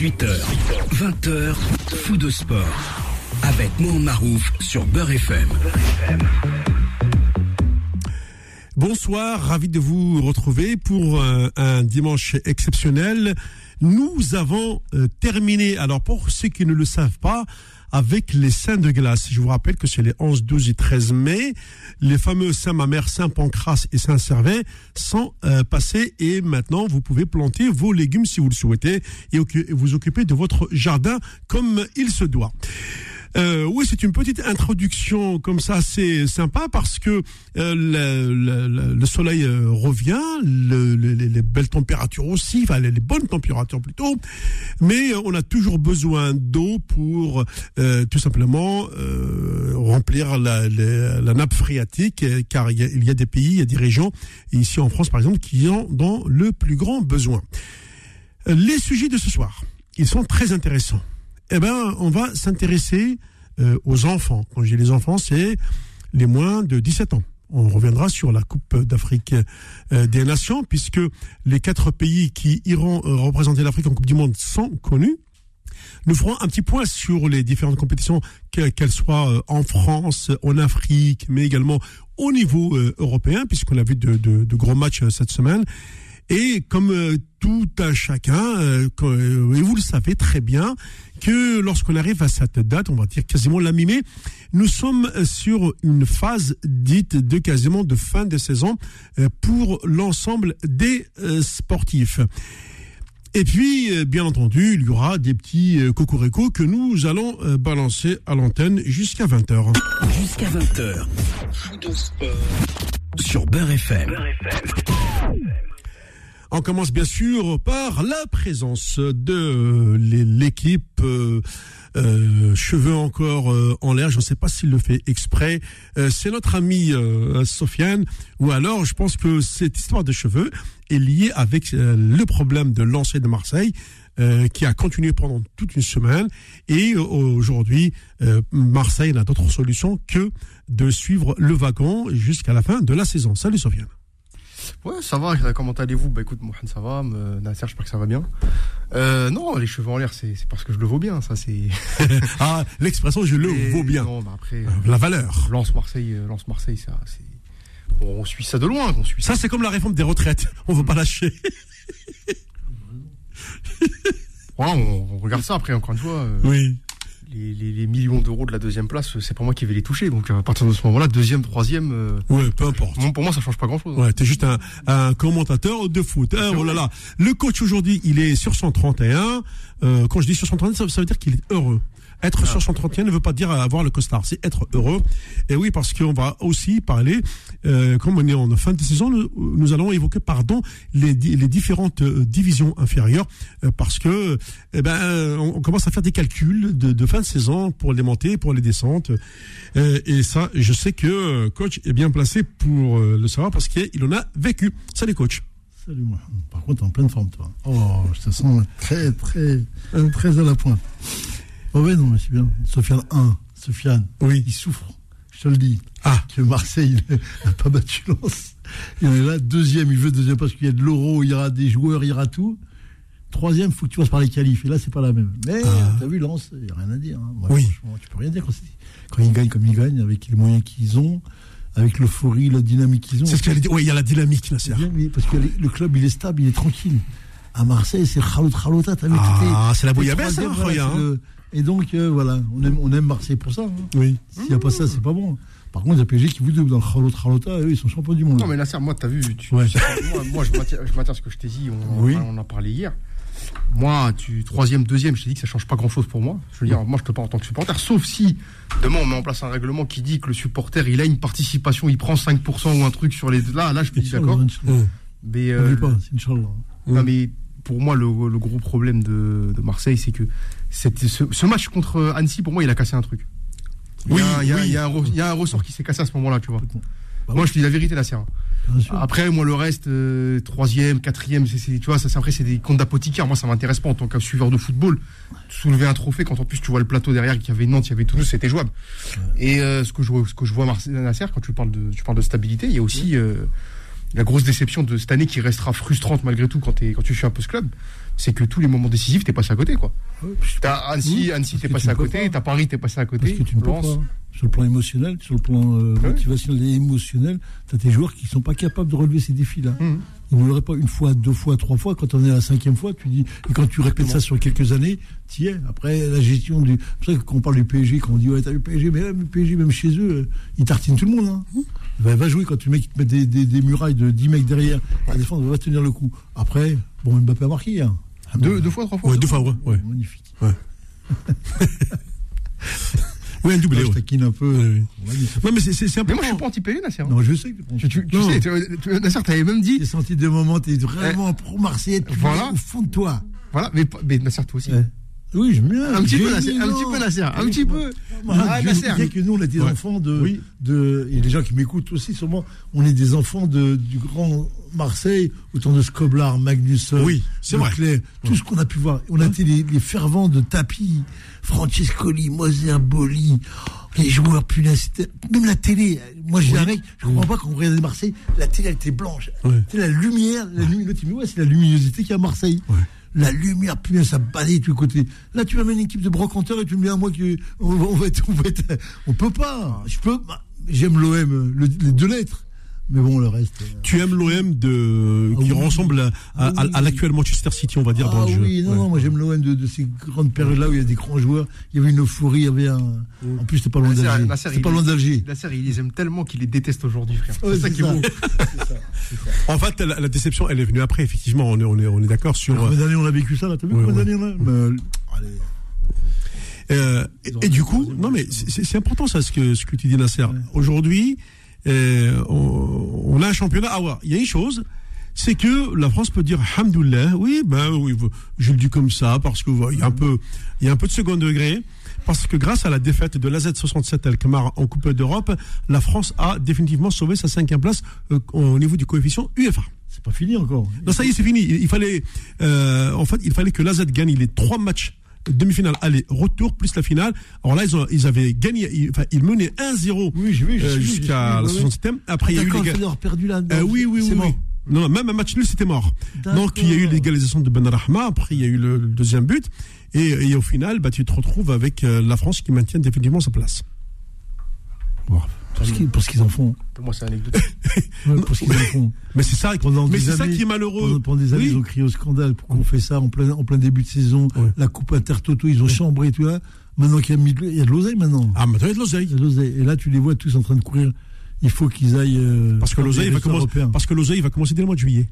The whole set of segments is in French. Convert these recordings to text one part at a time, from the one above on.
18h, 20h, fou de sport. Avec Mohamed Marouf sur Beurre FM. Bonsoir, ravi de vous retrouver pour euh, un dimanche exceptionnel. Nous avons euh, terminé, alors pour ceux qui ne le savent pas, avec les saints de glace. Je vous rappelle que c'est les 11, 12 et 13 mai. Les fameux saint Mamère, saint Pancras et saint Servet sont euh, passés et maintenant vous pouvez planter vos légumes si vous le souhaitez et vous occuper de votre jardin comme il se doit. Euh, oui, c'est une petite introduction comme ça, c'est sympa parce que euh, le, le, soleil euh, revient, le, les belles températures aussi, enfin les, bonnes températures plutôt, mais on a toujours besoin d'eau pour tout simplement remplir la, nappe phréatique, car il y, a, des pays, il y a des régions, ici en France par exemple, qui ont dans le plus grand besoin. Les sujets de ce soir, ils sont très intéressants eh ben, on va s'intéresser euh, aux enfants. Quand dis les enfants, c'est les moins de 17 ans. On reviendra sur la Coupe d'Afrique euh, des Nations, puisque les quatre pays qui iront euh, représenter l'Afrique en Coupe du Monde sont connus. Nous ferons un petit point sur les différentes compétitions, qu'elles soient en France, en Afrique, mais également au niveau européen, puisqu'on a vu de, de, de, gros matchs cette semaine. Et comme tout un chacun, et vous le savez très bien, que lorsqu'on arrive à cette date, on va dire quasiment la mi-mai, nous sommes sur une phase dite de quasiment de fin de saison euh, pour l'ensemble des euh, sportifs. Et puis, euh, bien entendu, il y aura des petits cocoricots que nous allons balancer à l'antenne jusqu'à 20h. Jusqu'à 20h. Sur Beurre FM. Beurre FM. On commence bien sûr par la présence de l'équipe euh, euh, cheveux encore euh, en l'air. Je ne sais pas s'il le fait exprès. c'est notre amie Sofiane. Ou alors, je pense que cette histoire de cheveux est liée avec le problème de lancer de Marseille. qui a continué pendant toute une semaine. Et aujourd'hui, Marseille n'a d'autre solution que de suivre le wagon jusqu'à la fin de la saison. Salut Sofiane. Ouais, ça va. Comment allez-vous? Bah écoute, Mohamed, ça va. Nasser, j'espère que ça va bien. Euh, non, les cheveux en l'air, c'est parce que je le vaux bien. Ça, c'est. ah, l'expression je le vaux bien. Non, bah après. Euh, la valeur. Lance Marseille, euh, Lance Marseille, ça, c'est. On suit ça de loin. On suit ça, c'est comme la réforme des retraites. On veut pas lâcher. on, regarde ça après, encore une fois. oui les, millions d'euros de la deuxième place, c'est pas moi qui vais les toucher. Donc à partir de ce moment-là, deuxième, troisième. Euh, ouais, peu importe. pour moi, ça change pas grand-chose. Ouais, t'es juste un, commentateur de foot. Hein, oh là là. Le coach aujourd'hui, il est sur 131. Euh, quand je dis sur 131, ça veut dire qu'il est heureux. Être sur son 31 ne veut pas dire avoir le costard, c'est être heureux. Et oui, parce qu'on va aussi parler, euh, comme on est en fin de saison, nous, allons évoquer, pardon, les, les différentes euh, divisions inférieures, euh, parce que, eh ben, on, commence à faire des calculs de, de, fin de saison pour les montées, pour les descentes. et ça, je sais que coach est bien placé pour le savoir parce qu'il en a vécu. Salut coach. Salut moi. Par contre, en pleine forme, toi. Oh, je te sens très, très, très à la pointe. Oh oui, non, mais c'est bien. Sofiane 1, Sofiane, oui. il souffre, je te le dis. Ah. Que Marseille n'a pas battu Lens. Il est là, deuxième, il veut deuxième parce qu'il y a de l'euro, il y aura des joueurs, il y aura tout. Troisième, il faut que tu passes par les qualifs. Et là, c'est pas la même. Mais ah. t'as vu Lens, il n'y a rien à dire. Hein. oui. Tu peux rien dire quand, quand ils gagnent comme ils gagnent, avec les moyens qu'ils ont avec l'euphorie, la dynamique qu'ils ont. C'est ce qu'elle dit. Oui, il y a la dynamique, là, c'est Parce que le club, il est stable, il est tranquille. À Marseille, c'est Khalot Khalota. Ah, c'est la bouillabaisse, hein. Et donc, euh, voilà, on aime, on aime Marseille pour ça. Hein. Oui. S'il n'y a pas ça, c'est pas bon. Par contre, les PSG qui vous doublent dans le Khalot Khalota, eux, ils sont champions du monde. Non, mais là, moi, t'as vu, tu, moi, moi, je m'attends à ce que je t'ai dit, on, oui. on, en a parlé hier. Moi, tu troisième, deuxième, je t'ai dit que ça change pas grand-chose pour moi. Je veux dire, moi, je te parle en tant que supporter, sauf si demain on met en place un règlement qui dit que le supporter, il a une participation, il prend 5% ou un truc sur les. Là, là, je te dis d'accord. Mais euh, pas, c'est Non, mais pour moi, le, gros problème de, Marseille, c'est que ce, match contre Annecy, pour moi, il a cassé un truc. Il y a, il y a, un, ressort qui s'est cassé à ce moment-là, tu vois. Bah moi, je te dis la vérité, la. Après, moi, le reste, euh, troisième, quatrième, c'est, tu vois, ça, après, c'est des comptes d'apothicaire. Moi, ça m'intéresse pas en tant que suiveur de football. Soulever un trophée, quand en plus tu vois le plateau derrière, qu'il y avait Nantes, il y avait Toulouse, c'était jouable. Et euh, ce que je vois, ce que je vois Marseille, Nasser, quand tu parles de, tu parles de stabilité, il y a aussi, euh, la grosse déception de cette année qui restera frustrante malgré tout quand, es, quand tu suis un peu ce club, c'est que tous les moments décisifs, t'es passé à côté, quoi. T'as Annecy, Annecy, t'es passé à côté, t'as Paris, t'es passé à côté. Parce que tu ne pas. Sur le plan émotionnel, sur le plan euh, motivationnel et émotionnel, t'as tes joueurs qui sont pas capables de relever ces défis-là. Mhm. Ils ne l'auraient pas une fois, deux fois, trois fois. Quand on est à la cinquième fois, tu dis, et quand tu répètes ça sur quelques années, tu es. Après, la gestion du. C'est pour ça que quand on parle du PSG, quand on dit, ouais, t'as le PSG, mais le PSG, même chez eux, euh, ils tartinent tout le monde. Hein. Va, va, jouer quand le mec te met des, des, des, murailles de 10 mecs derrière à défendre, va tenir le coup. Après, bon, Mbappé a marqué. Hein. Deux, deux fois, trois fois Ouais, deux fois, ouais. ouais. Magnifique. Ouais. oui, un doublé. je taquine un peu. Non, mais c'est- Mais moi, je suis pas anti-PSG, Nasser. hein. Non, je sais que Tu, tu, tu sais, tu- tu- Nasser, t'avais même dit. J'ai senti des moments, t'es vraiment pro-marseillais, tu Voilà. au fond de toi. Voilà, mais, mais Nasser, toi aussi. Oui, j'aime bien. Un petit peu, Nasser, un petit peu, Nasser, un petit peu. Ah, je Nasser. que nous, on est des Ouais. enfants de, Oui. de. Et les gens qui m'écoutent aussi, sûrement, on est des enfants de, du grand Marseille, autant de Scoblar, Magnusson, Oui, c'est vrai. Tout ce qu'on a pu voir. On a été les, les fervents de tapis, Francescoli, Moser, Boli, les joueurs, punaise, même la télé. Moi, j'ai Oui. un mec, je comprends pas quand on regardait Marseille, la télé, elle était blanche. Ouais. C'est la lumière, la luminosité, ouais, c'est la luminosité qu'il y a à Marseille. La lumière, punaise, ça balayait de tous les côtés. Là, tu amènes une équipe de brocanteurs et tu me dis à moi que on, va- on va être, on va être- on peut pas. Je peux, bah, j'aime l'OM, le- les deux lettres. Mais bon, le reste. euh, Tu aimes l'OM de qui Ah oui. ressemble à, à, Ah oui. à l'actuel Manchester City, on va dire, dans Ah le jeu. oui, non, Ouais. non, moi j'aime l'OM de, de ces grandes périodes-là où il y a des grands joueurs. Il y avait une euphorie, il y avait un. En plus, c'était pas loin d'Alger. Il pas loin d'Alger. Nasser, il les aime tellement qu'il les déteste aujourd'hui, frère. Ouais, c'est ça c'est qui est ça. beau. En fait, la, la déception, elle est venue après, effectivement, on est, on est, on est d'accord sur. Combien d'années on a vécu ça là T'as vu Ouais, combien ouais. d'années on a Allez. Euh, et, et du coup, non mais c'est c'est important ça ce que ce que tu dis Nasser. Aujourd'hui, euh, on, on a un championnat. Ah ouais, il y a une chose, c'est que la France peut dire Hamdoullah, oui, ben oui, je le dis comme ça parce que voilà, il y a un peu, il y a un peu de second degré. Parce que grâce à la défaite de l'AZ67 Alkmaar en Coupe d'Europe, la France a définitivement sauvé sa cinquième place euh, au niveau du coefficient UEFA. C'est pas fini encore. Non, ça y est, c'est fini. Il, il fallait, euh, en fait, il fallait que l'AZ gagne les trois matchs demi-finale aller retour plus la finale. Alors là ils, ont, ils avaient gagné, ils, enfin ils menaient 1-0 Oui, j'ai vu, j'ai euh, jusqu'à la vu, ouais, 67e. Après il y a eu les avoir perdu là. euh, oui, oui, oui, oui. Non, même un match nul, c'était mort. Donc, il y a eu l'égalisation de Ben Rahma, après, il y a eu le, le deuxième but, et, et au final, bah, tu te retrouves avec euh, la France qui maintient définitivement sa place. Pour ce qu'ils- en font. Pour moi, c'est anecdotique. Ouais, Pour ce qu'ils en font. Mais c'est ça, Pendant mais des c'est ça qui est malheureux. Pendant, pendant des années, Oui. ils ont crié au scandale. Pourquoi on fait ça en plein, en plein début de saison Ouais. La Coupe Intertoto, ils ont chambré tout là. Maintenant qu'il y a mis de- il y a de l'oseille maintenant. Ah, maintenant, il y a de Il l'oseille. y a de l'oseille. Et là, tu les vois tous en train de courir. Il faut qu'ils aillent. euh, Parce que l'oseille va, commencer- parce que l'oseille va commencer dès le mois de juillet.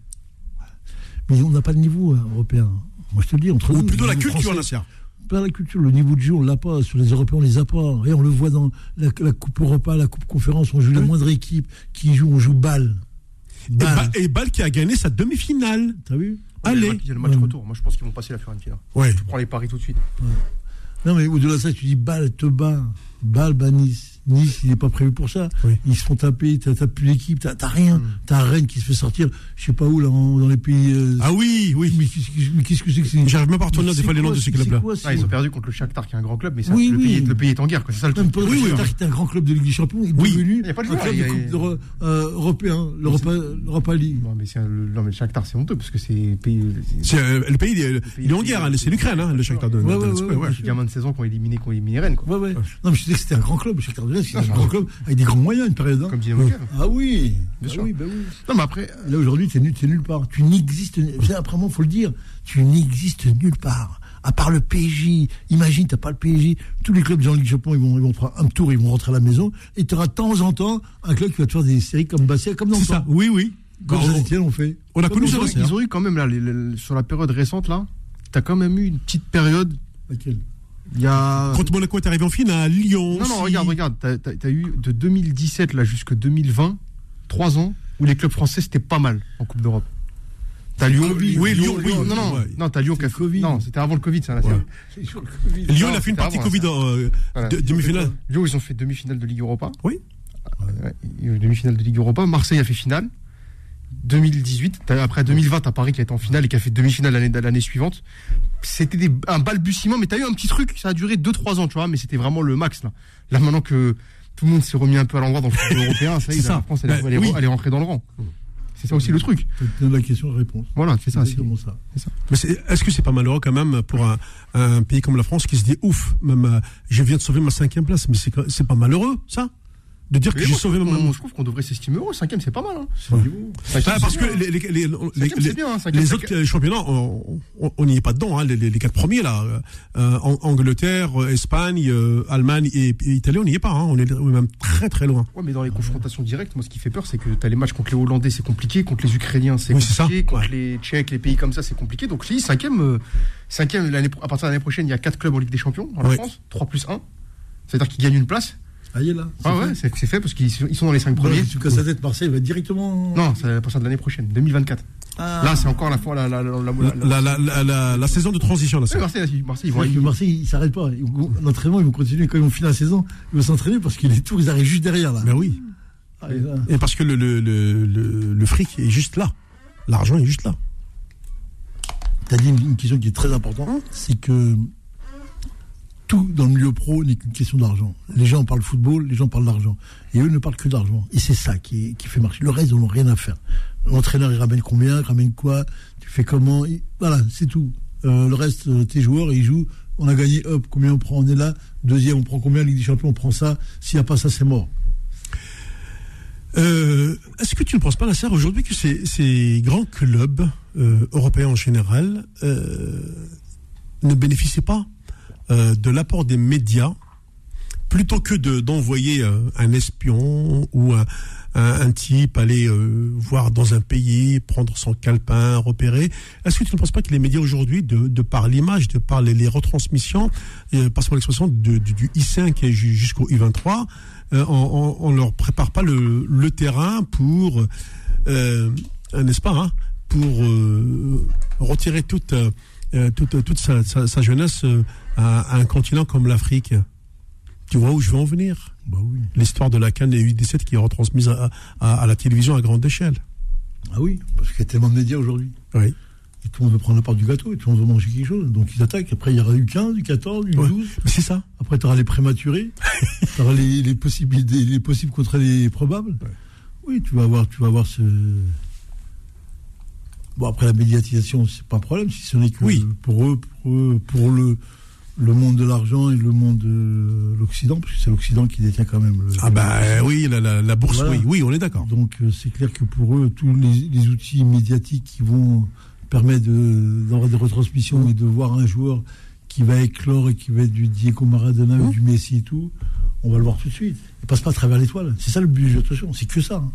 Mais on n'a pas le niveau euh, européen. Moi, je te le dis, entre Ou nous, plutôt la culture, Nasser. Pas la culture, le niveau de jeu, on l'a pas. Sur les Européens, on les a pas. Et on le voit dans la, la Coupe Europa, la Coupe Conférence, on joue la moindre équipe qui joue, on joue balle. Et, Balle. Et qui a gagné sa demi-finale. T'as vu Allez. Il y a le match Ouais. retour. Moi, je pense qu'ils vont passer la Fiorentina. Ouais. Je prends les paris tout de suite. Non, mais au-delà de ça, tu dis balle, te bat. Balle, bah Nice. Il n'est pas prévu pour ça. Oui. Ils se font taper, t'as plus d'équipe, t'as rien. T'as Rennes qui se fait sortir, je sais pas où, là, en- dans les pays. euh, Ah oui, oui. mais qu'est-ce que c'est que c'est J'arrive même pas à retenir des fois les noms de ces clubs-là. Ah, ils ont perdu contre le Shakhtar, qui est un grand club, mais ça, Oui, le, oui. Pays, le pays est en guerre. quoi. C'est ça le Même truc. Shakhtar, qui était un grand club de Ligue des Champions, est Oui. devenu Il y a pas de un club de a- Coupe euh, européen, l'Europa League. Non, mais, le, Shakhtar, c'est honteux parce que c'est pays. C'est, euh, le pays, il est, il est en guerre, hein, c'est l'Ukraine, hein, le Shakhtar de, de- Ouais, de- ouais, de- ouais, ouais. Les gamins de 16 ans qui ont éliminé, Rennes, quoi. Ouais, ouais. Non, mais je disais que c'était un grand club, le Shakhtar Un club avec des grands moyens, une période. hein. Comme Dynamo Kiev. Ah oui, Bien Ah sûr. oui, bah oui. Non, mais après, Là aujourd'hui, t'es nul, nulle part. Tu n'existes. c'est Après moi, faut le dire. Tu n'existes nulle part. À part le PSG. Imagine, t'as pas le PSG. Tous les clubs de Ligue Japon, ils vont, ils vont faire un tour, ils vont rentrer à la maison. Et tu auras de temps en temps un club qui va te faire des séries comme Bastia, comme dans C'est ça, oui, oui. Comme Bon, Saint-Etienne, on fait. on a connu ça ils hein. ont eu quand même, là, les- les- sur la période récente, là, t'as quand même eu une petite période. Laquelle? Il y a. Quand Monaco est arrivé en finale, Lyon. Non, non, regarde, regarde. T'as t'as- t'as eu de 2017 là jusqu'à 2020, trois ans où les clubs français c'était pas mal en Coupe d'Europe. T'as Lyon. Oui, Lyon, oui. Non, non, ouais. non, t'as Lyon qui a Covid. Non, c'était avant le Covid, ça. là, Ouais. Lyon, Non, il a fait une partie avant, Covid euh, Voilà. de- demi-finale. Lyon, ils ont fait demi-finale de Ligue Europa. Oui. Ouais, demi-finale de Ligue Europa. Marseille a fait finale. 2018, t'as- après 2020, t'as Paris qui a été en finale et qui a fait demi-finale l'année l'année suivante. C'était des- un balbutiement, mais t'as eu un petit truc, ça a duré 2-3 ans, tu vois, mais c'était vraiment le max là. Là maintenant que tout le monde s'est remis un peu à l'endroit dans le football européen, ça y est, C'est ça. la France elle, est- Bah, elle est, oui. elle est rentrée dans le rang. C'est ça aussi le truc. la question-réponse. Voilà, c'est ça. C'est ça. Mais est-ce que c'est pas malheureux quand même pour un, un, pays comme la France qui se dit ouf, même euh, je viens de sauver ma cinquième place, mais c'est pas malheureux ça? De dire que j'ai sauvé mon. Je trouve qu'on devrait s'estimer heureux. Cinquième, c'est pas mal. Hein. Ouais. parce que les, les, les, les, bien, hein, les autres championnats, on n'y est pas dedans. Hein, les, quatre premiers, là, euh, Angleterre, Espagne, euh, Allemagne et, Italie, on n'y est pas. Hein, on est même très très loin. Ouais, mais dans les confrontations directes, moi, ce qui fait peur, c'est que tu as les matchs contre les Hollandais, c'est compliqué. Contre les Ukrainiens, c'est compliqué. Contre les Tchèques, les pays comme ça, c'est compliqué. Donc, si, cinquième, euh, cinquième à partir de l'année prochaine, il y a quatre clubs en Ligue des Champions en France. 3 plus 1. C'est-à-dire qu'ils gagnent une place. Ah, il est là. Ah ouais, c'est fait parce qu'ils sont dans les 5 premiers. Si tu casses la tête, Marseille va directement. Non, c'est à partir de l'année prochaine, 2024. Ah. Là, c'est encore la fois la, la, la, la, saison de transition. Là, Marseille, Marseille, ils vont. Marseille, Marseille, ils s'arrêtent pas. L'entraînement, ils vont continuer. Quand ils vont finir la saison, ils vont s'entraîner parce que les tours, ils arrivent juste derrière. Là. Ben oui. Ah, et parce que le, le, le, le, fric est juste là. L'argent est juste là. Tu as dit une, question qui est très importante c'est que tout dans le milieu pro n'est qu'une question d'argent. Les gens parlent football, les gens parlent d'argent. Et eux ne parlent que d'argent. Et c'est ça qui, qui, fait marcher. Le reste, ils n'ont rien à faire. L'entraîneur, il ramène combien, il ramène quoi, tu fais comment. Voilà, c'est tout. Euh, le reste, euh, tes joueurs, ils jouent. On a gagné, hop, combien on prend, on est là. Deuxième, on prend combien, Ligue des Champions, on prend ça. S'il n'y a pas ça, c'est mort. Euh, Est-ce que tu ne penses pas, Nasser, aujourd'hui que ces, ces, grands clubs euh, européens en général euh, ne bénéficient pas euh, de l'apport des médias plutôt que d'envoyer euh, un espion ou un, un, type aller euh, voir dans un pays, prendre son calepin, repérer. Est-ce que tu ne penses pas que les médias aujourd'hui, de, de, par l'image, de par les, retransmissions, euh, passe-moi l'expression, du, du I5 jusqu'au I23, on, on, leur prépare pas le, le terrain pour, n'est-ce pas, hein, pour retirer toute, toute, toute sa, sa, sa jeunesse à, un continent comme l'Afrique. Tu vois où je veux en venir? Bah oui. L'histoire de la Cannes et 8-17 qui est retransmise à, à, la télévision à grande échelle. Ah oui, parce qu'il y a tellement de médias aujourd'hui. Oui. Et tout le monde veut prendre la part du gâteau, et tout le monde veut manger quelque chose. Donc ils attaquent. Après, il y aura du 15, du 14, du 12. C'est ça. Après, tu auras les prématurés. tu auras les, les, possibles, les possibles contre les probables. Oui, tu vas avoir, tu vas avoir ce. Bon, après, la médiatisation, c'est pas un problème, si ce n'est que oui. pour eux, pour eux, pour le le monde de l'argent et le monde de l'Occident, parce que c'est l'Occident qui détient quand même le. Ah bah oui, la, la, bourse, oui, oui, on est d'accord. Donc euh, c'est clair que pour eux, tous les, outils médiatiques qui vont permettre d'avoir des retransmissions et de voir un joueur qui va éclore et qui va être du Diego Maradona ou mmh. du Messi et tout, on va le voir tout de suite. Il passe pas à travers l'étoile. C'est ça le but attention, c'est que ça. Hein.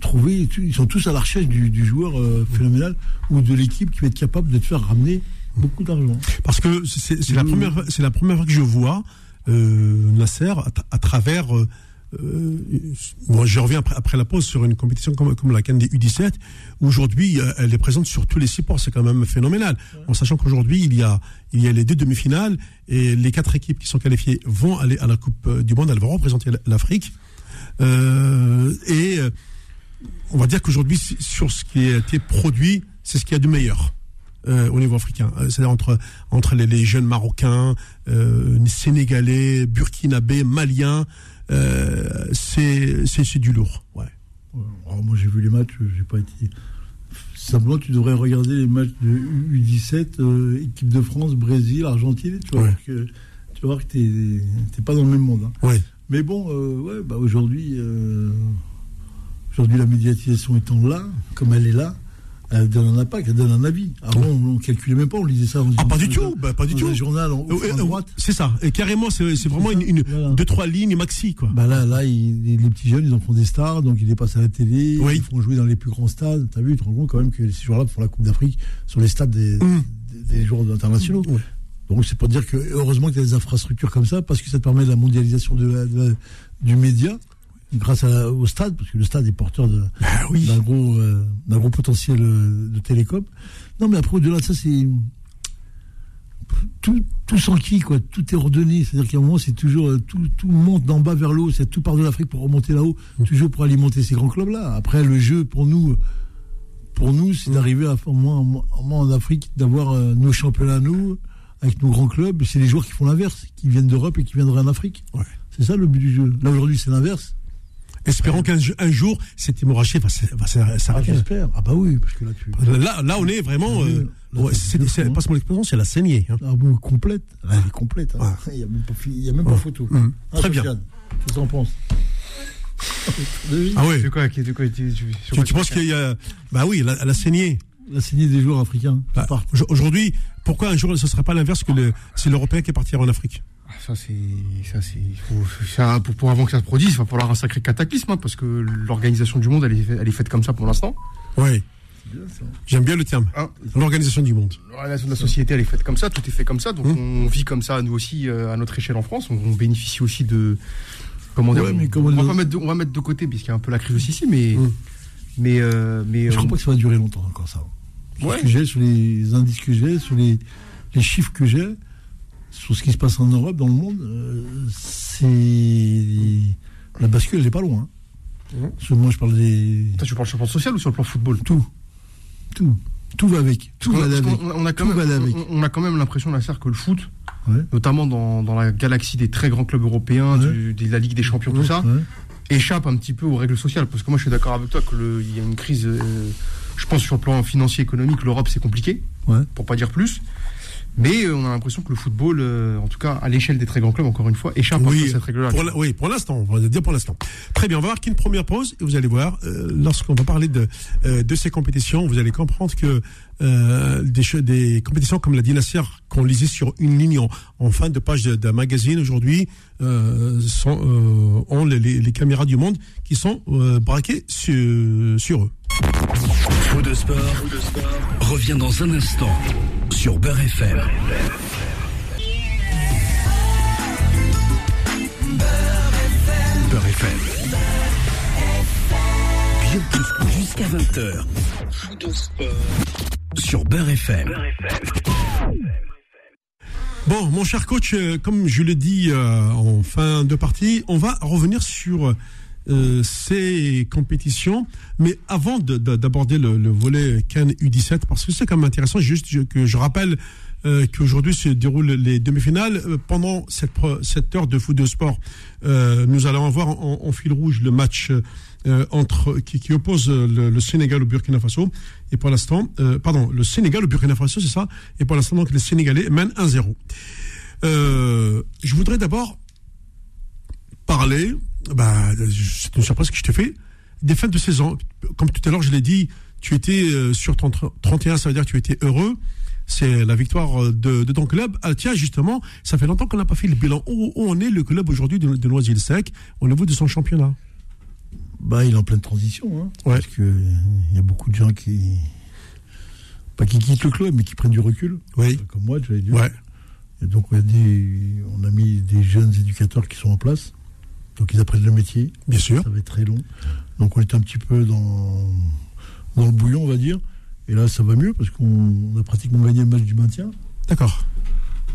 Trouver, ils sont tous à la recherche du, joueur euh, phénoménal ou de l'équipe qui va être capable de te faire ramener beaucoup d'argent. Parce que c'est la première, c'est la première fois que je vois euh, Nasser à, travers. Euh, moi, euh, je reviens après, après, la pause sur une compétition comme, comme la Cannes des U17. Aujourd'hui, elle est présente sur tous les supports. C'est quand même phénoménal. En sachant qu'aujourd'hui, il y a, il y a les deux demi-finales et les quatre équipes qui sont qualifiées vont aller à la Coupe du Monde. Elles vont représenter l'Afrique. Euh, et on va dire qu'aujourd'hui, sur ce qui a été produit, c'est ce qu'il y a de meilleur. Euh, au niveau africain. Euh, c'est-à-dire entre, entre les, jeunes Marocains, euh, Sénégalais, Burkinabés, Maliens. C'est, c'est, du lourd. Ouais. moi, j'ai vu les matchs, j'ai pas été. Simplement, tu devrais regarder les matchs de U17, équipe de France, Brésil, Argentine. Tu vas, que, tu vas voir que t'es, t'es pas dans le même monde. Hein. Ouais. Mais bon, ouais, bah aujourd'hui, aujourd'hui, la médiatisation étant là, comme elle est là, elle donne un impact, elle donne un avis. Avant, on ne calculait même pas, on lisait ça. ah, pas du tout, bah, pas du tout. Un journal en haut, droite. C'est ça. Et carrément, c'est vraiment une, deux, trois lignes maxi, quoi. Bah là, là, les petits jeunes, ils en font des stars, donc ils les passent à la télé, ils font jouer dans les plus grands stades. T'as vu, tu te rends compte quand même que ces joueurs-là font la Coupe d'Afrique sur les stades des, mmh. des, joueurs internationaux. Donc c'est pour dire que heureusement qu'il y a des infrastructures comme ça, parce que ça te permet de la mondialisation de du média grâce au stade, parce que le stade est porteur bah d'un gros, euh, gros potentiel euh, de télécom. Non, mais après, au-delà de ça, c'est. Tout, tout s'enquille, quoi. Tout est ordonné. C'est-à-dire qu'à un moment, c'est toujours. Euh, tout, tout monte d'en bas vers le haut. C'est tout part de l'Afrique pour remonter là-haut. Mm. Toujours pour alimenter ces grands clubs-là. Après, le jeu, pour nous, pour nous, c'est mm. d'arriver à, au moins, en Afrique, d'avoir nos championnats, nous, avec nos grands clubs. C'est les joueurs qui font l'inverse, qui viennent d'Europe et qui viendraient en Afrique. Ouais. C'est ça le but du jeu. Là, aujourd'hui, c'est l'inverse. Espérons qu'un un jour, cette hémorragie va, Ah, s'arrêter. j'espère. Ah bah oui, parce que là, tu... là, là, on est vraiment. Oui, euh, ouais, c'est c'est, passe mon la saignée. hein. Ah bon, complète. Ah, elle est complète. hein. Ouais. Il n'y a même pas, fi- il y a même pas photo. Hum. Ah, Très bien. Qu'est-ce que penses Oui. Ah oui. Quoi, tu, tu- sur Tu, quoi tu penses qu'il y a. Bah oui, la, la saignée. La saignée des joueurs africains. Bah, Aujourd'hui, pourquoi un jour ce ne serait pas l'inverse que le, c'est l'Européen qui partira en Afrique? Ah, Ça, c'est. Ça, c'est. ça, pour, pour avant que ça se produise, il va falloir un sacré cataclysme, hein, parce que l'organisation du monde, elle est, elle est faite comme ça pour l'instant. Oui, j'aime bien le terme. Hein. L'organisation du monde. La société, elle est faite comme ça, tout est fait comme ça, donc Hum. on vit comme ça, nous aussi, euh, à notre échelle en France. On, on bénéficie aussi de. Comment dire Ouais, mais on, on va le- pas mettre de, on va mettre de côté, puisqu'il y a un peu la crise aussi ici, mais. Hum. Mais. euh, mais Je euh, crois pas que ça va durer longtemps encore ça. Ouais. sur les indices que j'ai, sur les, les chiffres que j'ai, sur ce qui se passe en Europe, dans le monde, euh, c'est la bascule, elle est pas loin. hein. Que moi, je parle des Toi, tu parles sur le plan social ou sur le plan football? Tout, tout, tout va avec, tout va avec. on, a quand même, même l'impression, Nasser, que le foot, Ouais. notamment dans, dans la galaxie des très grands clubs européens, Ouais. du- de la Ligue des Champions, tout ça, échappe un petit peu aux règles sociales. Parce que moi, je suis d'accord avec toi qu'il y a une crise. euh, je pense sur le plan financier, économique, l'Europe, c'est compliqué, pour pas dire plus. Mais euh, on a l'impression que le football, euh, en tout cas à l'échelle des très grands clubs, encore une fois, échappe à cette règle-là. pour la- oui, pour l'instant, on va dire pour l'instant. Très bien, on va marquer une première pause et vous allez voir, euh, lorsqu'on va parler de, euh, de ces compétitions, vous allez comprendre que euh, des, des compétitions comme la Dynastie qu'on lisait sur une ligne en, en fin de page d'un magazine aujourd'hui euh, sont, euh, ont les, les- les caméras du monde qui sont euh, braquées sur, sur eux. Faux de sport, revient dans un instant sur Beurre FM. Beurre FM. Bien plus jusqu'à 20h. Faux de sport sur Beurre FM. Bon, mon cher coach, euh, comme je l'ai dit euh, en fin de partie, on va revenir sur euh, ces compétitions. Mais avant de- de- d'aborder le, le volet Cannes U17, parce que c'est quand même intéressant, juste que je rappelle euh, qu'aujourd'hui se déroulent les demi-finales. Euh, Pendant cette, heure de foot de sport, euh, nous allons avoir en, fil rouge le match entre qui, oppose le, Sénégal au Burkina Faso. Et pour l'instant, pardon, le Sénégal au Burkina Faso, c'est ça. Et pour l'instant, donc les Sénégalais mènent 1-0. Euh, je voudrais d'abord parler, bah, c'est une surprise que je t'ai fait, des fins de saison. Comme tout à l'heure, je l'ai dit, tu étais euh, sur ton tr- 31, ça veut dire que tu étais heureux. C'est la victoire euh, de, de ton club. Ah, tiens, justement, ça fait longtemps qu'on n'a pas fait le bilan. Où, où en est le club aujourd'hui de, de Noisy-le-Sec au niveau de son championnat? Bah, il est en pleine transition, hein, Ouais. parce que euh, il y a beaucoup de gens qui, pas qui quittent le club, mais qui prennent du recul, Oui. comme moi, j'avais dit. Ouais. Et donc, on a, des- on a mis des jeunes éducateurs qui sont en place. Donc, ils apprennent le métier. Bien sûr. Ça va être très long. Donc, on est un petit peu dans, dans le bouillon, on va dire. Et là, ça va mieux parce qu'on a pratiquement gagné le match du maintien D'accord.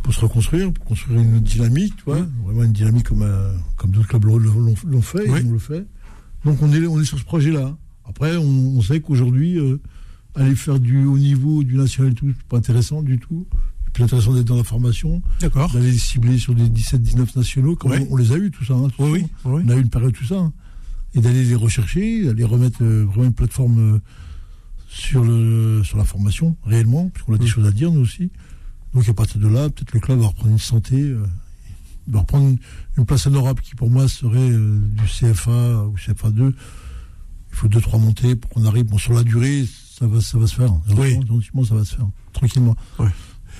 pour se reconstruire, pour construire une dynamique, tu vois. Mhm. Vraiment une dynamique comme, euh, comme d'autres clubs l'ont- fait, Oui. ont le fait. Donc, on est, on est sur ce projet-là. Après, on, on sait qu'aujourd'hui, euh, aller faire du haut niveau, du national et tout, c'est pas intéressant du tout. C'est plus intéressant d'être dans la formation, d'aller cibler sur des 17-19 nationaux, comme Ouais. on, on les a eu tout ça. hein, tout Oui, oui. oui. On a eu une période tout ça. hein. Et d'aller les rechercher, d'aller remettre euh, vraiment une plateforme euh, sur, le, sur la formation, réellement, puisqu'on a des Mm. choses à dire, nous aussi. Donc à partir de là, peut-être le club va reprendre une santé, euh, va reprendre une, une place Europe qui pour moi serait du CFA ou CFA2. Il faut deux, trois montées pour qu'on arrive. Bon, sur la durée, ça va, ça va se faire. Oui. Gentiment, ça va se faire. Tranquillement. Ouais.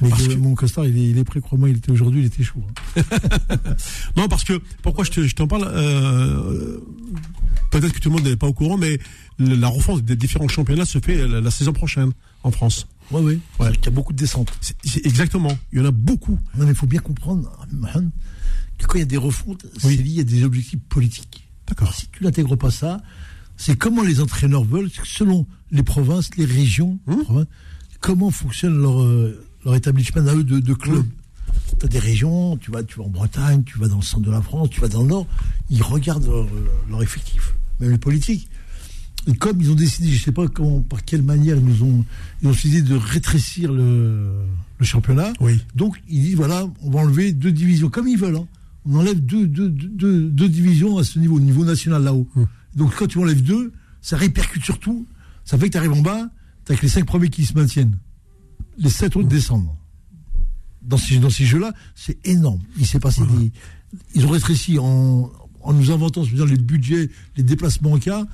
Mais Parce que mon costard, il est, il est prêt, crois-moi, il était aujourd'hui, il était chaud. hein. Non, parce que pourquoi je te- t'en parle euh, Peut-être que tout le monde n'est pas au courant, mais la refonte des différents championnats se fait la, la saison prochaine en France. Ouais. Ouais. Il y a beaucoup de descentes. Exactement. Il y en a beaucoup. Non, mais il faut bien comprendre que quand il y a des refontes, Oui. c'est lié à des objectifs politiques. D'accord. Si tu n'intègres pas ça, c'est comment les entraîneurs veulent, selon les provinces, les régions, Hum. provinces, comment fonctionne leur, euh, leur établissement à eux de, de club. Hum. Tu as des régions, tu vas, tu vas en Bretagne, tu vas dans le centre de la France, tu vas dans le nord, ils regardent leur, leur effectif, même les politiques. Et comme ils ont décidé, je ne sais pas comment, par quelle manière ils nous ont, ils ont décidé de rétrécir le, le championnat, Oui. donc, ils disent, voilà, on va enlever deux divisions, comme ils veulent. hein. on enlève deux, deux, deux, deux divisions à ce niveau, au niveau national là-haut. Hum. Donc quand tu enlèves deux, ça répercute sur tout. Ça fait que tu arrives en bas, tu que les cinq premiers qui se maintiennent. Les sept autres descendent. Dans ces, dans ces jeux-là, c'est énorme. Il s'est passé des. Ils ont rétréci en, en nous inventant dire, les budgets, les déplacements en cas.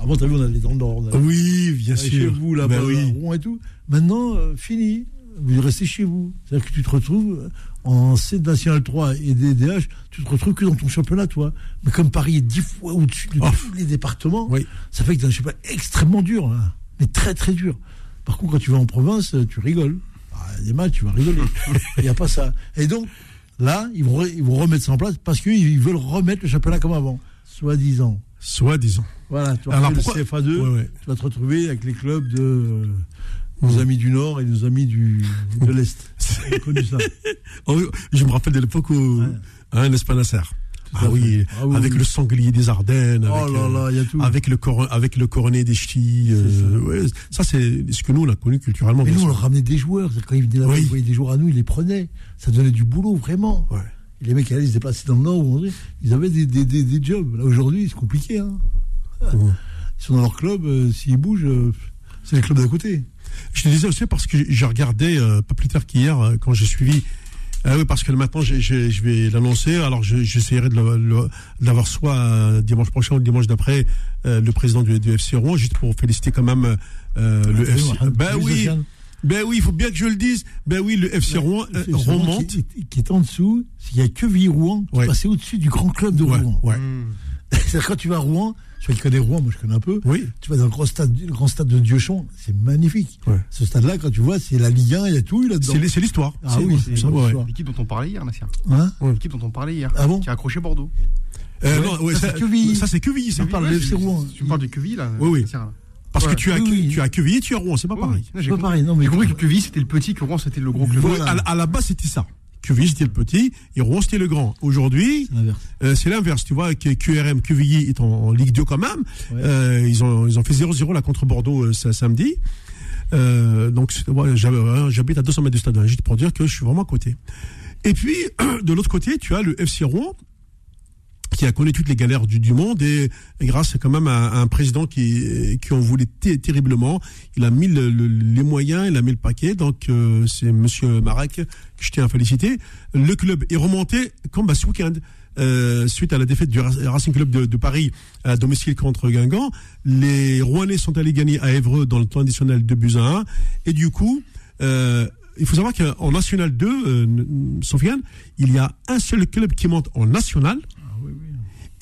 Avant, tu as vu, on allait dans le Oui, bien chez sûr. vous, là-bas, Ben oui. à Rouen et tout. Maintenant, euh, fini. Vous restez chez vous. C'est-à-dire que tu te retrouves euh, en C National 3 et DDH, tu te retrouves que dans ton championnat, toi. Mais comme Paris est dix fois au-dessus de Oh. tous les départements, Oui. ça fait que tu un championnat extrêmement dur, là. mais très très dur. Par contre, quand tu vas en province, tu rigoles. Ah, des matchs, tu vas rigoler. Il n'y a pas ça. Et donc, là, ils vont, ils vont remettre ça en place parce qu'ils veulent remettre le championnat comme avant, soi-disant. Soi-disant. Voilà, tu vas Alors faire le pourquoi- CFA2, Ouais, ouais. tu vas te retrouver avec les clubs de euh, nos amis du Nord et nos amis du, de l'Est. Connu ça. Oh, je me rappelle de l'époque où, Ouais. hein, n'est-ce pas, Nasser Tout Ah oui. Ah oui, avec oui. le sanglier des Ardennes, Oh avec, là là, il y a tout. avec le cor- avec le coronet des ch'tis. euh, ouais, ça, c'est ce que nous on a connu culturellement. Mais nous, on leur ramenait des joueurs. Quand ils venaient Oui. ils voyaient des joueurs à nous, ils les prenaient. Ça donnait du boulot, vraiment. Ouais. Et les mecs qui allaient se déplacer dans le Nord, ils avaient des, des, des, des jobs. Là, aujourd'hui, c'est compliqué. Hein. Ouais. Ils sont dans leur club, euh, s'ils bougent, euh, c'est les clubs d'à côté. Je te disais aussi parce que regardais euh, pas plus tard qu'hier quand j'ai suivi. Ah oui, parce que maintenant j'ai- je vais l'annoncer. Alors je- j'essaierai le- de l'avoir soit euh, dimanche prochain ou dimanche d'après euh, le président du, du FC Rouen, juste pour féliciter quand même euh, le FC. Ben oui, ben oui, il faut bien que je le dise. Ben oui, le FC Rouen euh, remonte. Qui, qui est en dessous, c'est qu'il n'y a que Ville-Rouen Ouais. passé au-dessus du grand club de Ouais, Rouen. ouais. C'est-à-dire quand tu vas à Rouen, je sais qui connais Rouen, moi je connais un peu, Oui. tu vas dans le grand stade, le grand stade de Diochon, c'est magnifique. Ouais. Ce stade-là, quand tu vois, c'est la Ligue 1, il y a tout là-dedans. C'est l'histoire. Ah C'est- oui, c'est- l'histoire. L'équipe dont on parlait hier, Nasser. Hein L'équipe dont on parlait hier. Ah bon Qui a accroché Bordeaux. Euh, Ouais, non, ouais, ça, ça, c'est Quevilly. ça, parle Ouais, de tu- FC Rouen. Tu me parles de Quevilly, là Oui, oui. Parce que tu as, Oui, oui. tu as Quevilly, tu as Rouen, c'est pas Oui, pareil. C'est J'ai pas compris. pareil, non, mais J'ai compris que Quevilly, c'était le petit, que Rouen, c'était le gros club. Voilà. À, la- à la base, c'était ça. Quevilly, c'était le petit, et Rouen, c'était le grand. Aujourd'hui, c'est l'inverse. euh. Tu vois, que QRM, Quevilly est en, en Ligue 2 quand même. Ouais. Euh, ils, ont, ils ont fait 0-0 là contre Bordeaux euh, ce samedi. Euh, donc, ouais, j'habite à 200 mètres du stade, juste pour dire que je suis vraiment à côté. Et puis, de l'autre côté, tu as le FC Rouen, qui a connu toutes les galères du, du monde et, grâce quand même à, un président qui, qui en voulait ter- terriblement, il a mis le- le- les moyens, il a mis le paquet. Donc euh, c'est Monsieur Marek que je tiens à féliciter. Le club est remonté comme bah, ce week-end. Euh, suite à la défaite du Ra- Racing Club de, Paris à domicile contre Guingamp, les Rouennais sont allés gagner à Évreux dans le temps additionnel de buts à 1. Et du coup, euh, il faut savoir qu'en National 2, euh, Sofiane, il y a un seul club qui monte en National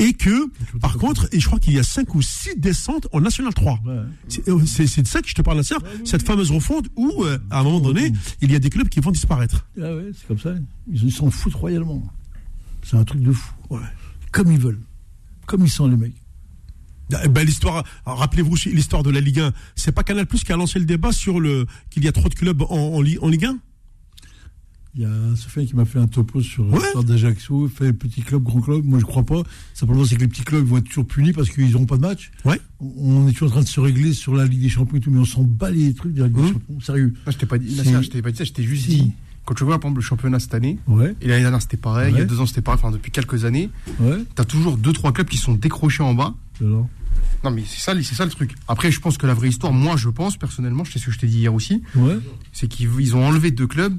et que, par contre, et je crois qu'il y a 5 ou 6 descentes en National 3. Ouais. C'est de ça que je te parle, là, cette fameuse refonte où, euh, à un moment donné, il y a des clubs qui vont disparaître. Ah ouais, c'est comme ça. Ils s'en foutent royalement. C'est un truc de fou. Ouais. Comme ils veulent. Comme ils sont les mecs. Eh Ben, l'histoire, rappelez-vous l'histoire de la Ligue 1. C'est pas Canal Plus qui a lancé le débat sur le qu'il y a trop de clubs en, en, Li- en Ligue 1 Il y a Sofiane qui m'a fait un topo sur Ouais. l'histoire d'Ajaccio, fait petit club, grand club. Moi, je crois pas. Simplement, c'est que les petits clubs vont être toujours punis parce qu'ils n'auront pas de match. Ouais. On est toujours en train de se régler sur la Ligue des Champions et tout, mais on s'en bat les trucs de la Ligue des Mmh. Champions. Sérieux. Non, je t'ai pas dit, je t'ai pas dit ça, je t'ai juste Si. dit. Quand tu vois, par exemple, le championnat cette année, Ouais, et l'année dernière c'était pareil, il y a deux ans c'était pareil, enfin depuis quelques années, ouais. t'as toujours deux, trois clubs qui sont décrochés en bas. Alors. Non, mais c'est ça, c'est ça le truc. Après, je pense que la vraie histoire, moi je pense personnellement, je sais ce que je t'ai dit hier aussi, Ouais. c'est qu'ils ils ont enlevé deux clubs.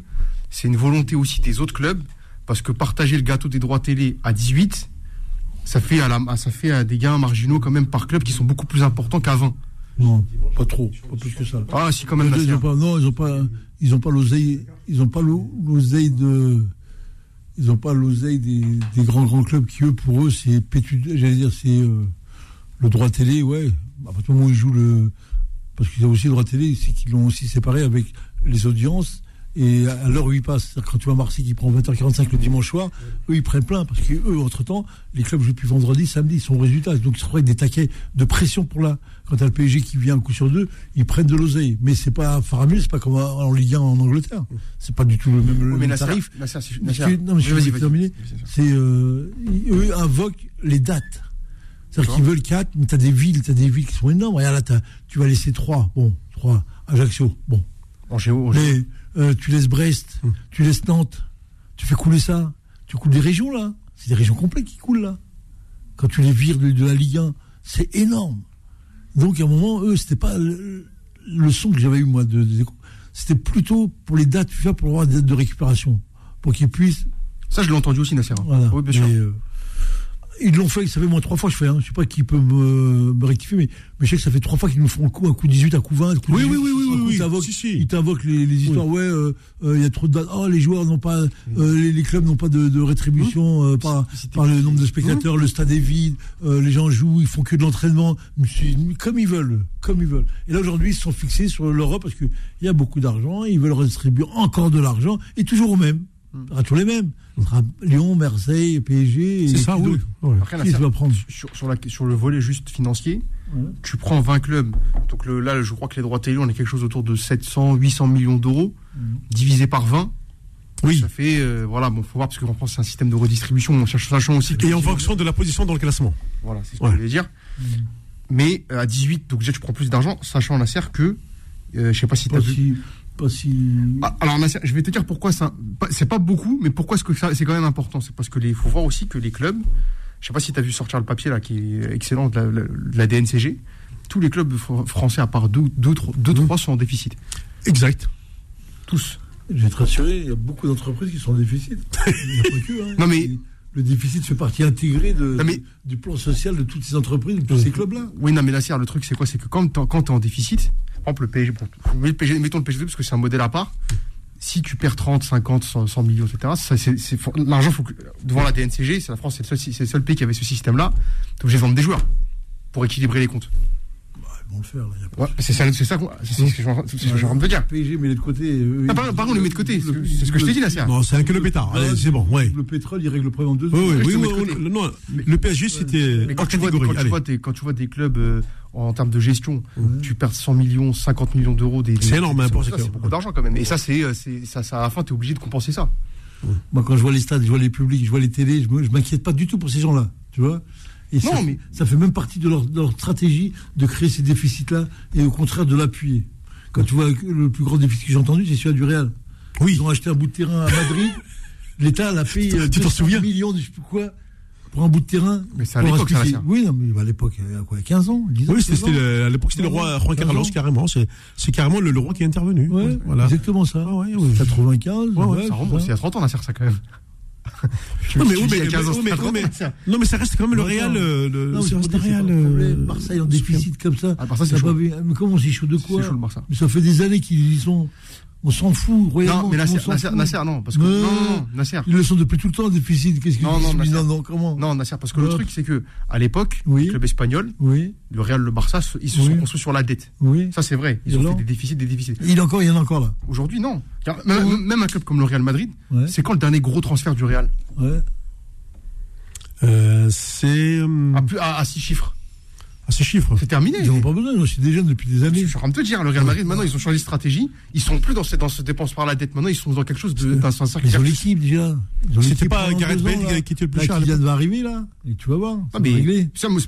C'est une volonté aussi des autres clubs, parce que partager le gâteau des droits télé à 18, ça fait à, la, ça fait à des gains marginaux quand même par club qui sont beaucoup plus importants qu'à 20. Non, pas trop, pas plus que ça. Ah, si, quand même, Ils Nasser. ont pas, non, ils ont pas, ils ont pas l'oseille, ils ont pas l'o- l'oseille de, ils ont pas l'oseille des, des grands grands clubs qui eux pour eux c'est j'allais dire c'est euh, le droit télé, ouais. À partir du moment où ils jouent le, parce qu'ils ont aussi le droit télé, c'est qu'ils l'ont aussi séparé avec les audiences et à l'heure où ils passent. Quand tu vois Marseille qui prend 20h45 le dimanche soir, eux ils prennent plein parce que eux entre temps les clubs jouent depuis vendredi, samedi, ils sont au résultat, donc ils se avec des taquets de pression pour là. Quand t'as le PSG qui vient un coup sur deux, ils prennent de l'oseille. Mais c'est pas faramineux, c'est pas comme en Ligue 1 en Angleterre. C'est pas du tout le même, le Oui, mais même tarif. C'est euh, eux invoquent les dates. C'est-à-dire qu'ils veulent quatre, mais t'as des villes, t'as des villes qui sont énormes. Regarde là, tu vas laisser trois. Bon, trois. Ajaccio. Bon. Géo. Mais euh, tu laisses Brest, tu laisses Nantes, tu fais couler ça. Tu coules des régions là. c'est des régions complètes qui coulent là. Quand tu les vires de, la Ligue 1, c'est énorme. Donc à un moment, eux, c'était pas le, son que j'avais eu moi de, c'était plutôt pour les dates FIFA pour avoir des dates de récupération, pour qu'ils puissent. Ça, je l'ai entendu aussi, Nasser. Voilà. Oui, bien sûr. Euh, ils l'ont fait, ça fait moins trois fois je fais, hein. je sais pas qui peut me, me rectifier, mais, mais, je sais que ça fait trois fois qu'ils nous font le coup, un coup 18, un coup 20, un coup 18. Oui, oui, oui, oui, oui. Ils t'invoquent les, les, histoires, ouais, euh, euh, il y a trop de dates, oh, les joueurs n'ont pas, euh, les, les, clubs n'ont pas de, de rétribution par, par le nombre de spectateurs, le stade est vide, les gens jouent, ils font que de l'entraînement, comme ils veulent, comme ils veulent. Et là, aujourd'hui, ils sont fixés sur l'Europe parce qu'il y a beaucoup d'argent, ils veulent redistribuer encore de l'argent, et toujours au même. Ce sera tous les mêmes. Lyon, Marseille, PSG. C'est ça, oui. Qui va prendre sur, sur, la, sur, le volet juste financier, tu prends 20 clubs. Donc le, là, je crois que les droits télé, on est quelque chose autour de 700, 800 millions d'euros, divisé par 20. Oui. Ça fait, euh, voilà, bon, faut voir, parce qu'en France, c'est un système de redistribution, sachant aussi Et en fonction de la position dans le classement. Voilà, c'est ce que je voulais dire. Mais euh, à 18, donc déjà, tu prends plus d'argent, sachant, la serre que, euh, je sais pas si tu as vu pas si. Ah, alors, je vais te dire pourquoi ça. C'est pas beaucoup, mais pourquoi est-ce que c'est quand même important? C'est parce que faut voir aussi que les clubs. Je sais pas si tu as vu sortir le papier là, qui est excellent de la, DNCG. Tous les clubs français, à part deux, deux, deux, trois, sont en déficit. Exact. Tous. Je vais te rassurer, il y a beaucoup d'entreprises qui sont en déficit. Que. Hein. Non mais le déficit fait partie intégrée de, du plan social de toutes ces entreprises, de tous ces clubs-là. Oui, non, mais là, le truc, c'est quoi? C'est que quand tu es en déficit, par exemple, le PSG, mettons le PSG parce que c'est un modèle à part. Si tu perds 30, 50, 100, millions, etc., l'argent, faut devant la DNCG, c'est la France, c'est le, seul, seul pays qui avait ce système-là, tu es obligé de vendre des joueurs pour équilibrer les comptes le faire. c'est ça, c'est ça, c'est ce que je train de dire. PSG met de côté. Euh, ah, par, contre, on les met de côté. C'est ce que je t'ai dit là, c'est. Non, c'est un que le pétard. C'est bon, ouais. Le pétrole, il règle le problème en deux. Oui, oui, oui. Non, le PSG, c'était. Quand tu vois, quand tu vois des clubs euh, en termes de gestion, tu perds 100 millions, 50 millions d'euros. C'est énorme, hein, C'est beaucoup d'argent quand même. Et ça, c'est, ça, à la fin, tu es obligé de compenser ça. Moi, quand je vois les stades, je vois les publics, je vois les télés, je m'inquiète pas du tout pour ces gens-là. Tu vois et non, ça, mais... ça fait même partie de leur, stratégie de créer ces déficits-là et au contraire de l'appuyer. Quand tu vois le plus grand déficit que j'ai entendu, c'est celui du Real. Oui. Ils ont acheté un bout de terrain à Madrid. L'État l'a payé tu t'en souviens millions de je sais plus quoi pour un bout de terrain. Mais c'est à l'époque, ça, Oui, non, mais à l'époque, il y a quoi, 15 ans 10 ans Oui, c'était à l'époque, c'était le roi Juan Carlos, carrément. C'est carrément le, roi qui est intervenu. Ouais, voilà. Exactement ça. Ah ouais, ouais. 95. Ouais, ça remonte, c'est à 30 ans, Nasser, ça, quand même non, mais, non, mais ça reste quand même le Real. Le, non, le Real. Euh, Marseille en déficit comme ça. Ah, ça, c'est chaud. Mais comment c'est chaud de quoi chaud le. Mais ça fait des années qu'ils y sont. On s'en fout. Non, mais Nasser, Nasser, Nasser, non, parce que. Non, non, Nasser. Ils le sont depuis tout le temps, déficit. Qu'est-ce qu'ils non, non, Nasser. non, non, comment Non, Nasser, parce que le truc, c'est que, à l'époque, le club espagnol, oui. le Real, le Barça, ils se sont construits sur la dette. Oui. Ça, c'est vrai. Ils ont fait des déficits, des déficits. Il, encore, il y en a encore là. Aujourd'hui, non. Même un club comme le Real Madrid, c'est quand le dernier gros transfert du Real Ouais. Euh, c'est. Euh, à, six chiffres. À six chiffres. C'est terminé. Ils n'ont pas besoin, c'est des jeunes depuis des années. Je suis en train de te dire, le Real Madrid, maintenant, ils ont changé de stratégie. Ils sont plus dans cette, dans cette dépense par la dette. Maintenant, ils sont dans quelque chose de, d'un Ils ont l'équipe, déjà. C'était pas Gareth Bale qui était le plus cher. Kylian va arriver, là. Et tu vas voir. Ah, mais, ça, moi,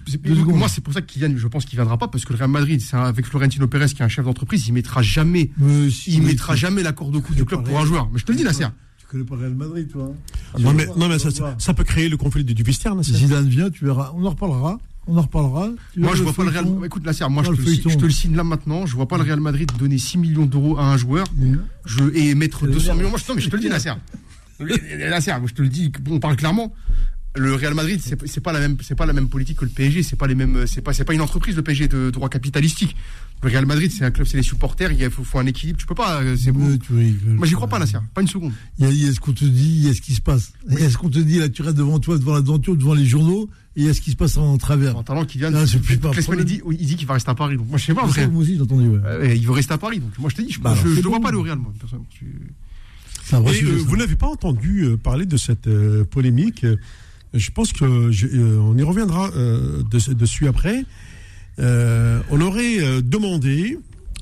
c'est pour ça que Kylian, je pense qu'il viendra pas, parce que le Real Madrid, c'est avec Florentino Pérez, qui est un chef d'entreprise, il mettra jamais, il mettra jamais l'accord de coup du club pour un joueur. Mais je te le dis, là, c'est connais pas Real Madrid, toi. Hein. non, mais, non, mais ça, ça, peut créer le conflit du, du vestiaire. Si Zidane vient, tu verras. On en reparlera. On en reparlera. moi, je vois pas le Real. Écoute, Nasser, moi, je te, le, je te, le, signe là maintenant. Je vois pas le Real Madrid donner 6 millions d'euros à un joueur je, et mettre 200 millions. Moi, je, non, mais je te le dis, Nasser. Nasser, je te le dis, on parle clairement le Real Madrid, c'est pas la même, c'est pas la même politique que le PSG. C'est pas les mêmes, c'est pas, c'est pas une entreprise le PSG de droit capitalistique. Le Real Madrid, c'est un club, c'est les supporters. Il faut, un équilibre. Tu peux pas. Euh, c'est bon. Moi, j'y crois pas, Nasser. Pas une seconde. Il y a, ce qu'on te dit, il y a ce qui se passe. Il y a ce qu'on te dit là, tu restes devant toi, devant la denture, devant les journaux, et il y a ce qui se passe en travers. En talent qui vient. Non, il dit, il dit qu'il va rester à Paris. Donc moi, je sais pas. Vrai. Moi aussi, j'ai entendu. Ouais. il veut rester à Paris. Donc moi, je te dis, je, bah, je, vois pas le Real, moi, personnellement. Et, euh, vous n'avez pas entendu euh, parler de cette polémique je pense que euh, on y reviendra euh, dessus après. Euh, on aurait demandé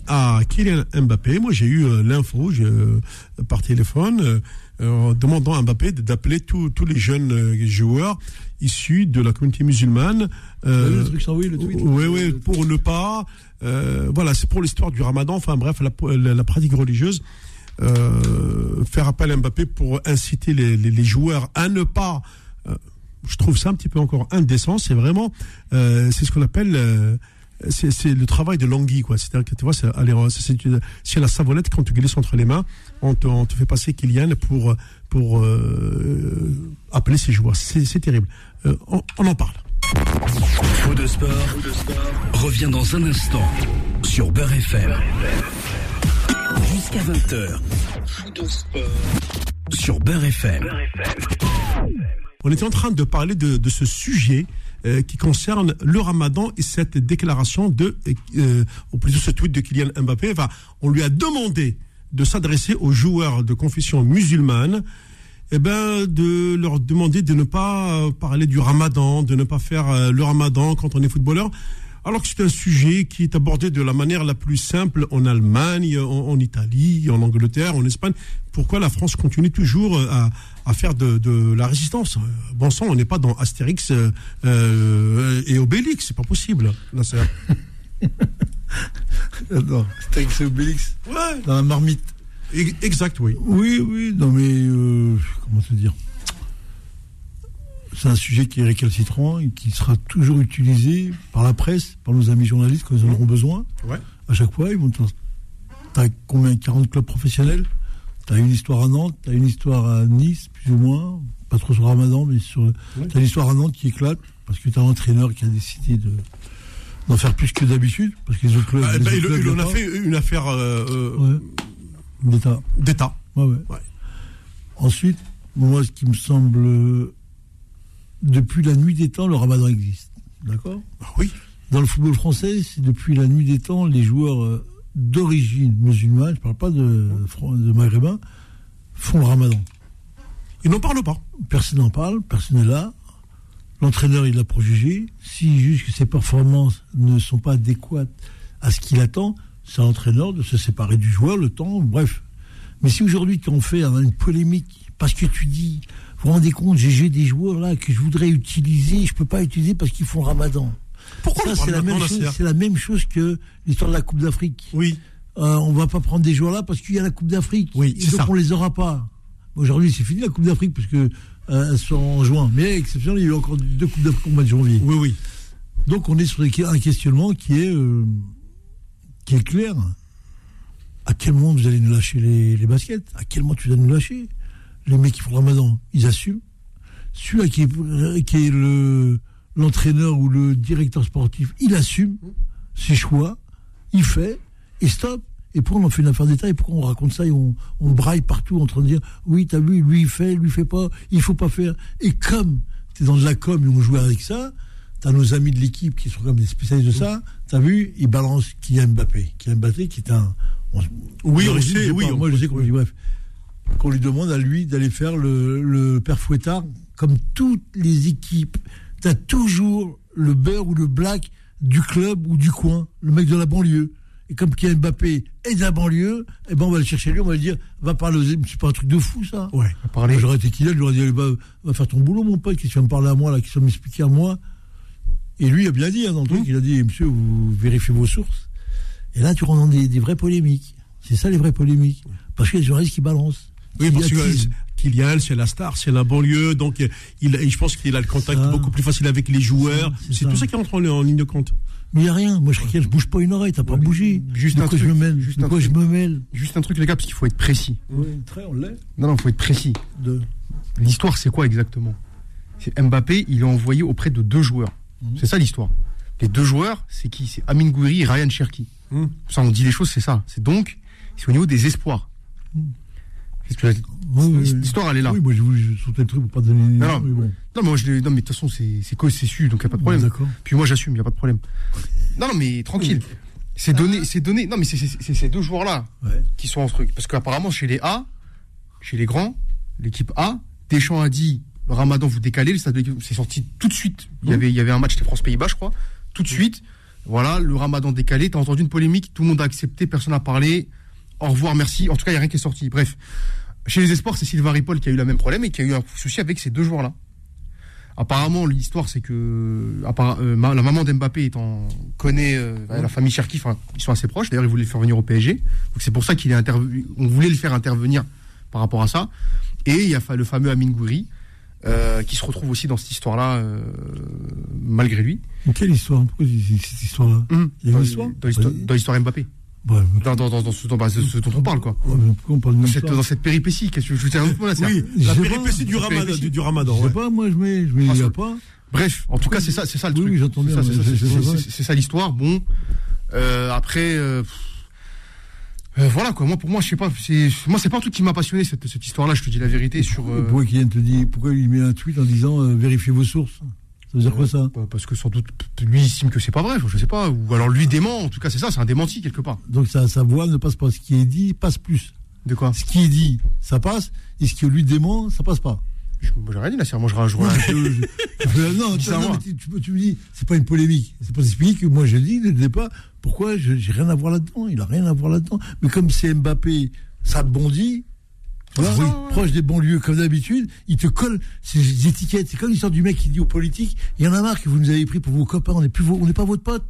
à Kylian Mbappé, moi j'ai eu l'info par téléphone, demandant à Mbappé d'appeler tous les jeunes joueurs issus de la communauté musulmane. le truc oui, le tweet. Oui, oui, pour ne pas. voilà, c'est pour l'histoire du ramadan, enfin bref, la, pratique religieuse. faire appel à Mbappé pour inciter les, les joueurs à ne pas je trouve ça un petit peu encore indécent. C'est vraiment, euh, c'est ce qu'on appelle, euh, c'est le travail de l'anguille, quoi. C'est-à-dire que tu vois, c'est la savonnette quand tu glisses entre les mains, on te, on te fait passer Kylian pour pour euh, appeler ses joueurs. C'est terrible. Euh, on, on, en parle. Faux de sport, revient dans un instant sur Beurre FM. Jusqu'à 20h. Faux de sport sur Beurre FM. On était en train de parler de, de ce sujet euh, qui concerne le ramadan et cette déclaration de, euh, ou plutôt ce tweet de Kylian Mbappé. Enfin, on lui a demandé de s'adresser aux joueurs de confession musulmane, eh ben, de leur demander de ne pas parler du ramadan, de ne pas faire euh, le ramadan quand on est footballeur. Alors que c'est un sujet qui est abordé de la manière la plus simple en Allemagne, en, Italie, en Angleterre, en Espagne. Pourquoi la France continue toujours à, à faire de, de, la résistance? Bon sang, on n'est pas dans Astérix euh, euh et Obélix, c'est pas possible. Là, non, Astérix et Obélix? Ouais. Dans la marmite. Exact, oui. Oui, oui, non mais euh, comment te dire? C'est un sujet qui est récalcitrant et qui sera toujours utilisé par la presse, par nos amis journalistes quand ils en auront besoin. Ouais. À chaque fois, ils vont. T'as combien 40 clubs professionnels? T'as une histoire à Nantes, t'as une histoire à Nice, plus ou moins, pas trop sur Ramadan, mais sur. T'as une histoire à Nantes qui éclate parce que t'as un entraîneur qui a décidé de d'en faire plus que d'habitude parce que les autres clubs. Ah, les autres il, clubs il en a fait une affaire euh, euh, Ouais. D'État. d'État. Ouais. Ouais. Ensuite, moi, ce qui me semble. Depuis la nuit des temps, le ramadan existe. D'accord? Oui. Dans le football français, c'est depuis la nuit des temps, les joueurs euh, d'origine musulmane, je ne parle pas de, de maghrébins, font le ramadan. Il n'en parle pas. Personne n'en parle, personne n'est là. L'entraîneur, il l'a juger. S'il juge que ses performances ne sont pas adéquates à ce qu'il attend, c'est à l'entraîneur de se séparer du joueur, le temps, bref. Mais si aujourd'hui, on fait hein, une polémique, parce que tu dis, vous vous rendez compte, j'ai des joueurs là que je voudrais utiliser, je ne peux pas utiliser parce qu'ils font le ramadan. Pourquoi c'est la, même chose- la même chose que l'histoire de la Coupe d'Afrique. Oui. Euh, on va pas prendre des joueurs là parce qu'il y a la Coupe d'Afrique. Oui, donc ça. on les aura pas. Aujourd'hui, c'est fini la Coupe d'Afrique parce que euh, elles sont en juin. Mais exceptionnellement, il y a eu encore deux Coupes d'Afrique au mois de janvier. Oui, oui. Donc on est sur un questionnement qui est euh, qui est clair. À quel moment vous allez nous lâcher les, les baskets? À quel moment tu vas nous lâcher? Les mecs qui font le ramadan, ils assument. Celui-là qui est, qui est le l'entraîneur ou le directeur sportif, il assume ses choix, il fait, et stop. Et pourquoi on en fait une affaire d'État et pourquoi on raconte ça et on, on braille partout en train de dire oui, t'as vu, lui il fait, lui il fait pas, il faut pas faire. Et comme t'es dans de la com et on joue avec ça, t'as nos amis de l'équipe qui sont comme des spécialistes de ça, t'as vu, ils balancent Kylian Mbappé. Kylian Mbappé qui est un. on- Oui, on sait, oui, pas, moi je sais qu'on dit bref. Qu'on lui demande à lui d'aller faire le, le père Fouettard, comme toutes les équipes. T'as toujours le beurre ou le black du club ou du coin, le mec de la banlieue. Et comme Kylian Mbappé est de la banlieue, eh ben on va le chercher lui, on va lui dire, va parler aux... C'est pas un truc de fou ça Ouais. Parler. Moi, J'aurais été Kylian, j'aurais dit, va, va faire ton boulot mon pote, qui vient me parler à moi, là, qui vient m'expliquer à moi. Et lui a bien dit hein, dans le truc, il a dit, monsieur, vous vérifiez vos sources. Et là, tu rentres dans des, des vraies polémiques. C'est ça les vraies polémiques. Parce qu'il y a des journalistes qui balancent. Oui, parce que euh, Kylian, c'est la star, c'est la banlieue, donc euh, il, je pense qu'il a le contact Ça. beaucoup plus facile avec les joueurs. C'est tout ça qui rentre en, en ligne de compte. Mais il n'y a rien. Moi, je je bouge pas une oreille, t'as pas bougé. juste de un quoi je truc, me mêle juste De quoi je truc. me mêle Juste un truc, les gars, parce qu'il faut être précis. Oui, très, on l'est. Non, non, il faut être précis. De... L'histoire, c'est quoi exactement? C'est Mbappé, il est envoyé auprès de deux joueurs. Mhm. C'est ça l'histoire. Les deux joueurs, c'est qui? C'est Amin Gouiri et Ryan Cherki. Mhm. Ça, on dit les choses, c'est ça. C'est donc, c'est au niveau des espoirs. Qu'est-ce L'histoire, elle est là. Oui, moi, je voulais sauter le truc pour pas donner. Non, non. mais bon. Non, mais moi, je l'ai- non, mais de toute façon, c'est c'est co- c'est su, donc il n'y a pas de problème. D'accord. Puis moi, j'assume, il n'y a pas de problème. Non, non, mais tranquille. C'est donné, c'est donné. Non, mais c'est- ces deux joueurs-là Ouais. qui sont en truc. Parce qu'apparemment, chez les A, chez les grands, l'équipe A, Deschamps a dit le ramadan, vous décalez. le stade de l'équipe- C'est sorti tout de suite. Il y avait, il y avait un match, c'était France-Pays-Bas, je crois. Tout de suite. Voilà, le ramadan décalé. T'as entendu une polémique, tout le monde a accepté, personne n'a parlé. Au revoir, merci. En tout cas, il n'y a rien qui est sorti. Bref. Chez les espoirs, c'est Sylvain Ripoll qui a eu le même problème et qui a eu un souci avec ces deux joueurs-là. Apparemment, l'histoire, c'est que appara- euh, ma- la maman d'Mbappé étant connaît euh, la famille Cherki, enfin, ils sont assez proches. D'ailleurs, ils voulaient le faire venir au PSG. Donc c'est pour ça qu'il est intervenu. On voulait le faire intervenir par rapport à ça. Et il y a le fameux Amin Gouiri euh, qui se retrouve aussi dans cette histoire-là, euh, malgré lui. quelle histoire? Pourquoi cette histoire-là? Il y a Dans une histoire? dans l'histoire- dans l'histoire Mbappé. Ouais, Dans, dans, dans, dans ce, bah, ce- ce dont on parle, quoi. ouais, on parle Dans cette, dans cette péripétie, qu'est-ce que je veux dire là, Oui, la péripétie pas. du, La ramadan, péripétie. du, du Je ramadan. sais ouais. pas, moi je mets, je mets, il y a pas. Bref, en tout cas, c'est ça, c'est ça le Oui, truc. oui, C'est bien, ça, l'histoire. Bon, Euh, après, euh, euh, voilà quoi. Moi, pour moi, je sais pas. c'est- Moi, c'est pas un truc qui m'a passionné cette, cette histoire-là. Je te dis la vérité sur. euh, Pourquoi Kylian te dit, pourquoi il met un tweet en disant euh, vérifiez vos sources? Ça veut dire quoi ça? bah, Parce que sans doute lui estime que c'est pas vrai. Je sais pas. Ou alors lui dément. En tout cas, c'est ça. C'est un démenti quelque part. Donc ça, sa voix ne passe pas. Ce qui est dit passe plus. De quoi? Ce qui est dit, ça passe. Et ce que lui dément, ça passe pas. J'ai rien dit là. c'est- Moi, je, Euh, non, tu, me dis, c'est pas une polémique. C'est pour expliquer que moi je dis dès le départ, pourquoi j'ai rien à voir là-dedans? Il a rien à voir là-dedans. Mais comme c'est Mbappé, ça bondit. Ah, oui. proche des banlieues comme d'habitude, il te colle ces étiquettes. C'est comme l'histoire du mec qui dit aux politiques, il y en a marre que vous nous avez pris pour vos copains, on n'est plus on n'est pas votre pote.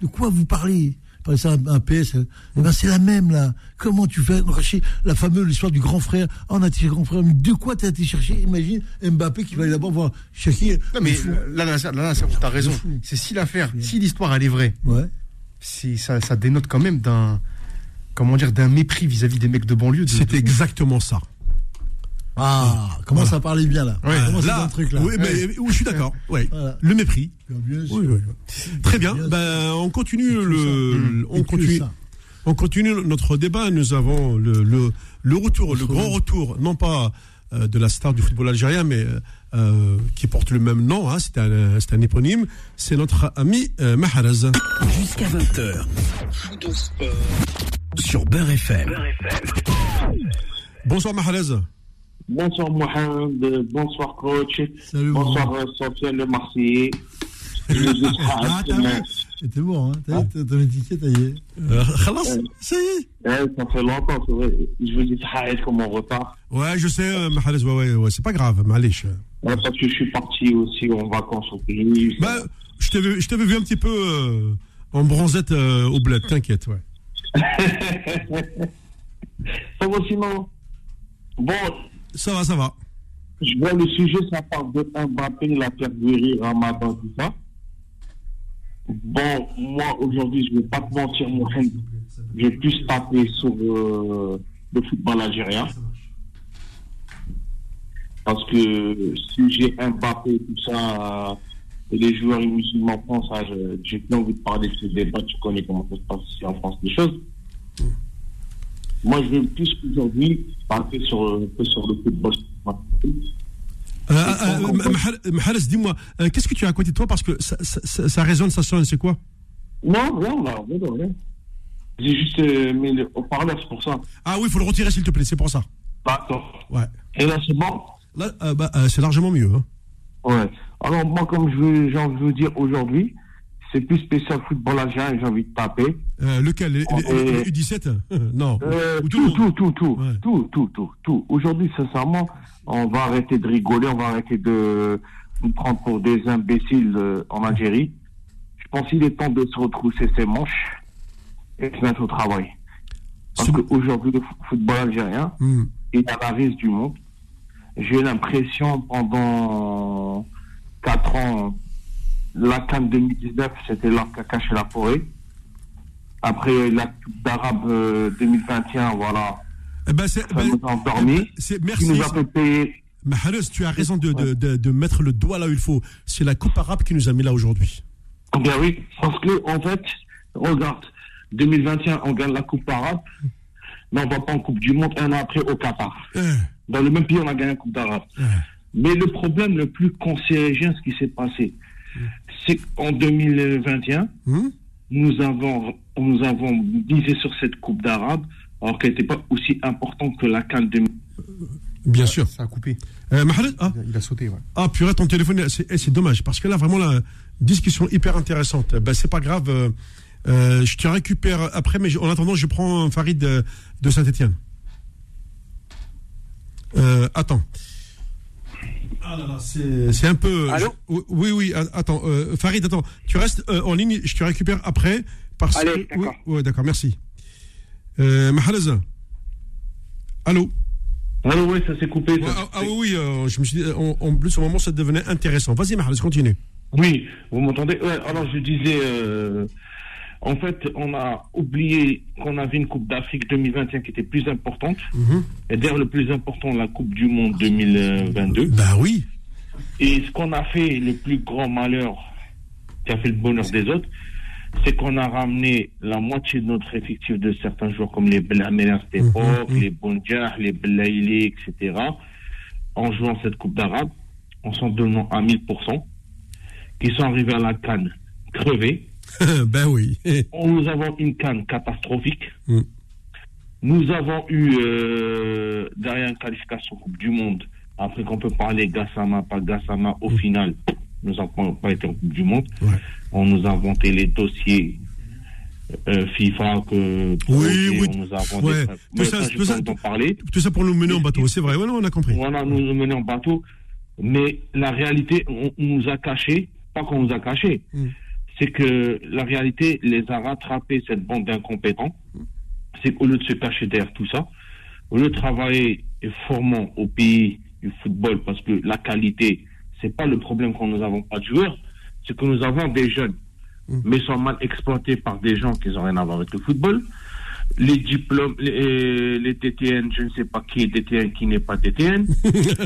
De quoi vous parlez? Parlez ça à un PS, euh, eh ben c'est la même là. Comment tu fais chercher la fameuse histoire du grand frère? Ah, On a le grand frère, mais de quoi t'as été chercher? Imagine Mbappé qui va aller là-bas voir Shakir. Non, mais là, là, là, là, t'as raison. C'est si l'affaire, si l'histoire elle est vraie, Ouais. c'est ça, ça dénote quand même d'un, comment dire, d'un mépris vis-à-vis des mecs de banlieue. de- C'est de- exactement ça. Ah, comment ça parlait bien là. Ouais, Comment c'est dans Là, le truc là. oui, mais, oui, je suis d'accord. Ouais. Voilà. Le mépris. Bien sûr. Oui, oui. Très bien. Bien Ben, on continue le, Et on continue, on continue notre débat. Nous avons le, le, le retour, le grand retour, non pas euh, de la star du football algérien, mais euh, qui porte le même nom. Hein, c'est un, c'est un éponyme. C'est notre ami euh, Maharaz. Jusqu'à 20h. Sur Beurre FM. Bonsoir Maharaz. Bonsoir Mohamed, bonsoir coach, Salut, bonsoir bonsoir. euh, Sofiane le Marseillais. Ah, t'as vu C'était bon, hein. T'as vu, t'as- ton étiquette, ça y est. Euh, khalas, ça y est. Ouais, ça fait longtemps, c'est vrai. Je vous dis Saïd comme on repart. Ouais, je sais, euh, ouais, ouais, ouais, c'est pas grave, malish. Ouais, parce que je suis parti aussi en vacances au pays. Bah, je t'avais, je t'avais vu un petit peu euh, en bronzette euh, au bled, t'inquiète, ouais. Ça va sinon Bon, Ça va, ça va. je vois le sujet, ça parle de Mbappé, l'affaire Guéry, Ramadan, tout ça. Bon, moi aujourd'hui, je ne vais pas te mentir, Mohamed. Je vais plus taper sur euh, le football algérien. Parce que si j'ai Mbappé, tout ça, euh, et les joueurs musulmans font ça, je- j'ai plus envie de parler de ce débat. Tu connais comment ça se passe ici en France, des choses. Moi, je vais plus aujourd'hui parler sur, un peu sur le football. Euh, euh, euh, Mahal- Mahalas, dis-moi, euh, qu'est-ce que tu as à côté de toi? Parce que ça, ça, ça- ça résonne, ça sonne, c'est quoi? Non, rien, là, rien. J'ai juste euh, mis le haut-parleur, c'est pour ça. Ah oui, il faut le retirer, s'il te plaît, c'est pour ça. D'accord. Ouais. Et là, c'est bon? Là, bah, c'est largement mieux. Hein. Ouais. Alors, moi, comme je veux, j'ai envie de vous dire aujourd'hui, c'est plus spécial football algérien, j'ai envie de taper. Euh, lequel? Les, les- les- Euh, les U17 Non. Euh, Ou tout, tout, tout, tout, Ouais. tout, tout, tout, tout. Aujourd'hui, sincèrement, on va arrêter de rigoler, on va arrêter de nous prendre pour des imbéciles euh, en Algérie. Je pense qu'il est temps de se retrousser ses manches et de se mettre au travail. Parce qu'aujourd'hui, le football algérien Hmm. est à la risque du monde. J'ai l'impression pendant 4 ans, la Cannes 2019, c'était l'arc à cacher la forêt. Après la Coupe d'Arabe euh, 2021, voilà, Eh ben, ça ben, nous a endormis. eh ben, Qui merci. nous a fait payer. Mahalas, tu as raison de, de, de, de mettre le doigt là où il faut. C'est la Coupe arabe qui nous a mis là aujourd'hui. Eh Bien oui, parce que en fait, regarde, 2021, on gagne la Coupe arabe, mais on va pas en Coupe du Monde un an après au Qatar. Eh, Dans le même pays, on a gagné la Coupe d'Arabe. Mais le problème le plus considéré, ce qui s'est passé, c'est qu'en 2021, Hmm? nous avons, nous avons misé sur cette Coupe d'Arabe, alors qu'elle n'était pas aussi importante que la Cannes 2000. Bien sûr. Ça a coupé. Euh, ah, Il a- sauté, ouais. Ah, purée, ton téléphone, c'est eh, c'est dommage, parce que là, vraiment, la discussion hyper intéressante. Ben, c'est pas grave, euh, euh, je te récupère après, mais je- en attendant, je prends Farid de, de Saint-Etienne. Euh, attends. Ah là là, c'est un peu. Allô je- oui, oui, attends. euh, Farid, attends. Tu restes euh, en ligne, je te récupère après. Parce Allez, que. Oui, d'accord. ouais, d'accord, merci. Euh, Mahalaz. Allô Alors oui, ça s'est coupé. Ouais, ah, ah oui, euh, je me suis dit, en, en plus, au moment, ça devenait intéressant. Vas-y, Mahrez, continue. Oui, vous m'entendez? Ouais, Alors je disais, en fait, on a oublié qu'on avait une Coupe d'Afrique 2021 qui était plus importante. Et d'ailleurs, le plus important, la Coupe du Monde 2022. Bah oui. Et ce qu'on a fait, le plus grand malheur qui a fait le bonheur des autres, c'est qu'on a ramené la moitié de notre effectif de certains joueurs comme les Blaméliens à cette époque, les Bonjar, les Blaili, etc., en jouant cette Coupe d'Arabe, en s'en donnant à 1000%, qui sont arrivés à la Cannes crevés. ben oui. Nous avons une Cannes catastrophique. Mm. Nous avons eu, euh, derrière une qualification Coupe du Monde, après qu'on peut parler Gassama, pas Gassama, au final, nous n'avons pas été en Coupe du Monde. Ouais. On nous a inventé les dossiers euh, FIFA que Oui, oui. on nous a inventé. Ouais. Tout ça, ça, tout parler. Tout ça pour nous mener en bateau, c'est vrai. Non, on a compris. Voilà, nous nous mener en bateau. Mais la réalité, on, on nous a caché, pas qu'on nous a caché, Mm. C'est que la réalité les a rattrapés, cette bande d'incompétents. C'est qu'au lieu de se cacher derrière tout ça, au lieu de travailler et formant au pays du football, parce que la qualité, c'est pas le problème quand nous avons pas de joueurs, c'est que nous avons des jeunes, mais sont mal exploités par des gens qui n'ont rien à voir avec le football. Les diplômes, les, les TTN, je ne sais pas qui est TTN, qui n'est pas TTN.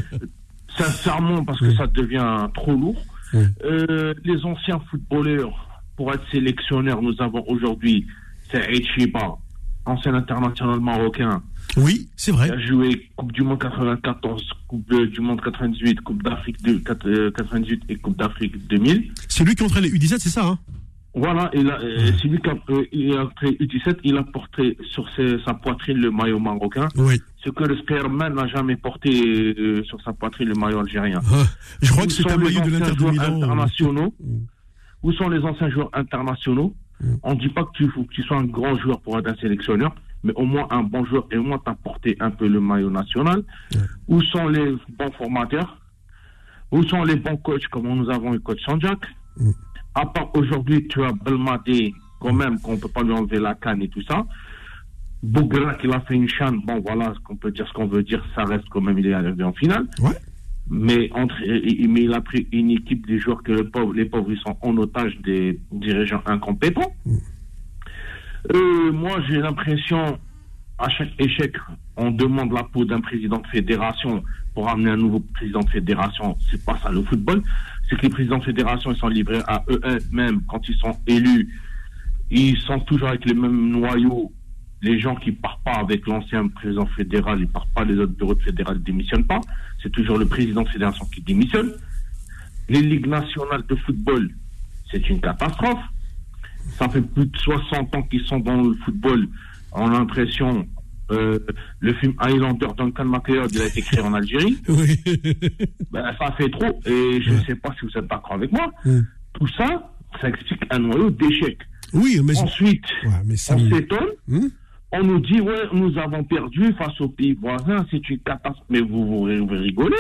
Sincèrement, parce que ça devient trop lourd. Mm. Euh, les anciens footballeurs, pour être sélectionneurs, nous avons aujourd'hui Saïd Chiba, ancien international marocain, Oui, c'est vrai. a joué Coupe du Monde 94, Coupe du Monde 98, Coupe d'Afrique de, quat- euh, 98 et Coupe d'Afrique 2000. C'est lui qui entraîne les U17, c'est ça, hein? Voilà, et là, euh, c'est lui qui a, euh, il a créé U17, il a porté sur ses- sa poitrine le maillot marocain, Oui. ce que le Spearman n'a jamais porté euh, sur sa poitrine le maillot algérien. Ah, je crois Où que c'est un maillot de l'Inter de joueurs Milan. euh, internationaux Mm. Où sont les anciens joueurs internationaux Mm. On ne dit pas que tu faut que tu sois un grand joueur pour être un sélectionneur, mais au moins un bon joueur et au moins t'apporter un peu le maillot national. Où sont les bons formateurs? Où sont les bons coachs comme nous avons le coach Sanjak? Mm. À part aujourd'hui, tu as Belmadé, quand même, qu'on ne peut pas lui enlever la canne et tout ça. Bougra qui a fait une chaîne, bon voilà, ce qu'on peut dire, ce qu'on veut dire, ça reste quand même, il est arrivé en finale Ouais. mais entre il- mais il a pris une équipe des joueurs que le pauvre, les pauvres ils sont en otage des dirigeants incompétents. Euh, moi j'ai l'impression à chaque échec on demande la peau d'un président de fédération pour amener un nouveau président de fédération. C'est pas ça le football. C'est que les présidents de fédération ils sont livrés à eux-mêmes quand ils sont élus. Ils sont toujours avec les mêmes noyaux. Les gens qui partent pas avec l'ancien président fédéral, ils partent pas, les autres bureaux de fédéral ne démissionnent pas. C'est toujours le président de fédération qui démissionne. Les ligues nationales de football, c'est une catastrophe. Ça fait plus de 60 ans qu'ils sont dans le football. On a l'impression, euh, le film Highlander Duncan MacLeod, il a été créé en Algérie. Oui. Ben, ça fait trop. Et je ne sais pas si vous êtes d'accord avec moi. Tout ça, ça explique un noyau d'échec. oui, mais. Ensuite, Ouais, mais ça. on s'étonne. Hmm On nous dit, ouais, nous avons perdu face aux pays voisins, c'est une catastrophe. Mais vous, vous, vous rigolez.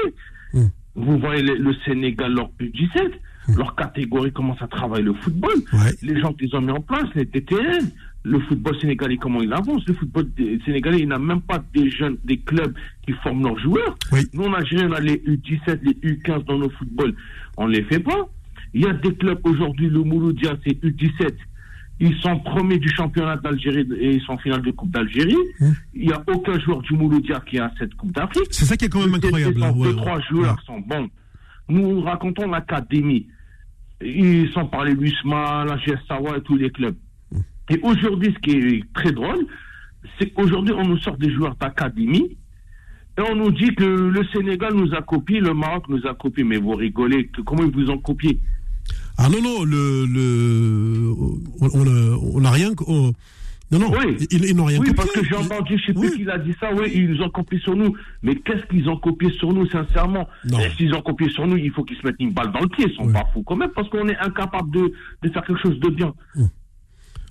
Mm. Vous voyez le, le Sénégal, leur U17, leur catégorie, comment ça travaille le football. Ouais. Les gens qu'ils ont mis en place, les TTN, le football sénégalais, comment il avance? Le football sénégalais, il n'a même pas des jeunes, des clubs qui forment leurs joueurs. Oui. Nous, en Algérie, on a les U17, les U15 dans nos footballs. On les fait pas. Il y a des clubs aujourd'hui, le Mouloudia, c'est U17. Ils sont premiers du championnat d'Algérie et ils sont en finale de Coupe d'Algérie. Hum. Il n'y a aucun joueur du Mouloudia qui a cette Coupe d'Afrique. C'est ça qui est quand même incroyable. hein, Deux, ouais, trois ouais. joueurs sont bons. Nous racontons l'académie. Ils sont par les Lusma, la GS Sawa et tous les clubs. Et aujourd'hui, ce qui est très drôle, c'est qu'aujourd'hui, on nous sort des joueurs d'académie et on nous dit que le Sénégal nous a copié, le Maroc nous a copié. Mais vous rigolez, comment ils vous ont copié Ah non, non, le. le on n'a rien. on- non, non, Oui. ils, ils n'ont rien Oui, copié. parce que j'ai entendu, je sais plus qui l'a dit ça, oui, ils nous ont copié sur nous. Mais qu'est-ce qu'ils ont copié sur nous, sincèrement? S'ils ont copié sur nous, il faut qu'ils se mettent une balle dans le pied, ils sont Oui. pas fous quand même, parce qu'on est incapable de, de faire quelque chose de bien.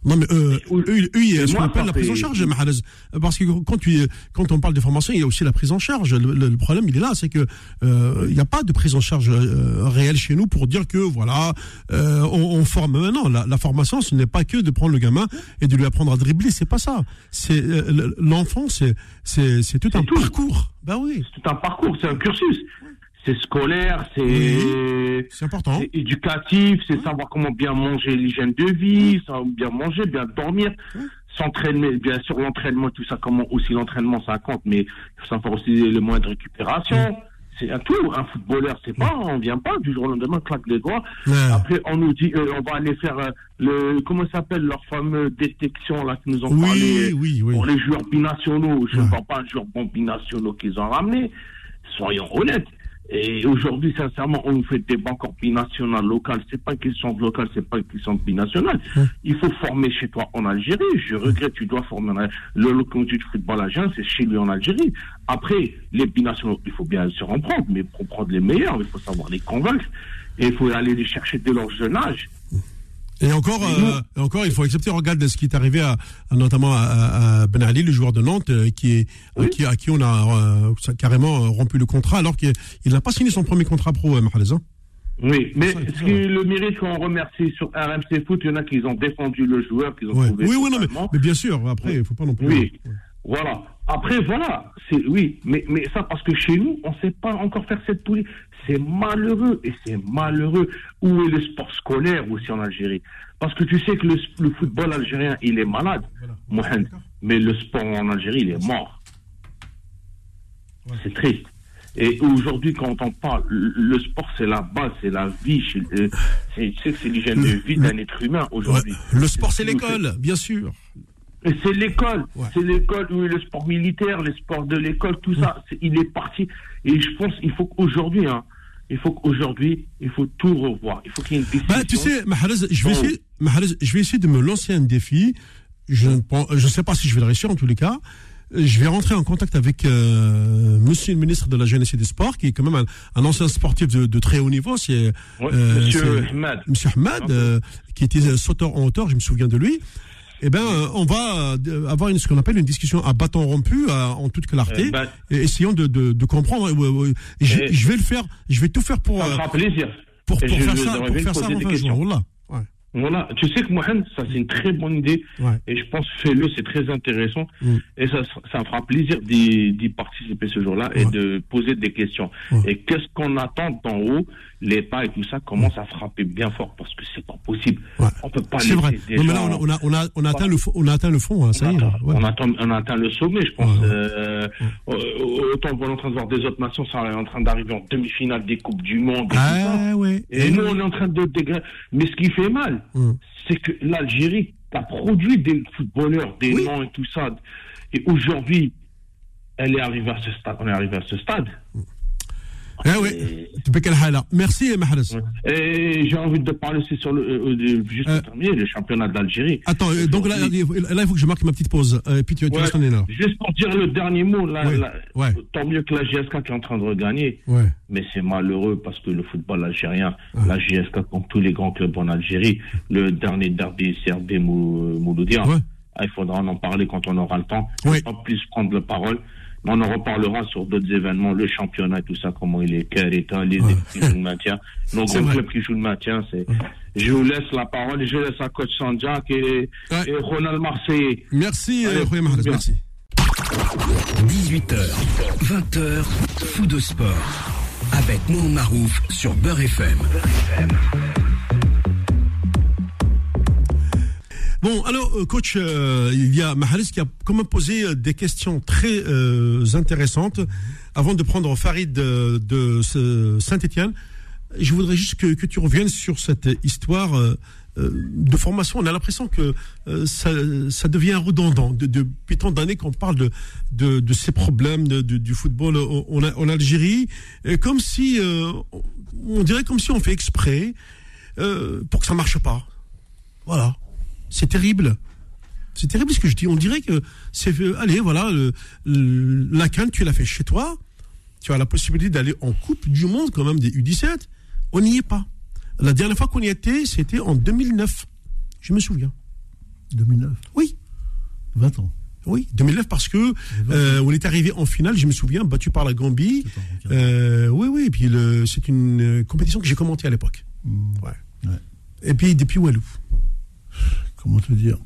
Non, mais eux, eux, eux, ce qu'on appelle la prise en charge, Mahalaz. Parce que quand, tu, quand on parle de formation, il y a aussi la prise en charge. Le, problème, il est là, c'est que euh, il n'y a pas de prise en charge euh, réelle chez nous pour dire que, voilà, euh, on, forme. Non, la, la formation, ce n'est pas que de prendre le gamin et de lui apprendre à dribbler, c'est pas ça. C'est L'enfant, c'est c'est tout un parcours. Ben oui. C'est tout un parcours, c'est un cursus c'est scolaire, c'est important, éducatif, c'est savoir comment bien manger l'hygiène de vie, savoir bien manger, bien dormir, s'entraîner, bien sûr l'entraînement, tout ça, comment aussi l'entraînement ça compte, mais il faut savoir aussi le moyen de récupération. C'est un tout, un footballeur, c'est pas, on vient pas du jour au lendemain, claque les doigts. Après, on nous dit, euh, on va aller faire euh, le, comment s'appelle leur fameuse détection là qui nous ont parlé pour les joueurs binationaux. Je ne vois pas un joueur bon binationaux qu'ils ont ramené. Soyons honnêtes. Et aujourd'hui, sincèrement, on fait des banques binationales locales. C'est pas qu'ils sont locales, c'est pas qu'ils sont binationales. Il faut former chez toi en Algérie. Je regrette, tu dois former le locomotive de football algérien, c'est chez lui en Algérie. Après, les binationaux, il faut bien se rendre compte, mais pour prendre les meilleurs, il faut savoir les convaincre. Et il faut aller les chercher dès leur jeune âge. Et encore, euh, encore, il faut accepter, regarde ce qui est arrivé à, notamment à, Ben Ali, le joueur de Nantes, euh, qui est, qui, à qui on a euh, carrément rompu le contrat, alors qu'il n'a pas signé son premier contrat pro, Mahalez. Hein. Oui, mais ce qui le mérite qu'on remercie sur RMC Foot, il y en a qui ont défendu le joueur, qui ont trouvé. Oui, oui, non, mais, bien sûr, après, il ne faut pas non plus. Oui, voilà. Après, voilà, c'est oui, mais, mais ça parce que chez nous, on ne sait pas encore faire cette politique. C'est malheureux et c'est malheureux. Où est le sport scolaire aussi en Algérie Parce que tu sais que le, football algérien, il est malade, Mohamed, mais le sport en Algérie, il est mort. C'est triste. Et aujourd'hui, quand on parle, le sport, c'est la base, c'est la vie. Euh, c'est l'hygiène de vie d'un être humain aujourd'hui. Le sport, c'est l'école, bien sûr. C'est l'école, c'est l'école, oui, le sport militaire, les sports de l'école, tout ça, il est parti. Et je pense, il faut qu'aujourd'hui, hein, il faut qu'aujourd'hui, il faut tout revoir. Il faut qu'il y ait une décision. Bah, tu sais, Mahalaz, je vais essayer, je vais essayer de me lancer un défi. Je ne je sais pas si je vais le réussir en tous les cas. Je vais rentrer en contact avec euh, Monsieur le ministre de la Jeunesse et des Sports, qui est quand même un, ancien sportif de, très haut niveau. C'est euh, Monsieur Ahmad. Monsieur Ahmad, euh, qui était sauteur en hauteur, je me souviens de lui eh ben, on va euh, avoir une, ce qu'on appelle une discussion à bâton rompu, en toute clarté, ben, et essayons de, de, de comprendre. Je, je, vais le faire, je vais tout faire pour. Ça fera plaisir. Pour, pour, faire ça, pour faire ça, voilà. Voilà, tu sais que Mohamed, ça c'est une très bonne idée et je pense fais-le, c'est très intéressant mm. et ça, ça me fera plaisir d'y participer ce jour-là et de poser des questions. Et qu'est-ce qu'on attend d'en haut les pas et tout ça commence à frapper bien fort parce que c'est pas possible. On peut pas. C'est vrai. mais là, on a, on a, on a atteint le, on a atteint le fond. Hein, ça on, y est, on, atteint, on atteint le sommet, je pense. Euh, autant on est en train de voir des autres nations, ça est en train d'arriver en demi-finale des coupes du monde. Et, ah, ouais. et, nous, on est en train de dégrader. Mais ce qui fait mal, c'est que l'Algérie a produit des footballeurs, des noms et tout ça. Et aujourd'hui, elle est arrivée à ce stade. On est arrivé à ce stade. Eh oui, Merci, Mahrez. Et j'ai envie de parler aussi sur le, euh, euh, juste euh, terminer, le championnat d'Algérie. Attends, donc là, là, il faut que je marque ma petite pause. Et puis tu, ouais, tu restes là. Juste pour dire le dernier mot, là, tant mieux que la GSK qui est en train de regagner. Mais c'est malheureux parce que le football algérien, la GSK, comme tous les grands clubs en Algérie, le dernier derby CRB Mouloudia, ah, il faudra en parler quand on aura le temps. Ouais. Pas plus prendre la parole. On en reparlera sur d'autres événements, le championnat, tout ça, comment il est, quel état, les équipes qui jouent le maintien. Nos grands clubs qui jouent le maintien, c'est. Je vous laisse la parole et je laisse à coach Sanjak et, et Ronald Marseille. Merci, euh, merci. 18h, 20h, fou de sport. Avec Mohamed Marouf sur Beurre FM. Bon, alors, euh, coach, euh, il y a Mahalis qui a comme posé euh, des questions très intéressantes. Avant de prendre Farid de, Saint-Etienne, je voudrais juste que, tu reviennes sur cette histoire de formation. On a l'impression que ça, devient redondant. depuis tant d'années qu'on parle de, de, ces problèmes du football en, en Algérie, comme si, on dirait comme si on fait exprès pour que ça marche pas. Voilà. C'est terrible. C'est terrible ce que je dis. On dirait que c'est. Euh, allez, voilà, la canne, tu l'as fait chez toi. Tu as la possibilité d'aller en Coupe du Monde, quand même, des U17. On n'y est pas. La dernière fois qu'on y était, c'était en 2009. Je me souviens. 2009 Oui. 20 ans. Oui, 2009 parce que euh, on est arrivé en finale, je me souviens, battu par la Gambie. Euh, oui, oui, et puis c'est une compétition que j'ai commentée à l'époque. Hmm. Ouais. Et puis depuis Walou. Comment te dire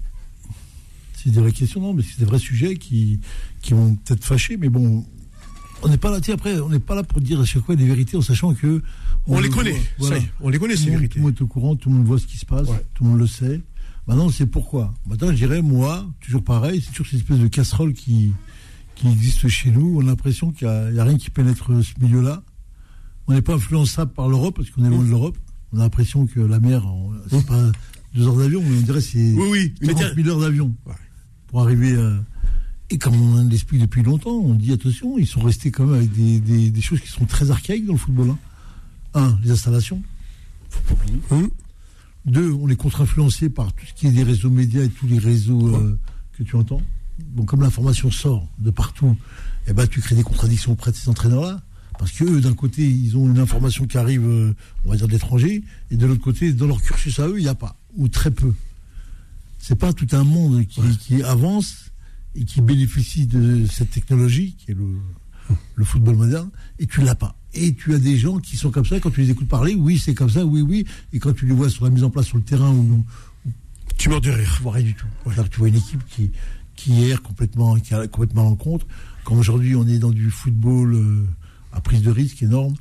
C'est des vraies questions, non, mais c'est des vrais sujets qui, qui vont peut-être fâcher, mais bon, on n'est pas là, après, on n'est pas là pour dire à chaque fois des vérités en sachant que. On, les connaît, on les connaît, ces vérités. Tout le monde est au courant, tout le monde voit ce qui se passe, tout le monde le sait. Maintenant, c'est pourquoi. Maintenant, je dirais, moi, toujours pareil, c'est toujours cette espèce de casserole qui, qui existe chez nous. On a l'impression qu'il n'y a, rien qui pénètre ce milieu-là. On n'est pas influençable par l'Europe, parce qu'on est loin de l'Europe. On a l'impression que la mer, c'est pas deux heures d'avion, mais on dirait c'est oui, oui, 40 000 heures d'avion pour arriver à et comme on l'explique depuis longtemps, on dit attention, ils sont restés quand même avec des, choses qui sont très archaïques dans le football. Hein. Un, les installations. Hum. Deux, on est contre-influencé par tout ce qui est des réseaux médias et tous les réseaux euh, que tu entends. Bon, comme l'information sort de partout, eh ben, tu crées des contradictions auprès de ces entraîneurs-là. Parce qu'eux, d'un côté, ils ont une information qui arrive, euh, on va dire, d'étrangers, et de l'autre côté, dans leur cursus à eux, il n'y a pas, ou très peu. C'est pas tout un monde qui avance et qui bénéficie de cette technologie qui est le, le football moderne et tu l'as pas. Et tu as des gens qui sont comme ça, quand tu les écoutes parler, oui, c'est comme ça, oui, oui, et quand tu les vois sur la mise en place sur le terrain, où, tu meurs de rire. Tu vois rien du tout. Tu vois une équipe qui, qui erre complètement, qui a complètement en compte. Comme aujourd'hui, on est dans du football euh, à prise de risque énorme.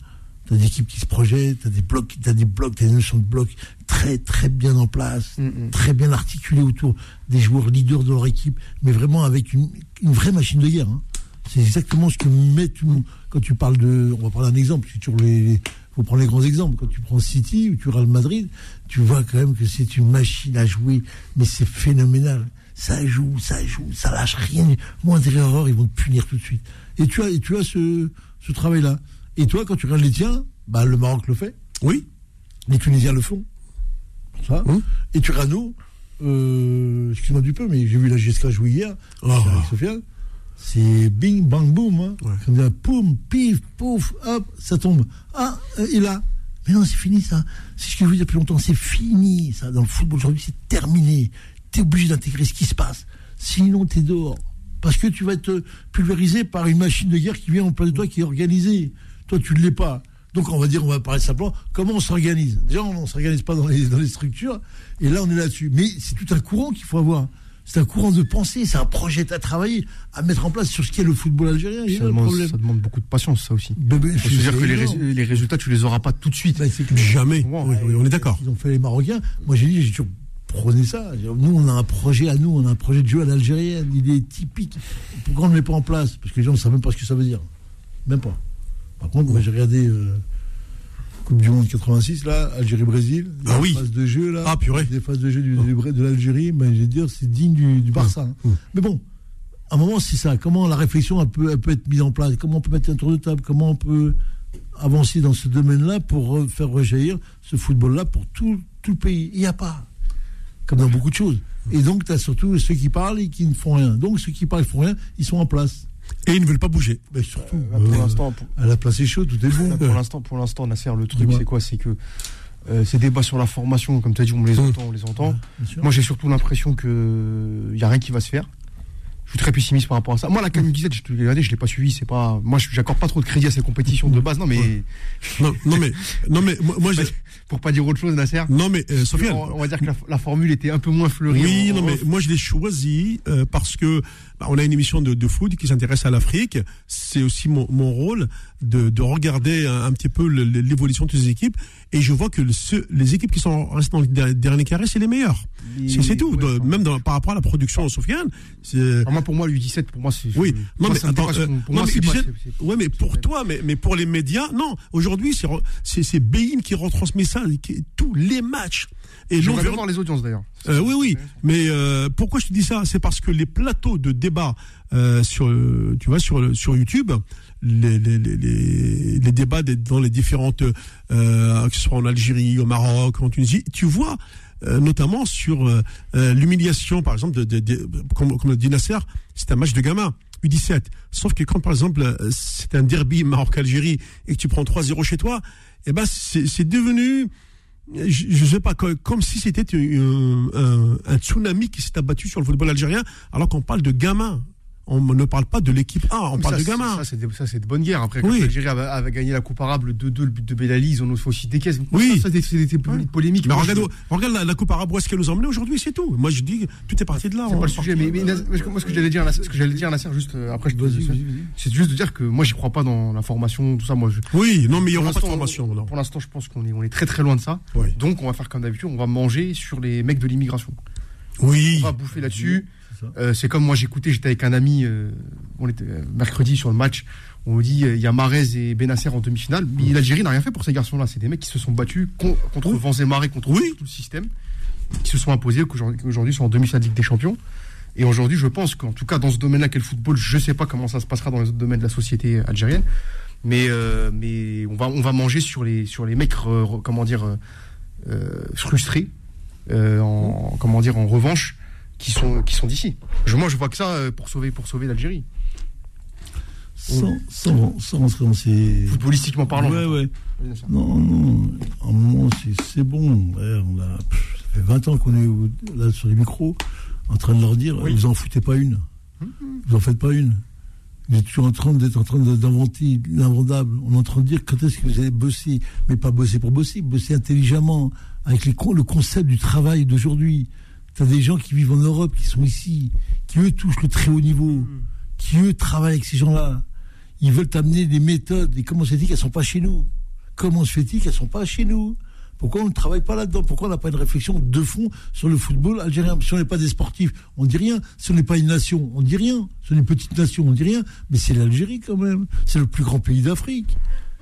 Tu as des équipes qui se projettent, tu as des blocs, tu as des blocs, tu as des notions de blocs très très bien en place, mm, mm. très bien articulés autour des joueurs leaders de leur équipe, mais vraiment avec une, vraie machine de guerre. Hein. C'est exactement ce que met tout quand tu parles de. On va prendre un exemple, si tu les, faut prendre les grands exemples. Quand tu prends City ou tu Real Madrid, tu vois quand même que c'est une machine à jouer, mais c'est phénoménal. Ça joue, ça joue, ça lâche rien. Moindre erreur, ils vont te punir tout de suite. Et tu as, et tu as ce, ce travail-là. Et toi, quand tu regardes les tiens, bah, le Maroc le fait. Oui. Les Tunisiens le font. Ça. Hum. Et Turano, euh, excuse-moi du peu, mais j'ai vu la GSK jouer hier oh. avec Sofiane. C'est bing, bang, boum. Hein. Ouais. poum, pif, pouf, hop, ça tombe. Ah, euh, il a. Mais non, c'est fini ça. C'est ce que je veux dire depuis longtemps. C'est fini ça. Dans le football aujourd'hui, c'est terminé. Tu es obligé d'intégrer ce qui se passe. Sinon, tu es dehors. Parce que tu vas être pulvérisé par une machine de guerre qui vient en place de toi, qui est organisée. Toi, tu ne l'es pas. Donc on va dire, on va parler simplement, comment on s'organise Déjà, on ne s'organise pas dans les, dans les structures, et là on est là-dessus. Mais c'est tout un courant qu'il faut avoir. C'est un courant de pensée, c'est un projet à travailler, à mettre en place sur ce qu'est le football algérien. Ça, demande, ça demande, beaucoup de patience, ça aussi. Il faut dire que les, les, résultats, tu les auras pas tout de suite. Bah, Jamais. on est d'accord. Ils ont fait les Marocains. Moi, j'ai dit, j'ai toujours prôné ça. Nous, on a un projet à nous, on a un projet de jeu à l'algérienne. Il est typique. Pourquoi on ne le met pas en place? Parce que les gens ne savent même pas ce que ça veut dire. Même pas. Par contre, moi j'ai regardé euh, Coupe du Monde 86, là, Algérie-Brésil. Ah oui. Phases de jeu, là. Ah purée. Des phases de jeu du, de l'Algérie, ben, je vais dire, c'est digne du, Barça. Hein. Mmh. Mais bon, à un moment, c'est ça. Comment la réflexion elle peut, elle peut être mise en place? Comment on peut mettre un tour de table? Comment on peut avancer dans ce domaine-là pour faire rejaillir ce football-là pour tout, tout le pays? Il n'y a pas. Comme dans beaucoup de choses. Et donc, tu as surtout ceux qui parlent et qui ne font rien. Donc, ceux qui parlent et font rien, ils sont en place. Et ils ne veulent pas bouger. Mais surtout, euh, pour l'instant, à la place est chaude, tout est bon. pour l'instant, pour l'instant, Nasser, le truc, c'est quoi? C'est que euh, ces débats sur la formation, comme tu as dit, on les entend, on les entend. Moi, j'ai surtout l'impression qu'il n'y a rien qui va se faire. Je suis très pessimiste par rapport à ça. Moi, la CAN 17, je te l'ai je l'ai pas suivi. C'est pas, moi, j'accorde pas trop de crédit à ces compétitions de base. Non, mais, non, mais, non, mais, moi, pour pas dire autre chose, Nasser. Non, mais euh, Sofiane, on, va dire que la, formule était un peu moins fleurie. Oui, non, mais moi, je l'ai choisi euh, parce que bah, on a une émission de, de foot qui s'intéresse à l'Afrique. C'est aussi mon, mon rôle de, de regarder un, petit peu l'évolution de ces équipes. Et je vois que les équipes qui sont restées dans le dernier carré, c'est les meilleures. C'est tout. même dans, par rapport à la production, Sofiane. moi, pour moi, l'U17, pour moi, c'est. Oui, non, mais attends, euh, pour moi, mais ouais, mais pour toi, mais, mais pour les médias, non. Aujourd'hui, c'est Bein qui retransmet ça, tous les matchs. Et je voir les audiences d'ailleurs. Euh, oui, oui. Mais euh, pourquoi je te dis ça? C'est parce que les plateaux de débat euh, sur, tu vois, sur sur YouTube, les, les, les, les débats dans les différentes, euh, que ce soit en Algérie, au Maroc, en Tunisie, tu vois. notamment sur l'humiliation, par exemple, de, comme, comme le dit Nasser, c'est un match de gamin. U17. Sauf que quand, par exemple, c'est un derby Maroc-Algérie et que tu prends 3-0 chez toi, eh ben, c'est devenu je, je sais pas, co- comme si c'était un- un tsunami qui s'est abattu sur le football algérien, alors qu'on parle de gamins. On ne parle pas de l'équipe A, on Mais parle ça, de gamins. Ça, c'est de, de bonne guerre. Après, Oui. quand l'Algérie avait, avait gagné la Coupe arabe, le 2-2, le but de Belali, ils en ont fait aussi des caisses. Oui. Ça, c'est des, polémiques. Mais regarde, je- regarde la, la Coupe arabe, où est-ce qu'elle nous a emmenés aujourd'hui, c'est tout. Moi, je dis, tout est parti de là. C'est On pas le sujet, mais, moi, ce que j'allais dire, ce que j'allais dire, Nasser, juste euh, après, je te dis, c'est juste de dire que moi, j'y crois pas dans la formation, tout ça. Moi, je, Oui, non, mais il n'y aura pas de formation. non. Pour l'instant, je pense qu'on est, on est très très loin de ça. Oui. Donc, on va faire comme d'habitude, on va manger sur les mecs de l'immigration. Oui. On va bouffer là-dessus. Euh, c'est comme moi, j'écoutais, j'étais avec un ami, euh, on était euh, mercredi sur le match. On me dit, il y a Marez et Benasser en demi-finale. Mais l'Algérie n'a rien fait pour ces garçons-là. C'est des mecs qui se sont battus con- contre Oui. vents et marées, contre Oui. tout le système, qui se sont imposés, qu'aujourd'hui qu'aujourd'hui sont en demi-finale de Ligue des Champions. Et aujourd'hui, je pense qu'en tout cas, dans ce domaine-là, qu'est le football, je sais pas comment ça se passera dans les autres domaines de la société algérienne. Mais, euh, mais on, va, on va manger sur les, sur les mecs, comment dire, frustrés, en, comment dire, en revanche, qui sont, qui sont d'ici. Je, moi, je vois que ça euh, pour sauver, pour sauver l'Algérie. Sans, sans, sans rentrer dans ces. Footballistiquement parlant. Ouais, ouais. Non, non. À un moment, c'est- c'est bon. Ouais, on a, pff, ça fait 20 ans qu'on est là sur les micros en train de leur dire Oui. vous en foutez pas une. Vous en faites pas une. Vous êtes toujours en train d'être en train d'inventer l'invendable. On est en train de dire quand est-ce que vous allez bosser, mais pas bosser pour bosser, bosser intelligemment, avec les, le concept du travail d'aujourd'hui. Tu as des gens qui vivent en Europe, qui sont ici, qui eux touchent le très haut niveau, qui eux travaillent avec ces gens-là. Ils veulent amener des méthodes. Et comment se fait-il qu'elles sont pas chez nous? Comment se fait-il qu'elles sont pas chez nous? Pourquoi on ne travaille pas là-dedans? Pourquoi on n'a pas une réflexion de fond sur le football algérien? Si on n'est pas des sportifs, on dit rien. Si on n'est pas une nation, on dit rien. Si on est une petite nation, on dit rien. Mais c'est l'Algérie quand même. C'est le plus grand pays d'Afrique.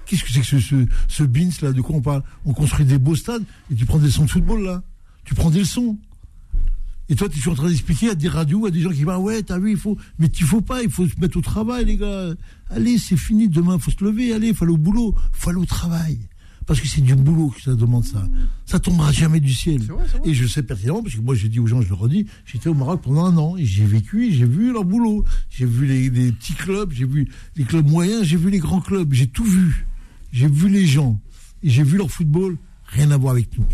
Qu'est-ce que c'est que ce, ce, ce Beans là? De quoi on parle? On construit des beaux stades et tu prends des sons de football là. Tu prends des leçons. Et toi, tu es en train d'expliquer à des radios, à des gens qui disent, ah ouais, t'as vu, il faut, mais il faut pas, il faut se mettre au travail, les gars. Allez, c'est fini, demain, faut se lever, allez, faut aller au boulot, faut aller au travail. Parce que c'est du boulot que ça demande ça. Ça tombera jamais du ciel. Vrai. Et je sais pertinemment, parce que moi, j'ai dit aux gens, je le redis, j'étais au Maroc pendant un an, et j'ai vécu, j'ai vu leur boulot. J'ai vu les, les petits clubs, j'ai vu les clubs moyens, j'ai vu les grands clubs, j'ai tout vu. J'ai vu les gens, et j'ai vu leur football, rien à voir avec nous.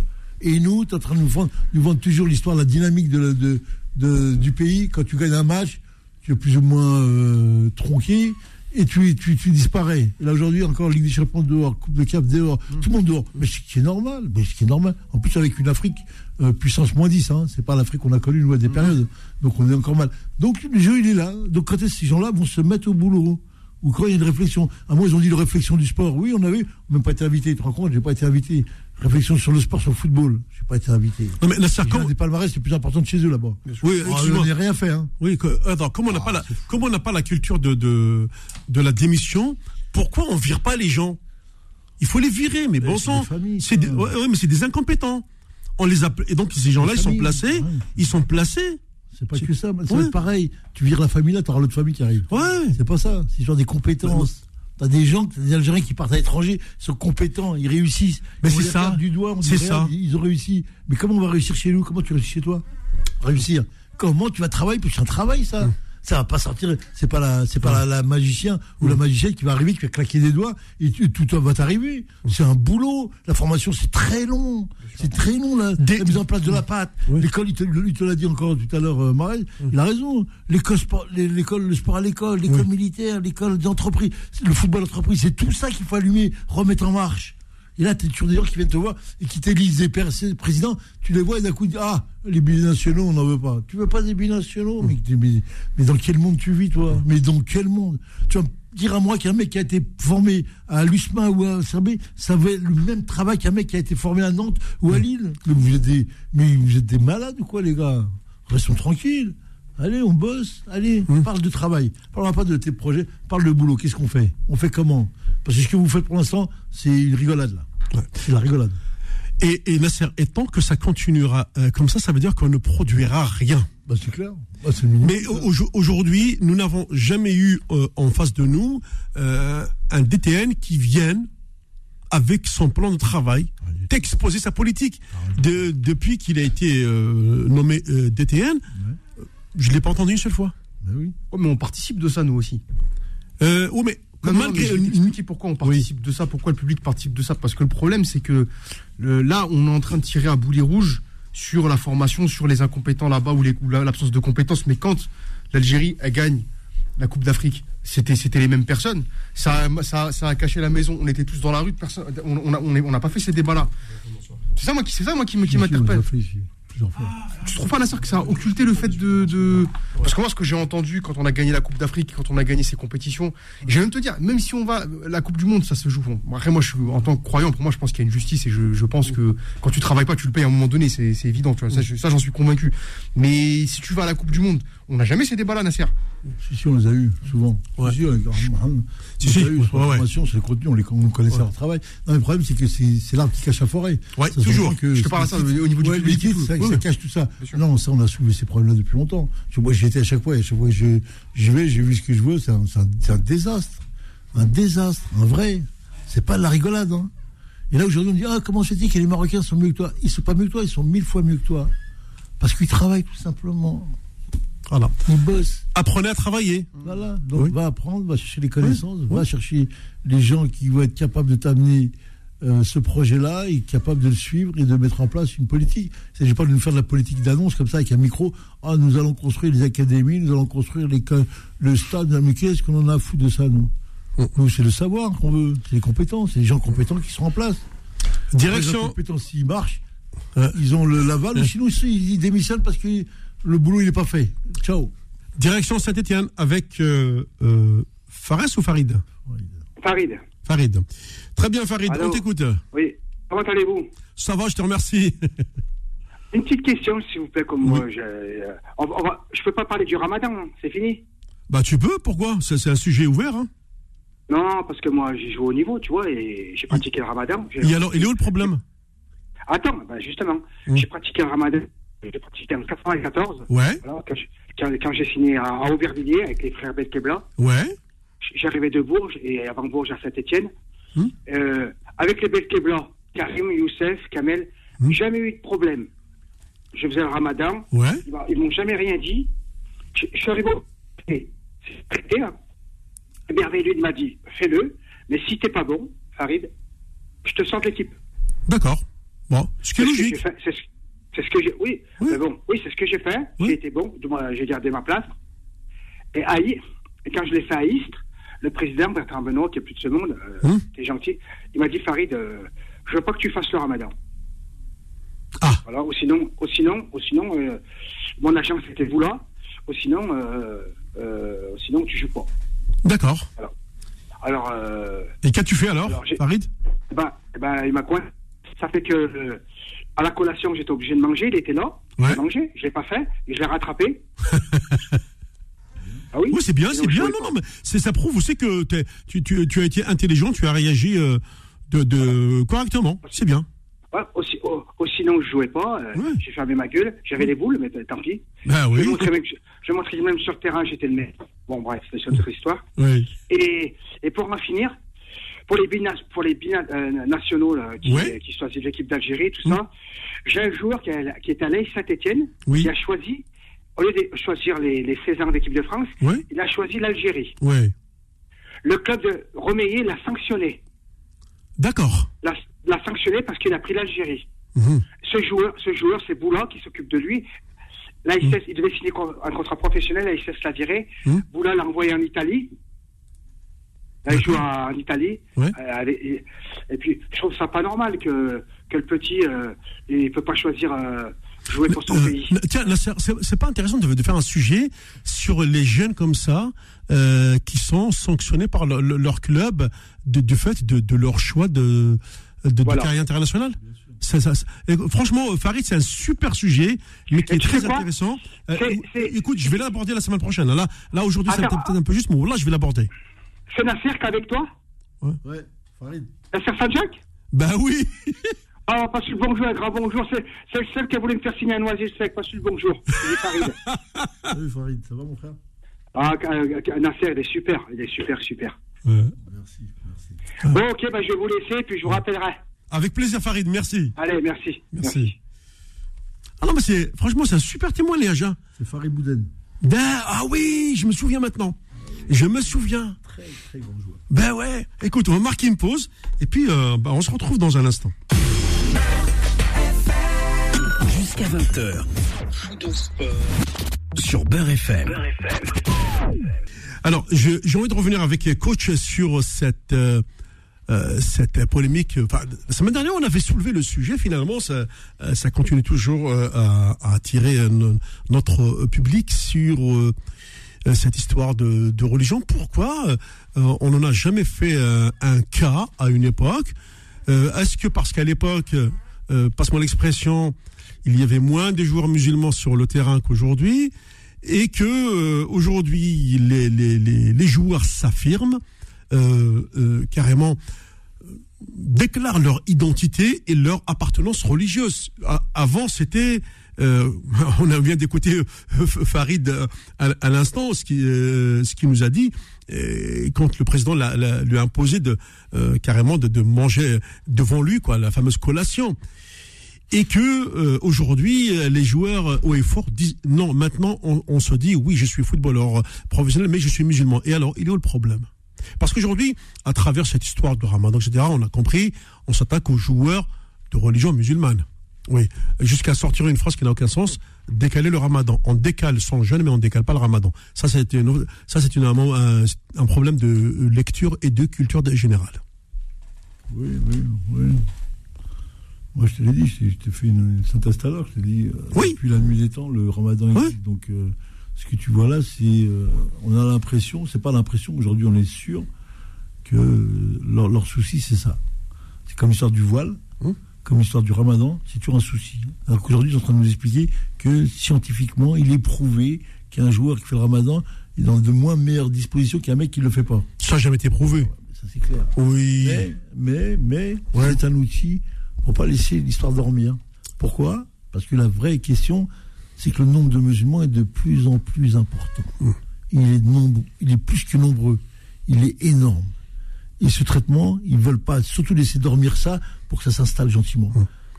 Et nous, tu es en train de nous vendre, nous vendre toujours l'histoire, la dynamique de, de- de- du pays. Quand tu gagnes un match, tu es plus ou moins euh, tronqué et tu, tu, tu disparais. Et là, aujourd'hui, encore Ligue des Champions dehors, Coupe de Cap dehors, tout le monde dehors. Mais ce qui est normal, mais ce qui est normal. En plus, avec une Afrique euh, puissance moins 10, hein, c'est pas l'Afrique qu'on a connue, nous, à des périodes. Donc, on est encore mal. Donc, le jeu, il est là. Donc, quand ces gens-là vont se mettre au boulot? Ou quand il y a une réflexion? À moi, ils ont dit la réflexion du sport. Oui, on avait, on n'a même pas été invité. Tu te rends compte, j'ai pas été invité. Réflexion sur le sport, sur le football. J'ai pas été invité. Non, mais comment- un des palmarès, c'est plus important de chez eux là-bas. Oui, Ah, excuse-moi. on n'a rien fait, hein. Oui, que, attends, comme on n'a pas la, comme on n'a pas la culture de, de, de la démission, pourquoi on vire pas les gens? Il faut les virer, mais bon c'est sang, c'est des, ouais, ouais, mais c'est des incompétents. On les appelle, et donc ces gens-là, ils sont placés, ouais. ils sont placés. C'est pas C'est- que ça. Ouais. être pareil. Tu vires la famille là, tu auras l'autre famille qui arrive. Ouais. C'est pas ça. C'est sur des compétences. T'as des gens, t'as des Algériens qui partent à l'étranger, ils sont compétents, ils réussissent. Mais c'est ça. du doigt, on dit, ça. Ils ont réussi. Mais comment on va réussir chez nous? Comment tu réussis chez toi? Réussir. Comment tu vas travailler? Parce que c'est un travail, ça. Hum. Ça va pas sortir. C'est pas la, c'est pas la, la magicien ou la magicienne qui va arriver, qui va claquer des doigts et tu- tout va t'arriver. C'est un boulot. La formation, c'est très long. C'est très long, la, Des- la mise en place de la pâte. Oui. L'école, il te, l'a dit encore tout à l'heure, euh, Marel, il a raison. L'école, sport, les- l'école, le sport à l'école, l'école militaire, l'école d'entreprise, le football d'entreprise, c'est tout ça qu'il faut allumer, remettre en marche. Et là, tu as toujours des gens qui viennent te voir et qui t'élisent des présidents, tu les vois et d'un coup, ah, les binationaux, on n'en veut pas. Tu veux pas des binationaux mais, mais, mais dans quel monde tu vis, toi? Mais dans quel monde? Tu vas me dire à moi qu'un mec qui a été formé à l'USMA ou à Serbie, ça va être le même travail qu'un mec qui a été formé à Nantes ou à Lille. Mais vous êtes des, mais vous êtes des malades ou quoi, les gars? Restons tranquilles. Allez, on bosse. Allez, parle de travail. Parle pas de tes projets. Parle de boulot. Qu'est-ce qu'on fait? On fait comment? Parce que ce que vous faites pour l'instant, c'est une rigolade là. C'est la rigolade. Et, et Nasser, et tant que ça continuera euh, comme ça, ça veut dire qu'on ne produira rien. Bah, c'est clair. Bah. Mais au- au- aujourd'hui, nous n'avons jamais eu euh, en face de nous euh, un DTN qui vienne avec son plan de travail t'exposer sa politique. De- depuis qu'il a été nommé DTN, je l'ai pas entendu une seule fois. Bah oui. Ouais, mais on participe de ça, nous aussi. Euh, oui, mais malgré. je vais t'expliquer pourquoi on participe de ça, pourquoi le public participe de ça. Parce que le problème, c'est que le- là, on est en train de tirer à boulet rouge sur la formation, sur les incompétents là-bas ou l'absence de compétences. Mais quand l'Algérie, elle gagne la Coupe d'Afrique, c'était c'était les mêmes personnes. Ça, a- ça, a- ça a caché la maison. On était tous dans la rue. Personne, on on a- on on n'a pas fait ces débats-là. C'est ça, moi, qui, c'est ça, moi, qui, Si, Tu trouves pas, Nasser, que ça a occulté le fait de. Parce que moi, ce que j'ai entendu quand on a gagné la Coupe d'Afrique, quand on a gagné ces compétitions, vais même te dire, même si on va. La Coupe du Monde, ça se joue. Après, moi, je suis, en tant que croyant, pour moi, je pense qu'il y a une justice et je, pense que quand tu travailles pas, tu le payes à un moment donné, c'est évident, ça, j'en suis convaincu. Mais si tu vas à la Coupe du Monde, on n'a jamais ces débats-là, Nasser. Si, si, on les a eu, souvent. Ouais. Si, si, on les a- on les sur ouais, sur les contenus, on, les, on connaissait leur travail. Non, mais le problème, c'est que c'est l'arbre qui cache la forêt. Ouais, Ça toujours. Que Je te parle à ça, au niveau du public tout. ça, Ouais, ça cache tout ça. Non, ça, on a soulevé ces problèmes-là depuis longtemps. Je- Moi, j'y étais à chaque fois, à chaque fois que je, je vais, j'ai vu ce que je veux, c'est un, c'est un- désastre. Un désastre, un vrai. C'est pas de la rigolade, hein. Et là, aujourd'hui, on dit, ah, comment se fait-il que les Marocains sont mieux que toi? Ils sont pas mieux que toi, ils sont mille fois mieux que toi. Parce qu'ils travaillent, tout simplement. Voilà. Ils bossent. Apprenez à travailler. Voilà, donc Oui. va apprendre, va chercher les connaissances, va chercher les gens qui vont être capables de t'amener euh, ce projet-là et capables de le suivre et de mettre en place une politique. Il ne s'agit pas de nous faire de la politique d'annonce comme ça avec un micro. Ah, nous allons construire les académies, nous allons construire les, co- le stade. Mais qu'est-ce qu'on en a à foutre de ça, nous? Nous, c'est le savoir qu'on veut, c'est les compétences, c'est les gens compétents qui sont en place. Les gens Direction. compétents, s'ils marchent, Euh. ils ont le l'aval, mais sinon, ils, ils démissionnent parce que le boulot, il n'est pas fait. Ciao. Direction Saint-Etienne avec euh, euh, Fares ou Farid? Farid, Farid. Très bien, Farid, Allô on t'écoute. oui. Comment allez-vous? Ça va, je te remercie. Une petite question, s'il vous plaît, comme moi. Je, euh, je peux pas parler du ramadan, hein, c'est fini? Bah, tu peux, pourquoi? C'est un sujet ouvert. Hein. Non, parce que moi, j'ai joué au niveau, tu vois, et j'ai pratiqué le ramadan. Et alors, il est où le problème? Attends, bah, justement, j'ai pratiqué le ramadan. J'ai pratiqué en 94. Ouais, Voilà, quand je- quand, quand j'ai signé à, à Aubervilliers avec les frères Belkebla. ouais. J'arrivais de Bourges et avant Bourges à Saint-Etienne. Hmm. Euh, avec les Belkebla, Karim, Youssef, Kamel, Hmm. jamais eu de problème. Je faisais le ramadan, Ouais. ils m'ont jamais rien dit. Je, je suis arrivé au traité, merveilleux il m'a dit, fais-le, mais si t'es pas bon, Farid, je te sors de l'équipe. D'accord. Bon, ce qui est logique. C'est ce, c'est ce que j'ai. Oui, Oui. mais bon, oui, c'est ce que j'ai fait. Oui. J'ai été bon. J'ai gardé ma place. Et à I- et quand je l'ai fait à Istres, le président Bertrand Benoît, qui est plus de ce monde, euh, Hum. qui est gentil, il m'a dit Farid, euh, je veux pas que tu fasses le Ramadan. Ah. Voilà. Ou sinon, ou sinon, ou sinon, euh, mon agent c'était vous là. Ou sinon, euh, euh, sinon tu joues pas. D'accord. Alors, euh, Et qu'as-tu fait alors, Farid? Ben, ben, il m'a coin. Ça fait que à la collation, j'étais obligé de manger. Il était là. Ouais. J'ai mangé. Je l'ai pas fait. Et je l'ai rattrapé. ah oui. Oui, c'est bien, c'est bien. Non, non, mais ça prouve aussi que tu, tu, tu as été intelligent, tu as réagi euh, de, de correctement. C'est bien. Ouais, aussi, oh, oh, sinon, je jouais pas. euh, Ouais. J'ai fermé ma gueule. J'avais les boules, mais tant pis. Ben Je montrais même, je, je montrais même sur le terrain, j'étais le meilleur. Bon, bref, c'est une autre histoire. Et, et pour en finir, pour les bina, pour les bina, euh, nationaux là, qui, Ouais. qui choisissent l'équipe d'Algérie, tout ça, j'ai un joueur qui, a- qui est à Saint-Etienne, Oui. qui a choisi, au lieu de choisir les, les 16 ans d'équipe de France, il a choisi l'Algérie. Le club de Romeyer l'a sanctionné. D'accord. L'a, sanctionné parce qu'il a pris l'Algérie. Mhm. Ce joueur, ce joueur, c'est Boula qui s'occupe de lui. L'ASS, il devait signer un contrat professionnel, l'ASS l'a viré. Mm. Boula l'a envoyé en Italie. Là, il joue en Italie. Ouais. Euh, et, et puis, je trouve ça pas normal que, que le petit, euh, il peut pas choisir euh, jouer pour son Euh, pays. tiens, c'est pas intéressant de, de faire un sujet sur les jeunes comme ça euh, qui sont sanctionnés par le- le- leur club de, du fait de, leur choix de, Voilà. carrière internationale. Ça, ça, ça- et franchement, Farid, c'est un super sujet, mais qui est très intéressant. Euh, écoute, je vais l'aborder la semaine prochaine. Là, là aujourd'hui, c'est peut-être un peu juste, mais là, je vais l'aborder. C'est Nasser qui est avec toi Ouais, Farid. Nasser Sadjak Ben oui. Ah, passe le bonjour, un grand bonjour. C'est, c'est le seul qui a voulu me faire signer un oasis sec. Passe le bonjour. Il est Farid. Salut Farid, ça va mon frère? Ah, euh, euh, Nasser, il est super. Il est super, super. Euh, Merci, merci. Bon, ok, bah, je vais vous laisser, puis je vous rappellerai. avec plaisir, Farid. Merci. Allez, merci. Merci. Ah non, mais c'est franchement, c'est un super témoignage. Hein. C'est Farid Bouden. Da- ah oui, je me souviens maintenant. Je me souviens. Très, très grand joueur. Ben ouais. Écoute, on va marquer une pause et puis euh, bah, on se retrouve dans un instant. Jusqu'à 20h. Sur Beurre FM. Alors, je- j'ai envie de revenir avec coach sur cette euh, euh, cette polémique. Enfin, la semaine dernière, on avait soulevé le sujet. Finalement, ça, ça continue toujours euh, à, à attirer euh, no- notre public sur cette histoire de, de religion. Pourquoi euh, on n'en a jamais fait euh, un cas à une époque Euh, Est-ce que parce qu'à l'époque, euh, passe-moi l'expression, il y avait moins de joueurs musulmans sur le terrain qu'aujourd'hui et que euh, aujourd'hui les, les, les, joueurs s'affirment euh, euh, carrément euh, déclarent leur identité et leur appartenance religieuse. Avant, c'était euh, on vient d'écouter euh, Farid euh, à, l'instant, ce qui ce qui nous a dit quand le président l'a- lui a imposé de carrément de, manger devant lui quoi, la fameuse collation. Et que aujourd'hui les joueurs haut et fort disent non maintenant on, on se dit oui je suis footballeur professionnel mais je suis musulman. Et alors il est où le problème? Parce qu'aujourd'hui à travers cette histoire de Ramadan etc on a compris on s'attaque aux joueurs de religion musulmane oui jusqu'à sortir une phrase qui n'a aucun sens décaler le Ramadan on décale son jeûne mais on décale pas le Ramadan ça c'est une, ça c'est une- un, problème de lecture et de culture générale Oui, oui, oui. Moi, je te l'ai dit, je t'ai- fait une, une synthèse tout à l'heure. Je t'ai dit, euh, Oui. depuis la nuit des temps, le ramadan Oui. existe. Donc, euh, ce que tu vois là, c'est. euh, on a l'impression, c'est pas l'impression, aujourd'hui, on est sûr que euh, leur, leur souci, c'est ça. C'est comme l'histoire du voile, Hum. Comme l'histoire du ramadan, c'est toujours un souci. Alors qu'aujourd'hui, ils sont en train de nous expliquer que scientifiquement, il est prouvé qu'un joueur qui fait le ramadan est dans de moins meilleures dispositions qu'un mec qui le fait pas. ça n'a jamais été prouvé Ça, c'est clair. oui Mais, mais, mais, Ouais. c'est un outil pour pas laisser l'histoire dormir. Pourquoi? Parce que la vraie question, c'est que le nombre de musulmans est de plus en plus important. Il est nombre, il est plus que nombreux. Il est énorme. Et ce traitement, ils veulent pas surtout laisser dormir ça pour que ça s'installe gentiment.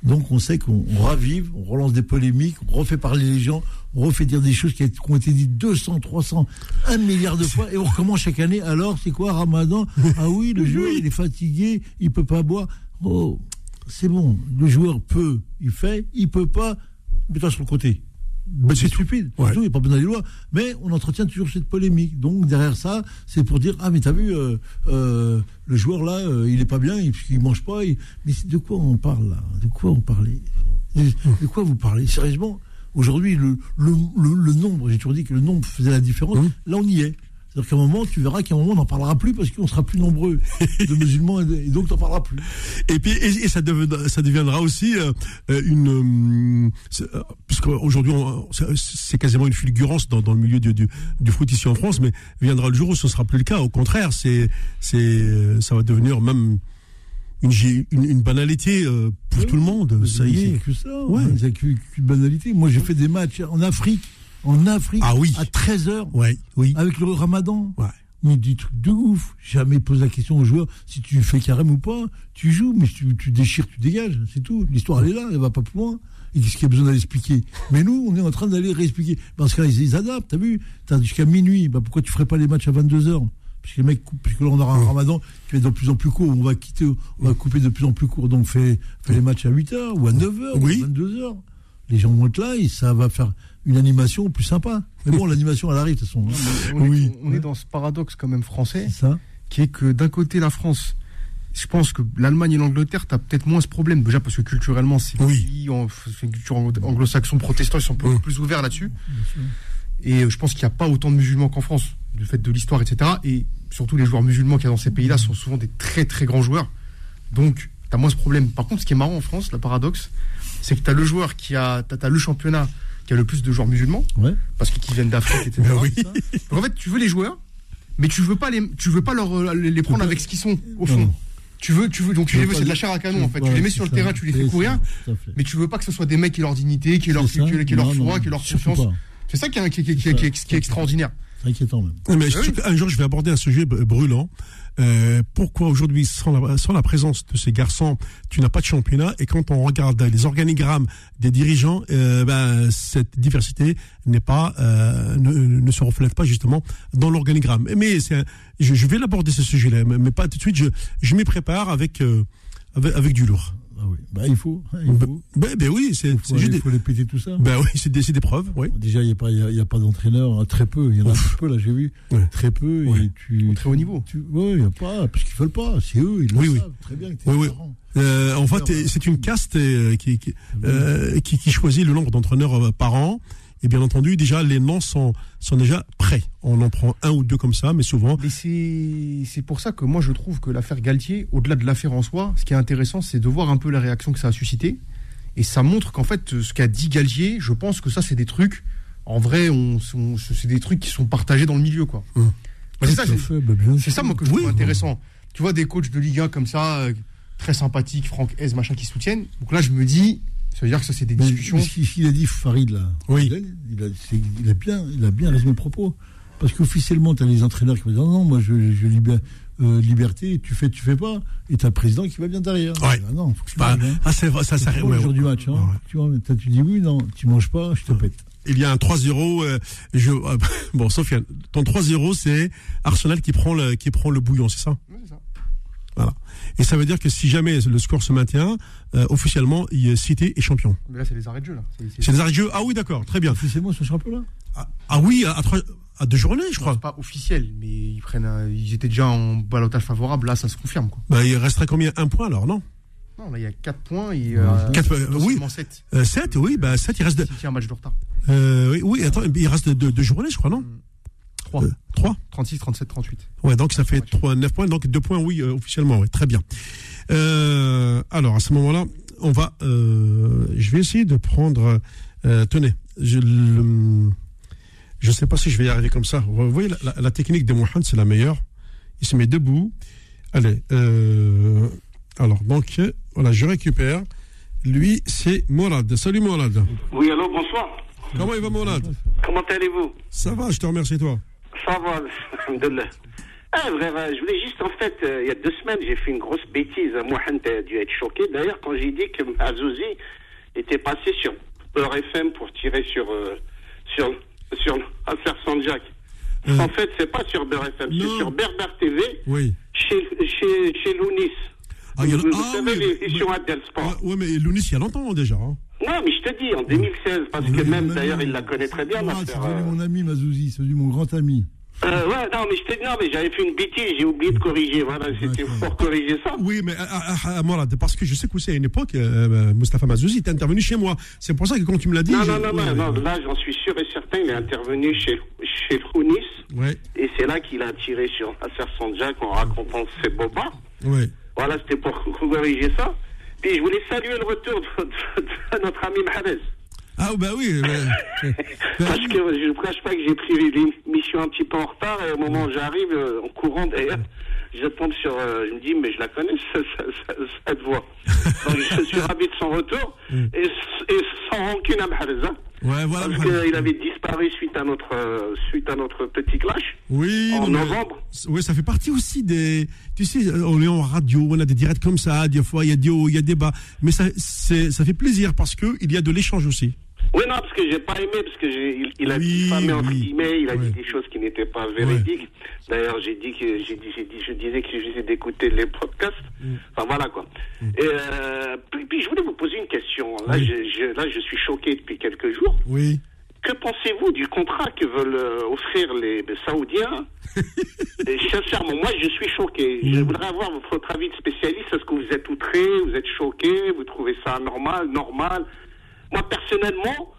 Donc on sait qu'on on ravive, on relance des polémiques, on refait parler les gens, on refait dire des choses qui ont été dites 200, 300, 1 milliard de fois, et on recommence chaque année. Alors c'est quoi Ramadan? Ah oui, le joueur il est fatigué, il peut pas boire. Oh, c'est bon, le joueur peut, il fait, il peut pas, mets-toi sur le côté. C'est stupide, Ouais. il n'y a pas besoin des lois. Mais on entretient toujours cette polémique. Donc derrière ça, c'est pour dire Ah, mais t'as vu, euh, euh, le joueur là, euh, il est pas bien, il, il mange pas. il- Mais de quoi on parle là? De quoi on parlait? De, de quoi vous parlez? Sérieusement, aujourd'hui, le, le, le- le nombre, j'ai toujours dit que le nombre faisait la différence. Hum. Là, on y est. C'est-à-dire qu'à un moment, tu verras qu'à un moment, on n'en parlera plus parce qu'on sera plus nombreux de musulmans et, donc t'en parleras plus. Et puis et, et ça, deviendra, ça deviendra aussi euh, euh, une euh, c'est, euh, puisque aujourd'hui c'est c'est quasiment une fulgurance dans, dans le milieu du, du, du foot ici en France, mais viendra le jour où ce sera plus le cas. Au contraire, c'est c'est ça va devenir même une, une, une banalité pour Oui, tout le monde. Ça y c'est est. que ça. Ouais. C'est qu'une banalité. Moi, j'ai fait des matchs en Afrique, en Afrique, Ah oui. à 13h, Ouais, oui. avec le ramadan. Ouais. Mais des trucs de ouf. Jamais pose la question aux joueurs si tu fais carême ou pas. Tu joues, mais si tu, tu déchires, tu dégages. C'est tout. L'histoire, elle est là, elle va pas plus loin. Et qu'est-ce qu'il y a besoin d'aller expliquer Mais nous, on est en train d'aller réexpliquer. Parce que là, ils, adaptent, t'as vu? T'as jusqu'à minuit. Bah, pourquoi tu ferais pas les matchs à 22h Puisque les mecs, coupent- puisque là, on aura un ramadan qui va être de plus en plus court. On va quitter, on va couper de plus en plus court. Donc, fais, fais les matchs à 8h ou à 9h Oui. ou à 22h. Les gens vont être là et ça va faire une animation plus sympa. Mais bon, l'animation, elle arrive, de toute façon. hein. On, est- Oui. on est dans ce paradoxe quand même français, ça. qui est que d'un côté la France, je pense que l'Allemagne et l'Angleterre, t'as peut-être moins ce problème déjà parce que culturellement c'est Oui. une culture ang- anglo-saxon protestant, ils sont un peu Mm. plus ouverts là-dessus. Et euh, je pense qu'il n'y a pas autant de musulmans qu'en France, du fait de l'histoire, etc. Et surtout les joueurs musulmans qu'il y a dans ces pays-là sont souvent des très très grands joueurs. Donc t'as moins ce problème. Par contre, ce qui est marrant en France, le paradoxe, c'est que t'as le joueur qui a, t'as, t'as le championnat qui a le plus de joueurs musulmans, Ouais. parce qu'ils viennent d'Afrique, etc. Ben oui. Donc en fait, tu veux les joueurs, mais tu veux pas les, tu veux pas leur, euh, les les prendre avec ce qu'ils sont au fond. Non. Tu veux, tu veux, donc tu les veux, c'est de la chair à canon tu- en fait. ouais, tu les mets sur le ça. terrain, tu les fais courir, ça, mais tu veux pas que ce soit des mecs qui aient leur dignité, qui aient leur, qui aient- qui aient leur Non, foi, non, qui aient leur confiance. C'est ça qui est, qui est- qui est- extraordinaire. C'est inquiétant même. Mais Ah un jour, je vais aborder un sujet brûlant. Euh, pourquoi aujourd'hui, sans la, sans la présence de ces garçons, tu n'as pas de championnat? Et quand on regarde les organigrammes des dirigeants, euh, ben, cette diversité n'est pas, euh, ne, ne, se reflète pas justement dans l'organigramme. Mais c'est, je, je, vais l'aborder ce sujet-là, mais pas tout de suite. Je, je m'y prépare avec, euh, avec, avec du lourd. Ah oui. Bah, il faut. Hein, il faut. Ben, ben oui, c'est il faut, juste il faut les péter tout ça. Ben oui, c'est des, des, preuves. Oui. Déjà, il n'y a pas, il y a, pas d'entraîneur, hein, très peu. Il y en a un peu là, j'ai vu, ouais. très peu. Ouais. Et tu, Très haut niveau. Ouais, il n'y a pas, parce qu'ils veulent pas. C'est eux, ils Oui, le oui. savent très bien que Oui, oui. parent. Euh, en fait, c'est une caste euh, qui, qui, euh, qui, qui choisit le nombre d'entraîneurs par an. Et bien entendu, déjà, les noms sont, sont déjà prêts. On en prend un ou deux comme ça, mais souvent. Mais c'est pour ça que moi je trouve que l'affaire Galtier, au-delà de l'affaire en soi, ce qui est intéressant, c'est de voir un peu la réaction que ça a suscité. Et ça montre qu'en fait, ce qu'a dit Galtier, je pense que ça, c'est des trucs. En vrai, on, on- c'est des trucs qui sont partagés dans le milieu, quoi. Hum. Bah, c'est ça, bah, ça, moi, que je Oui. trouve intéressant. Tu vois, des coachs de Ligue 1 comme ça, euh, très sympathiques, Franck Hez, machin, qui soutiennent. Donc là, je me dis, ça veut dire que ça, c'est des Mais, discussions. mais ce qu'il- a dit Farid là, Oui. il, a, il, a, c'est- il a bien, il a bien résumé le propos. Parce qu'officiellement, tu as les entraîneurs qui vont dire non, non, moi je, je libère, euh, liberté, tu fais, tu fais pas. Et tu as le président qui va bien derrière. Ouais. Ah non, faut que tu Bah, manges, hein. ah, c'est vrai, ça, ça, C'est pas ouais, le jour ouais. du match. Hein. Tu, vois, tu dis oui, non, tu manges pas, je te pète. Il y a un 3-0. euh, je, euh, bon, Sofiane, ton 3-0, c'est Arsenal qui prend le, qui prend le bouillon, c'est ça? Ouais, c'est ça. Voilà. Et ça veut dire que si jamais le score se maintient, euh, officiellement, il est Cité est champion. Mais là, c'est les arrêts de jeu, là. C'est- c'est- C'est des arrêts de jeu Ah oui, d'accord, très bien. Officiellement, ce championnat Ah, ah oui, à, à, trois- à deux journées, je Non, crois. c'est pas officiel, mais ils prennent, un- ils étaient déjà en balotage favorable. Là, ça se confirme, quoi. Bah, il resterait combien? Un point alors, non? Non, là, il y a 4 points et. Euh, Quatre, euh, oui. 7. euh, 7, oui, bah 7, il reste de, Il y a un match de retard. euh, oui, oui, attends, il reste deux deux journées, je crois, non? 3. euh, 3 36, 37, 38. Ouais, donc ça fait 3, 9 points, donc 2 points, oui, euh, officiellement, oui, très bien. Euh, alors, à ce moment-là, on va, euh, je vais essayer de prendre, euh, tenez, je le, je sais pas si je vais y arriver comme ça. Vous voyez, la, la- la technique de Mohamed, c'est la meilleure. Il se met debout. Allez, euh, alors, donc, voilà, je récupère. Lui, c'est Morad. Salut Morad. Oui, allô, bonsoir. Comment il va Morad Comment allez-vous? Ça va, je te remercie toi. Ça va, alhamdoulilah. Ah, euh, je voulais juste, en fait, euh, il y a deux semaines, j'ai fait une grosse bêtise. Mohamed a dû être choqué. D'ailleurs, quand j'ai dit que Azouzi était passé sur Peur FM pour tirer sur, euh, sur, sur Affaire Sanjak. Euh. En fait, c'est pas sur Beurre FM, c'est sur Berbère TV, Oui. chez, chez, chez Lounis. Ah, il y en a- vous, vous ah, savez, oui, l'émission Adel Sport. Ouais, mais Lounis, il y a longtemps déjà. hein. Non, mais je te dis, en 2016, parce que Oui, même, mon d'ailleurs, il la connaît très bien, devenu euh, mon ami Mazouzi, c'est mon grand ami. Euh, ouais, non, mais je t'ai dit, non, mais j'avais fait une bêtise, j'ai oublié de corriger. Voilà, c'était pour corriger ça. Oui, mais ah, ah, ah, Morad, parce que je sais qu'aussi à une époque, euh, Mustafa Mazouzi était intervenu chez moi. C'est pour ça que quand tu me l'as dit. Non, non, non, ouais, non, là, j'en suis sûr et certain, il est intervenu chez, chez Ouais, et c'est là qu'il a tiré sur Affaire Sanjak en racontant ses bobards. ouais. Voilà, c'était pour corriger ça. Puis je voulais saluer le retour de, de- de notre ami Mahrez. Ah, bah oui. mais- Parce que je ne cache pas que j'ai pris l'émission un petit peu en retard et au moment où j'arrive, euh, en courant d'ailleurs, je tombe sur. euh, je me dis, mais je la connais, ce- ce- ce- cette voix. Donc je suis ravi de son retour et, et sans rancune à Mahrez. hein. Ouais, voilà. Parce qu'il avait disparu suite à notre, euh, suite à notre petit clash Oui, en non, novembre. Oui, ça fait partie aussi des. Tu sais, on est en radio, on a des directs comme ça, des fois il y a des hauts, il y a des bas. Mais ça, ça fait plaisir parce que il y a de l'échange aussi. Oui, non, parce que j'ai pas aimé, parce que il, il a Oui, diffamé entre oui. guillemets, il a Ouais. dit des choses qui n'étaient pas véridiques. D'ailleurs, j'ai dit que j'ai dit, j'ai dit, je disais que j'essayais d'écouter les podcasts. Mm. Enfin voilà quoi. Et euh, puis, puis je voulais vous poser une question. Là, je, je- là, je suis choqué depuis quelques jours. Oui. Que pensez-vous du contrat que veulent euh, offrir les, les Saoudiens? Et Sincèrement, moi, je suis choqué. Je Mm. voudrais avoir votre avis de spécialiste. Est-ce que vous êtes outré? Vous êtes choqué? Vous trouvez ça normal? Normal? Moi, personnellement,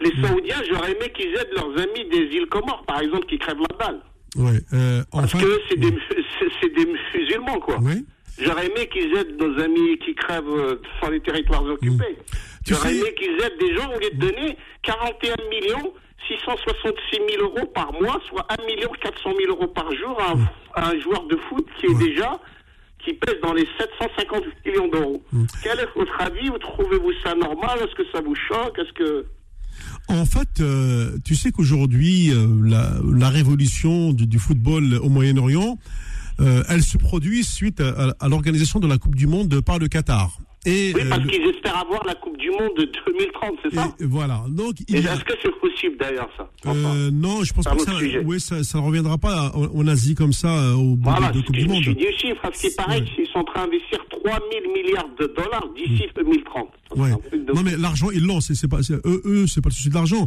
les Mm. Saoudiens, j'aurais aimé qu'ils aident leurs amis des îles Comores, par exemple, qui crèvent la dalle. Ouais. Euh, Parce enfin. que c'est des, musulmans, quoi. Oui. J'aurais aimé qu'ils aident nos amis qui crèvent euh, sur les territoires occupés. Mm. Tu J'aurais sais- aimé qu'ils aident des gens au lieu de donner 41 millions 666 000 euros par mois, soit 1 million 400 000 euros par jour à un, à un joueur de foot qui est Mm. Ouais. déjà qui pèse dans les 750 millions d'euros. Mm. Quel est votre avis Vous trouvez-vous ça normal Est-ce que ça vous choque Est-ce que En fait, euh, tu sais qu'aujourd'hui, euh, la, la révolution du, du football au Moyen-Orient, euh, elle se produit suite à, à l'organisation de la Coupe du Monde par le Qatar. Et, oui, parce euh, qu'ils espèrent avoir la Coupe du Monde de 2030, c'est ça Voilà. Donc, est-ce que c'est possible d'ailleurs ça euh, Non, je pense pas que ça, oui, ça, ne reviendra pas en, Asie comme ça euh, au bout voilà, de, de Coupe du Monde. Je dis chiffre, parce qu'il paraît qu'ils sont en train d'investir 3 000 milliards de dollars d'ici 2030. Mm. Ouais. Non mais l'argent ils l'ont, c'est pas eux, eux c'est pas le souci de l'argent.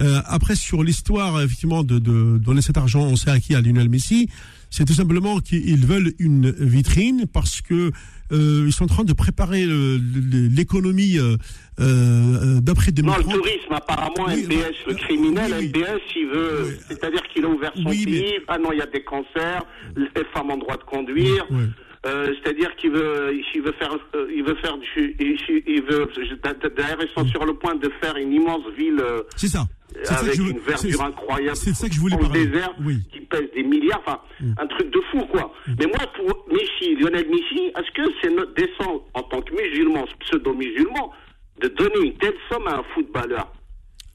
Euh, après sur l'histoire effectivement de, de donner cet argent, on sait à qui à Lionel Messi c'est tout simplement qu'ils veulent une vitrine parce que euh, ils sont en train de préparer l'économie euh, euh, d'après 2030. Non, le tourisme, apparemment, MBS, le criminel, MBS, il veut, c'est-à-dire qu'il a ouvert son pays, ah non, il y a des cancers, les femmes ont droit de conduire. Euh, c'est-à-dire qu'il veut, il veut faire, euh, il veut faire du, il, veut, d'ailleurs ils sont sur le point de faire une immense ville. c'est ça avec une verdure incroyable. C'est ça que je voulais parler. désert qui pèse des milliards, enfin, mm. un truc de fou, quoi. Mm. Mais moi, pour Messi, Lionel Messi, est-ce que c'est notre descente en tant que musulman, pseudo-musulman, de donner une telle somme à un footballeur?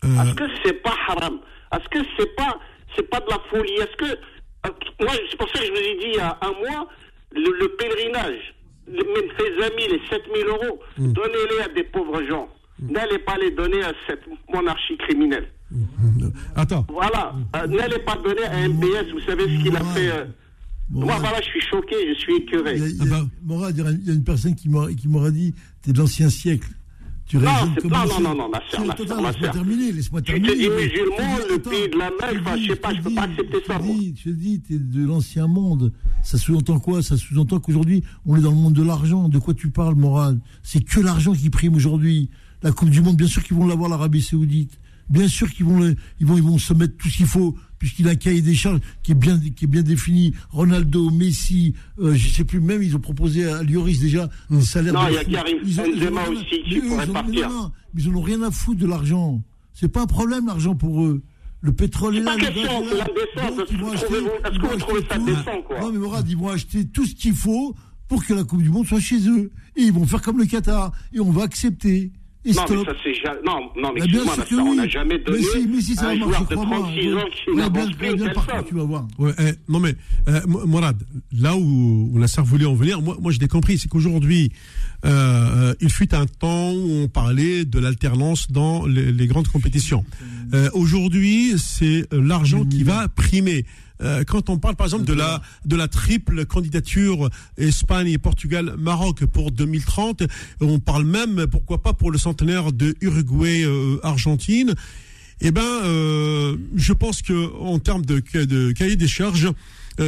Euh. Est-ce que c'est pas haram? Est-ce que c'est pas, c'est pas de la folie? Est-ce que, euh, moi, c'est pour ça que je vous ai dit il y a un mois, le, pèlerinage, même ses amis, les 7000 euros, mm. donnez-les à des pauvres gens. N'allez pas les donner à cette monarchie criminelle. Attends. Voilà. Euh, n'allez pas donner à MBS, vous savez ce qu'il a fait. Euh. Moi, voilà, je suis choqué, je suis écœuré. Il y a, Morad, il y a une personne qui m'aurait dit T'es de l'ancien siècle. Tu non, pas, non, non, non, ma soeur, ma soeur, ma soeur. terminer, laisse-moi terminer. Tu te dis musulman, le pays de la mer, enfin, je sais pas, je peux pas accepter ça, moi. Je te dis, t'es de l'ancien monde. Ça sous-entend quoi? Ça sous-entend qu'aujourd'hui, on est dans le monde de l'argent. De quoi tu parles, Morad C'est que l'argent qui prime aujourd'hui. La Coupe du Monde, bien sûr qu'ils vont l'avoir, l'Arabie Saoudite. Bien sûr qu'ils vont, ils vont, ils vont se mettre tout ce qu'il faut, puisqu'il a un cahier des charges qui est bien, qui est bien défini. Ronaldo, Messi, euh, je sais plus, même ils ont proposé à Lloris déjà des salaires. Non, il y a Karim Benzema aussi qui pourrait partir. mais ils n'ont rien à foutre de l'argent. C'est pas un problème l'argent pour eux. Le pétrole est, là. C'est pas question, c'est l'indécence. Est-ce que vous trouvez ça décent, quoi Non, mais Morad, ils vont acheter tout ce qu'il faut pour que la Coupe du Monde soit chez eux. Et ils vont faire comme le Qatar. Et on va accepter non, mais ça c'est jamais. Non, non, mais excuse-moi, oui. on n'a jamais donné mais si, mais si, ça un joueur de 36 ans qui n'avance plus une personne. Tu vas voir. Ouais, eh, non, mais euh, Morad, là où on a ça voulu en venir, moi, moi je l'ai compris, c'est qu'aujourd'hui, euh, euh, il fut un temps où on parlait de l'alternance dans les, les, grandes compétitions. Euh, aujourd'hui, c'est l'argent qui va primer. Euh, quand on parle par exemple de la de la triple candidature Espagne et Portugal Maroc pour 2030, on parle même pourquoi pas pour le centenaire de Uruguay euh, Argentine. Eh ben, euh, je pense que en termes de, de cahier des charges,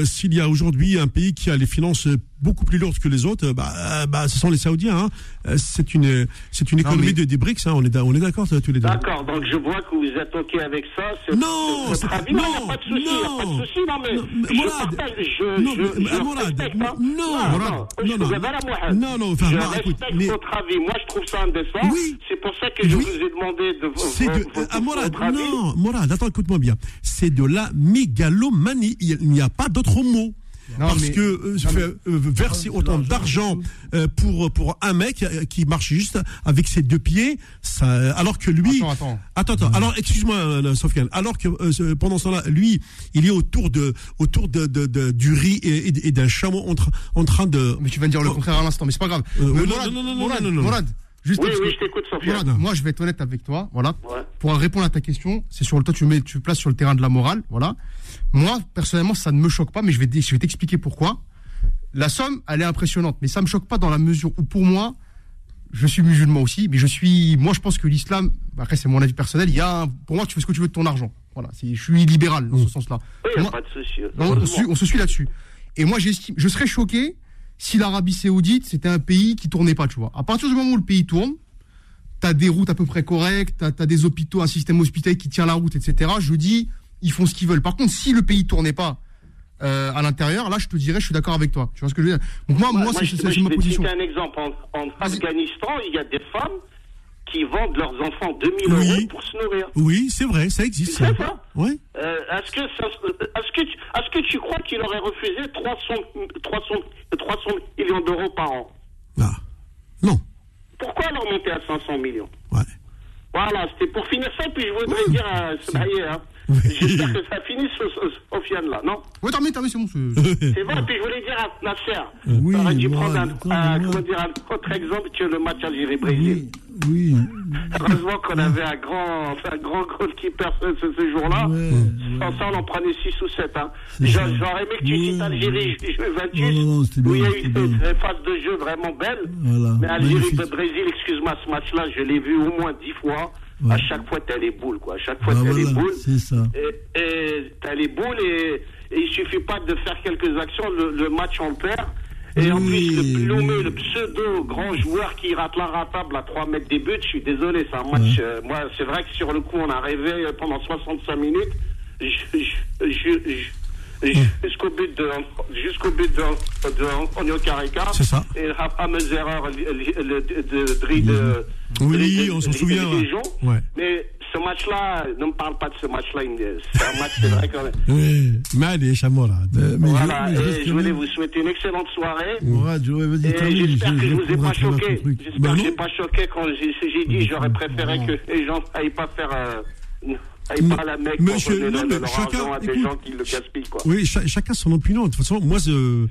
s'il y a aujourd'hui un pays qui a les finances beaucoup plus lourde que les autres, bah, bah, ce sont les Saoudiens. Hein. Euh, c'est une, c'est une économie de, des BRICS. Hein. On est, on est d'accord tous les deux. D'accord. Donc je vois que vous êtes ok avec ça. Non, votre avis. Non, a pas de souci. Non, pas de souci. Non, mais, non, je Mourad, partage. Je, non, je, mais, je Mourad, respecte, non, hein. non, non, Mourad, non, non, non, non, enfin, je bah, respecte écoute, mais... votre avis. Moi, je trouve ça indécent. Oui. C'est pour ça que je oui. vous ai demandé de c'est de, votre, ah, Mourad, non, Mourad, attends, écoute-moi bien. C'est de la mégalomanie. Il n'y a pas d'autre mot. Non, parce mais, que euh, non, euh, verser autant d'argent euh, pour pour un mec qui marche juste avec ses deux pieds, ça, alors que lui, attends, attends, attends, attends. alors excuse-moi, Sofiane, alors que pendant ce temps-là, lui, il est autour de autour de, de, de du riz et, et, et d'un chameau en, en, train de. Mais tu viens de dire le contraire à l'instant, mais c'est pas grave. Morad, non, non, non, Morad, non, non, non, Morad, juste oui, oui, je t'écoute, Sofiane. Morad, moi, je vais être honnête avec toi, voilà. Ouais. Pour répondre à ta question, c'est sur le toi, tu mets, tu places sur le terrain de la morale, voilà. Moi, personnellement, ça ne me choque pas, mais je vais, je vais t'expliquer pourquoi la somme, elle est impressionnante, mais ça me choque pas dans la mesure où, pour moi, je suis musulman aussi, mais je suis, moi, je pense que l'islam, après, c'est mon avis personnel, il y a, un, pour moi, tu fais ce que tu veux de ton argent. Voilà, je suis libéral dans ce sens-là. Oui, n'y a pas de souci. On, on, on, se suit là-dessus. Et moi, j'estime, je serais choqué si l'Arabie Saoudite, c'était un pays qui tournait pas, tu vois. À partir du moment où le pays tourne, t'as des routes à peu près correctes, t'as as des hôpitaux, un système hospitalier qui tient la route, etc. Je dis, ils font ce qu'ils veulent. Par contre, si le pays tournait pas, euh, à l'intérieur, là, je te dirais, je suis d'accord avec toi. Tu vois ce que je veux dire? Donc moi, moi, moi c'est ma position. Je vais un exemple. En, en Afghanistan, il y a des femmes qui vendent leurs enfants 2000 oui. euros pour se nourrir. Oui, c'est vrai, ça existe. C'est ça Oui. Euh, est-ce que, est-ce que, tu, est-ce que tu crois qu'il aurait refusé 300, 300, 300 millions d'euros par an? Ah, non. Pourquoi leur monter à 500 millions? Ouais. Voilà, c'était pour finir ça, puis je voudrais dire à Smaïe, hein, j'espère que ça finisse, Sofiane, là, non Ouais, t'as mis, t'as mis, c'est bon. C'est vrai, puis je voulais dire à Nasser, Oui, t'aurais dû prendre un, attends, un- moi. comment dire, un autre exemple que le match Algérie-Brésil. Oui, oui. Heureusement qu'on avait un grand, un grand goalkeeper ce, ce, ce jour-là. Ouais, Sans ça, on en prenait 6 ou 7. Hein. C'est J'a- ça. J'aurais aimé que tu Ouais, cites Algérie, ouais. 28, Non, non, où il y a eu une phase de jeu vraiment belle. Voilà. Mais. Algérie-Brésil, excuse-moi, ce match-là, je l'ai vu au moins 10 fois. Ouais. À chaque fois, t'as les boules, quoi. À chaque fois, Bah, t'as les voilà, boules. c'est ça. Et, et t'as les boules et, et il suffit pas de faire quelques actions, le, le match on le perd. Et en plus, le Plomé, oui. le pseudo grand joueur qui rate l'inratable à 3 mètres des buts, je suis désolé, c'est un match. euh, moi, c'est vrai que sur le coup, on a rêvé pendant 65 minutes. Je- je- je- je- Jusqu'au but de jusqu'au but de, de C'est ça. et la fameuse erreur li- li- le- de, de, de, de- Oui, de- on s'en souvient, ouais. Mais ce match-là, ne me parle pas de ce match-là. C'est un match, c'est vrai quand même. Oui, mais allez, Chamora. Euh, Voilà, je, je je voulais vous souhaiter une excellente soirée. J'espère que je vous ai pas choqué. J'espère Bah que non. j'ai pas choqué quand j'ai j'ai dit j'aurais préféré que les gens n'aillent pas faire euh, aillent pas à pour Monsieur, donner non, leur chacun- argent à des écoute. gens qui le gaspillent quoi. Oui, cha- chacun son opinion. De toute façon, moi, euh,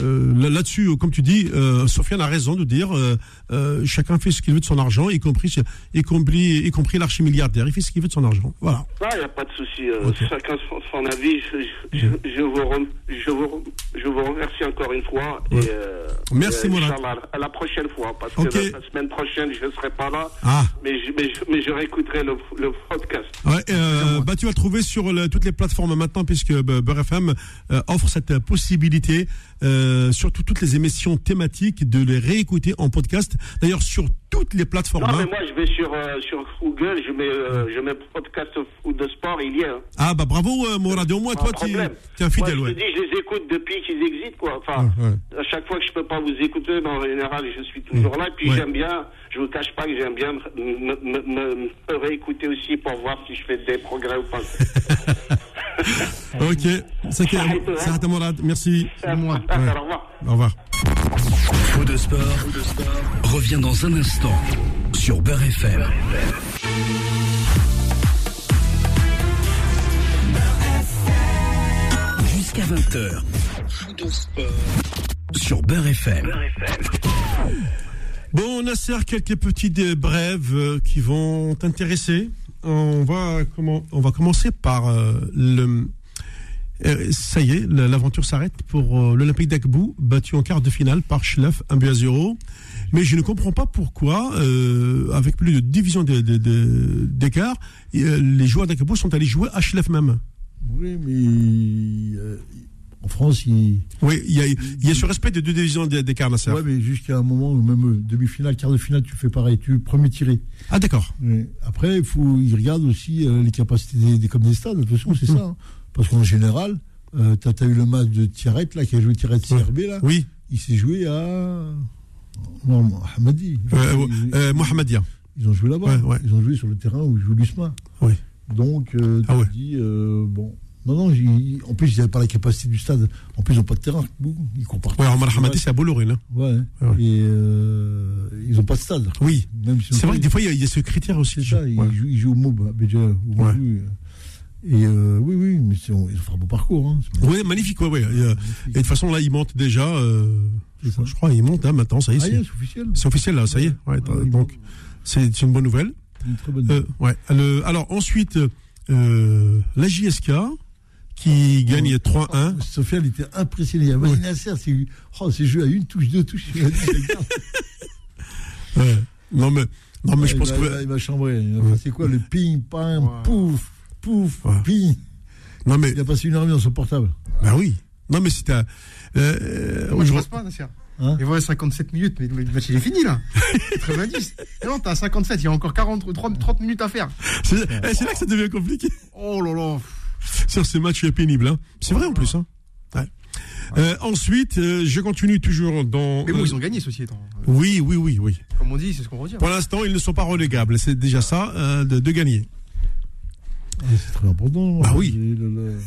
euh, là- là-dessus, comme tu dis, euh, Sofiane a raison de dire euh, euh, chacun fait ce qu'il veut de son argent, y compris, y compris, y compris l'archimilliardaire. Il fait ce qu'il veut de son argent. Voilà. Ah, il n'y a pas de souci. euh. Chacun son, son avis. Je, je, je vous rem- je, vous, je vous remercie encore une fois. Et, euh, Merci. Inch'Allah, À la prochaine fois. Parce que la, la semaine prochaine, je ne serai pas là. Ah. Mais, je, mais, mais je réécouterai le, le podcast. Ouais, euh, bah, tu vas le trouver sur le- toutes les plateformes maintenant, puisque Beurre FM offre cette possibilité, surtout toutes les émissions thématiques, de les réécouter en podcast. D'ailleurs, sur toutes les plateformes. Non, hein. mais moi, je vais sur, euh, sur Google, je mets, euh, je mets podcast ou de sport, il y est. hein. Ah, bah bravo, euh, Mourad. Au moins, toi, tu es un fidèle, Moi, ouais. je te dis, je les écoute depuis qu'ils existent, quoi. Enfin, Ouais, ouais. à chaque fois que je peux pas vous écouter, mais en général, je suis toujours là. Et puis, Ouais. j'aime bien, je vous cache pas que j'aime bien me, me, me- me réécouter aussi pour voir si je fais des progrès ou pas. Ok, c'est hein. Mourad. Merci. C'est moi. Au revoir. Au revoir. Faux de sport, revient dans un instant sur Beurre FM. Jusqu'à 20h. Faux de sport sur Beurre FM. Bon, Nasser, quelques petites brèves euh, qui vont t'intéresser. On va, commencer par euh, le. euh, ça y est, la- l'aventure s'arrête pour euh, l'Olympique d'Agbou, battu en quart de finale par Schleff, 1 but à 0. Mais je ne comprends pas pourquoi, avec plus de division d'écart, les joueurs d'Agbou sont allés jouer à Schleff même. Oui, mais en France, il. Oui, il y a, il y a ce respect de deux divisions d'écart, Nasser. Ouais, mais jusqu'à un moment, où même euh, demi-finale, quart de finale, tu fais pareil, tu premier tiré. Ah, d'accord. Oui. Après, il faut, ils regardent aussi euh, les capacités des, des, comme des stades. De toute façon, c'est ça. hein. Parce qu'en général, euh, tu as, eu le match de Thierret, là, qui a joué Thierret de CRB, là. Oui, Il s'est joué à. Non, Hamadi. euh, ils, Mohamedia. ils ont joué là-bas. Ouais, ouais. Ils ont joué sur le terrain où joue l'USMA. Oui. Donc, euh, tu Ah ouais. te dis, euh, bon. Non, non, en plus, ils n'avaient pas la capacité du stade. En plus, ils n'ont pas de terrain. Ils comparent Ouais, Omar Hamadi, c'est à Bolloré, là. Ouais. Ouais. Et euh, ils n'ont pas de stade. Oui. Si C'est vrai que des fois, il y a, il y a ce critère aussi. Ça, ils, jouent, ils jouent au MOB, à Béja, au Ouais. Et euh, oui, oui, mais c'est- ils ont fait un beau parcours. Hein. Ouais, magnifique, ouais, ouais. Et, euh, et de toute façon, là, il monte déjà. euh, je crois, il monte, hein, maintenant, ça y est. Ah, c'est- officiel. c'est officiel, là, ça y est. Ouais, Ah, oui, donc, c'est une bonne nouvelle. Une très bonne Euh, ouais. Le- alors, ensuite, la JSK, qui gagne 3-1. Sofiane était impressionné. Il y a Vas-y, Nasser, c'est oh, c'est joué à une touche, deux touches. Il. Ouais. Non, mais, non, mais je il pense va- que. il va- Il va chambrer. Il C'est quoi le ping, ping, Ouais. pouf, pouf, Ouais. ping. Non, mais. Il a passé une heure et demie dans son portable. Bah oui. Non, mais c'était. un- Euh, Moi, je passe pas, Nasser. Hein Et voilà, 57 minutes, mais le match il est fini là. 90. Et non, t'as à 57, il y a encore 40, 30, 30 minutes à faire. C'est eh, c'est là que ça devient compliqué. Oh là là. Sur ce match pénible. Hein. C'est vrai en plus. Hein. Ouais. Euh, ensuite, euh, je continue toujours dans. Mais bon, euh, ils ont gagné, ceci étant. Euh, Oui, oui, oui, oui. Comme on dit, c'est ce qu'on retient. Pour l'instant, ils ne sont pas relégables. C'est déjà ça euh, de, de gagner. Ah, c'est très important. Bah oui. Et le- le-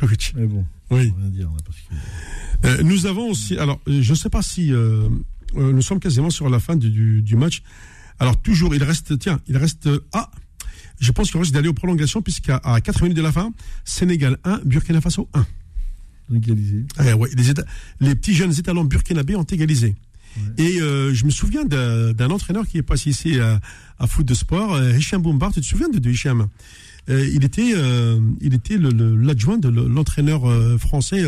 Coach. Mais bon, Oui. on va dire. là, Parce que... Euh, nous avons aussi. Alors, je ne sais pas si euh, euh, nous sommes quasiment sur la fin du, du, du match. Alors toujours, il reste, tiens, il reste, ah, je pense qu'il risque d'aller aux prolongations puisqu'à à 4 minutes de la fin, Sénégal 1, Burkina Faso 1. Égalisé. Eh ouais, les, petits jeunes étalons burkinabés ont égalisé. Et euh, je me souviens d'un entraîneur qui est passé ici à, à foot de sport, euh, Hicham Boumbar. Tu te souviens de, de Hicham? Euh, Il était, il était le- le- l'adjoint de le- l'entraîneur français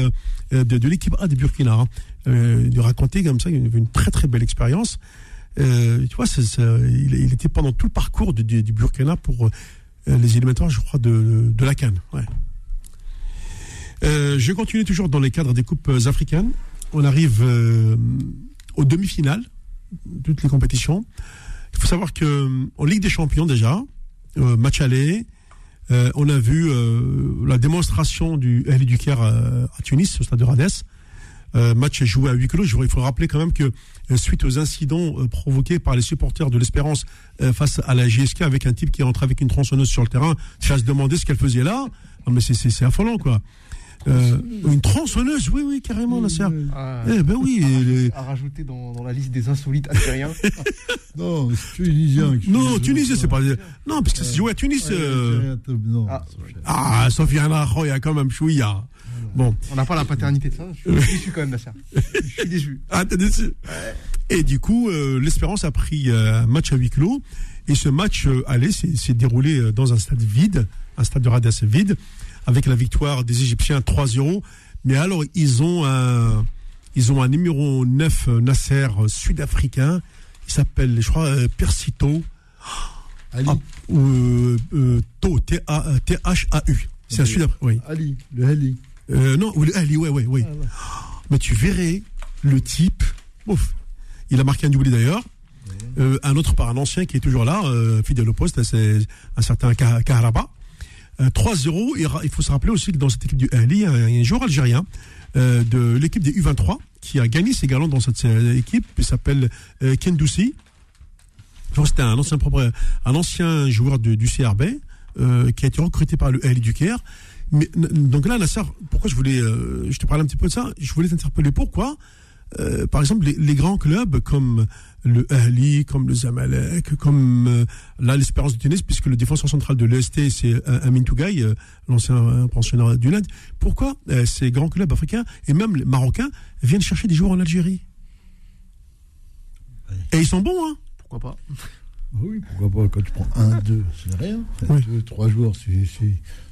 de, de l'équipe A de Burkina. hein. Il racontait comme ça, avait une très très belle expérience. Euh, tu vois, c'est- il, était pendant tout le parcours du, Burkina pour euh, les éliminatoires, je crois, de, de la Cannes. Euh, je continue toujours dans les cadres des coupes euh, africaines. On arrive euh, aux demi-finales, toutes les compétitions. Il faut savoir que euh, en Ligue des Champions déjà, euh, match aller, euh, on a vu euh, la démonstration du Ahli du Caire euh, à Tunis, au stade de Rades. Euh, match joué à huis clos. Il faut rappeler quand même que euh, suite aux incidents euh, provoqués par les supporters de l'Espérance euh, face à la JSK avec un type qui est entré avec une tronçonneuse sur le terrain, vas se demander ce qu'elle faisait là. Non mais c'est- affolant quoi. Euh, une tronçonneuse, oui oui carrément la serre. Ah, Eh ben oui. les- à rajouter dans, dans la liste des insolites algériens. Non, c'est tunisien. Non, fait- Tunis, c'est pas. Non, parce que c'est joué à Tunis. Euh, Ah. Ah, Sofiane Akhoya, quand même, chouïa. Bon. On n'a pas la paternité de ça. Je suis déçu quand même, Nasser. Je suis déçu. Ah, t'es déçu Et du coup, euh, l'Espérance a pris euh, un match à huis clos. Et ce match euh, aller s'est déroulé euh, dans un stade vide, un stade de Rades vide, avec la victoire des Égyptiens 3-0. Mais alors, ils ont un, ils ont un numéro 9 euh, Nasser sud-africain. Il s'appelle, je crois, euh, Persito. Ali, Ah, euh, T-H-A-U. C'est un sud-africain. Oui. Ali, le Ali. Euh, non, Ali, ouais, ouais, ouais. Ah, ouais. Mais tu verrais le type. Ouf. Il a marqué un doublé d'ailleurs. Euh, un autre par un ancien qui est toujours là, euh, fidèle au poste, c'est un certain Ka- Kaharaba. Euh, 3-0. Et ra- il faut se rappeler aussi que dans cette équipe du Ali, il y a un, joueur algérien euh, de l'équipe des U23 qui a gagné ses galons dans cette euh, équipe. Il s'appelle euh, Ken Doussi. Je crois que C'était un ancien, propre, un ancien joueur de- du CRB euh, qui a été recruté par le Ali du Caire. Mais, donc là, Nasser, pourquoi je voulais, euh, je te parlais un petit peu de ça, je voulais t'interpeller. Pourquoi, euh, par exemple, les, les grands clubs comme le Ahli, comme le Zamalek, comme euh, là l'Espérance de Tunis, puisque le défenseur central de l'EST c'est euh, Amin Tougaï, euh, l'ancien euh, pensionnaire du LAD, pourquoi euh, ces grands clubs africains et même les Marocains viennent chercher des joueurs en Algérie? Et ils sont bons, hein. Pourquoi pas? Oui, pourquoi pas? Quand tu prends un, deux, c'est rien. Oui. Deux, trois joueurs, c'est-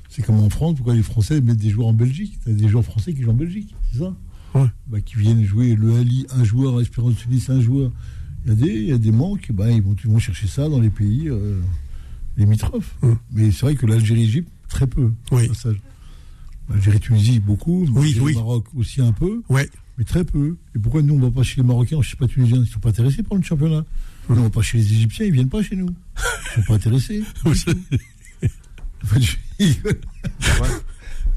c'est comme en France. Pourquoi les Français mettent des joueurs en Belgique? T'as des joueurs français qui jouent en Belgique, c'est ça? Ouais. bah, Qui viennent jouer le Ali, un joueur, Espérance Tunis, un joueur. Il y a des, il y a des manques, bah, ils, vont, ils vont chercher ça dans les pays euh, limitrophes. Hum. Mais c'est vrai que l'Algérie-Égypte, très peu. Oui. L'Algérie-Tunisie, beaucoup. Oui, le oui. Maroc aussi un peu. Ouais. Mais très peu. Et pourquoi nous, on va pas chez les Marocains, chez les pas Tunisiens Ils sont pas intéressés par le championnat. Nous, on va pas chez les Égyptiens, ils viennent pas chez nous. Ils sont pas intéressés. Enfin, je-